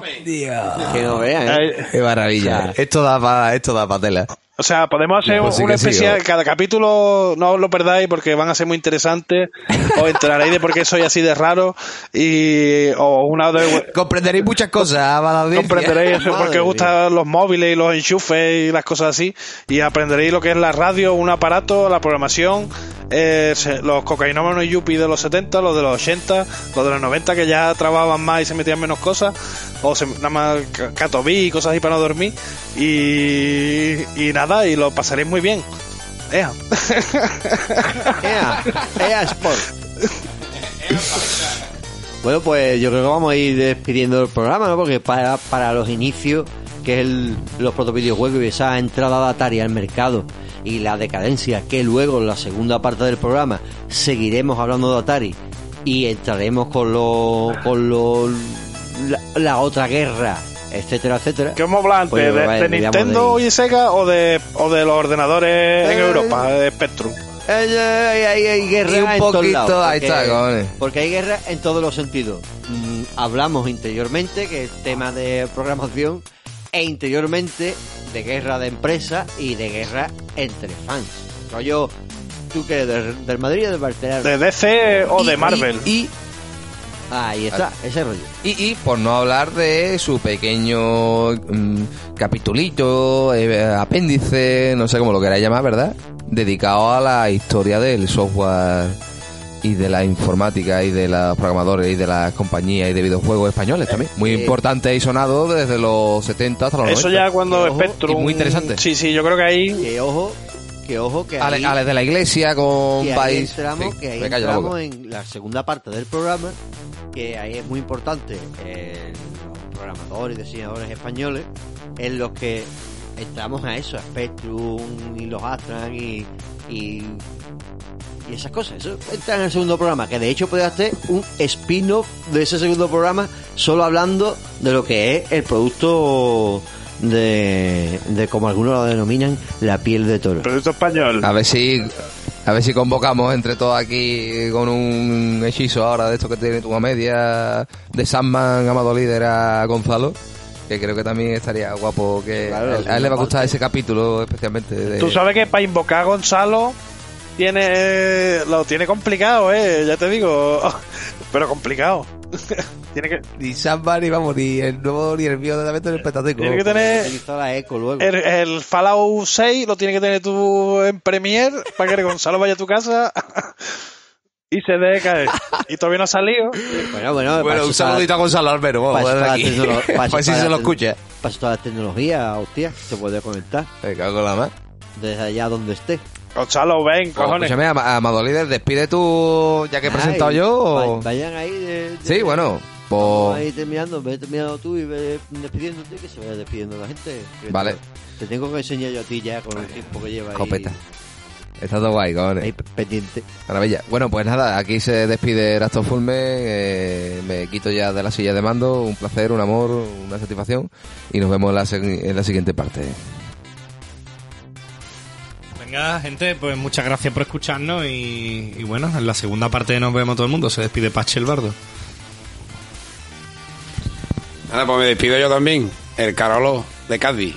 Speaker 3: Que no vean, ¿eh?
Speaker 1: Qué maravilla. Esto da para, esto da pa' tela.
Speaker 2: O sea, podemos hacer
Speaker 1: Pues sí
Speaker 2: un
Speaker 1: que sí,
Speaker 2: especial. Cada capítulo no os lo perdáis porque van a ser muy interesantes. Os enteraréis de por qué soy así de raro. Y. O una de.
Speaker 1: Comprenderéis muchas cosas.
Speaker 2: Comprenderéis porque os gustan los móviles y los enchufes y las cosas así. Y aprenderéis lo que es la radio, un aparato, la programación, eh, los cocainómanos y yuppie de los 70, los de los 80, los de los 90 que ya trabajaban más y se metían menos cosas. O se, nada más ca- catobí y cosas así para no dormir. Y, y nada, y lo pasaréis muy bien. Ea.
Speaker 3: Ea, Ea Sport. Bueno, pues yo creo que vamos a ir despidiendo el programa, ¿no? Porque para, para los inicios, que es el, los protovideojuegos y esa entrada de Atari al mercado y la decadencia, que luego en la segunda parte del programa seguiremos hablando de Atari y entraremos con lo, con lo, la otra guerra, etcétera, etcétera.
Speaker 2: ¿Qué hemos hablado antes?
Speaker 3: Pues,
Speaker 2: ¿De,
Speaker 3: vaya,
Speaker 2: de
Speaker 3: digamos
Speaker 2: Nintendo
Speaker 3: de-
Speaker 2: y Sega o de, o de los ordenadores en
Speaker 3: Eh,
Speaker 2: Europa, de Spectrum?
Speaker 3: Eh, eh, hay, hay guerra
Speaker 1: Y un
Speaker 3: en todos
Speaker 1: poquito,
Speaker 3: lados,
Speaker 1: ahí está.
Speaker 3: Porque hay guerra en todos los sentidos. Mm, hablamos interiormente, que es tema de programación, e interiormente de guerra de empresa y de guerra entre fans. Rollo, ¿tú qué? ¿Del, del Madrid o del Barcelona?
Speaker 2: ¿De DC o
Speaker 1: Y-
Speaker 2: de Marvel?
Speaker 1: Y, y,
Speaker 3: Ahí está, ese rollo.
Speaker 1: y, y por no hablar de su pequeño mm, capitulito, eh, apéndice, no sé cómo lo queráis llamar, ¿verdad? Dedicado a la historia del software y de la informática y de los programadores y de las compañías y de videojuegos españoles también. Muy
Speaker 3: Eh,
Speaker 1: importante y sonado desde los 70 hasta los
Speaker 2: Eso
Speaker 1: 90.
Speaker 2: ya cuando Spectrum...
Speaker 1: y muy interesante.
Speaker 2: Sí, sí, yo creo que ahí...
Speaker 3: Que ojo, que ojo, que
Speaker 1: Ale,
Speaker 3: ahí,
Speaker 1: Ale de la iglesia con
Speaker 3: que ahí
Speaker 1: país.
Speaker 3: entramos,
Speaker 1: Sí,
Speaker 3: que ahí
Speaker 1: la
Speaker 3: entramos en la segunda parte del programa, que ahí es muy importante eh, los programadores y diseñadores españoles, en los que entramos a eso, a Spectrum y los Astran y, y, y esas cosas. Eso entra en el segundo programa, que de hecho puede hacer un spin-off de ese segundo programa solo hablando de lo que es el producto de, de como algunos lo denominan, la piel de toro.
Speaker 2: Producto español.
Speaker 1: A ver si a ver si convocamos entre todos aquí con un hechizo ahora de esto que tiene tu media de Sandman, Amado Líder a Gonzalo. Que creo que también estaría guapo que
Speaker 3: Claro,
Speaker 1: a él- a él le va a gustar ese capítulo especialmente. De,
Speaker 2: Tú sabes que para invocar a Gonzalo tiene lo tiene complicado, eh, ya te digo, pero complicado. Tiene que
Speaker 1: Ni Sandman ni vamos, ni el nuevo ni el mío de la mente del Petateco.
Speaker 2: tiene que tener
Speaker 3: Utilizó la eco luego.
Speaker 2: el, el Fallout 6 lo tiene que tener tú en Premiere para que Gonzalo vaya a tu casa y se deje caer. Y todavía no ha salido.
Speaker 3: Bueno, bueno,
Speaker 1: Bueno, un saludito a Gonzalo Albero, vamos,
Speaker 3: para
Speaker 1: Pues si se lo escucha.
Speaker 3: Para eso está la tecnología, hostia, se puede conectar
Speaker 1: Me cago en la más.
Speaker 3: desde allá donde esté.
Speaker 2: Gonzalo, ven, cojones.
Speaker 1: Escúchame, Am- Amado Líder, despide tú, ya que he
Speaker 3: Ay,
Speaker 1: presentado yo. o-
Speaker 3: Vayan ahí. De, de-
Speaker 1: Sí, bueno, pues.
Speaker 3: ahí terminando, ve terminando tú y ve despidiéndote, que se vaya despidiendo la gente.
Speaker 1: Vale.
Speaker 3: Te, te tengo que enseñar yo a ti ya con el tiempo que lleva ahí.
Speaker 1: Copeta. Está todo guay, cojones.
Speaker 3: Ahí pendiente.
Speaker 1: Maravilla. Bueno, pues nada, aquí se despide Raston Fulme. eh, me quito ya de la silla de mando. Un placer, un amor, una satisfacción. Y nos vemos en la, en la siguiente parte.
Speaker 7: Venga, gente, pues muchas gracias por escucharnos y, y bueno, en la segunda parte nos vemos todo el mundo. Se despide Pache el Bardo.
Speaker 5: Nada, pues me despido yo también, el Carolo de Cádiz.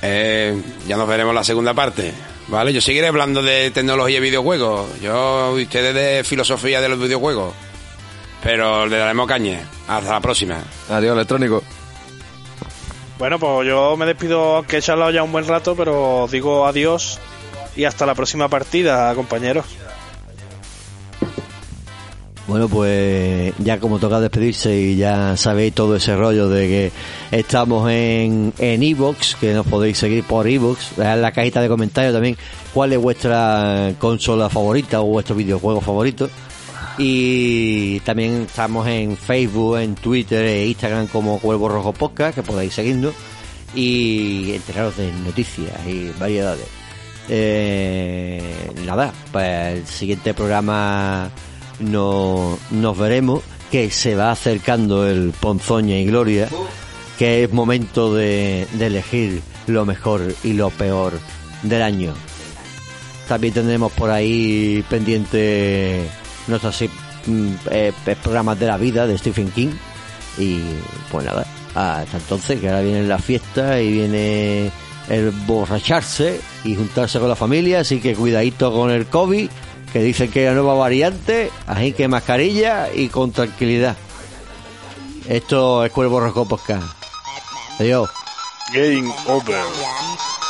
Speaker 5: Eh, ya nos veremos en la segunda parte, ¿vale? Yo seguiré hablando de tecnología y videojuegos. Yo ustedes de filosofía de los videojuegos. Pero le daremos caña. Hasta la próxima.
Speaker 1: Adiós, electrónico.
Speaker 2: Bueno, pues yo me despido, aunque he charlado ya un buen rato, pero os digo adiós y hasta la próxima partida, compañeros.
Speaker 3: Bueno, pues ya como toca despedirse y ya sabéis todo ese rollo de que estamos en en Evox, que nos podéis seguir por Evox, en la cajita de comentarios también cuál es vuestra consola favorita o vuestro videojuego favorito. Y también estamos en Facebook, en Twitter e Instagram como Cuervo Rojo Podcast, que podéis seguirnos y enteraros de noticias y variedades. Eh, nada, pues el siguiente programa no, nos veremos, que se va acercando el Ponzoña y Gloria, que es momento de, elegir lo mejor y lo peor del año. También tendremos por ahí pendiente nuestros mm, eh, eh, programas de la vida de Stephen King. Y pues nada, hasta entonces, que ahora viene la fiesta y viene el borracharse y juntarse con la familia, así que cuidadito con el COVID, que dicen que hay una nueva variante, así que mascarilla y con tranquilidad. Esto es Cuervo Rojo Podcast. Adiós.
Speaker 2: Game over.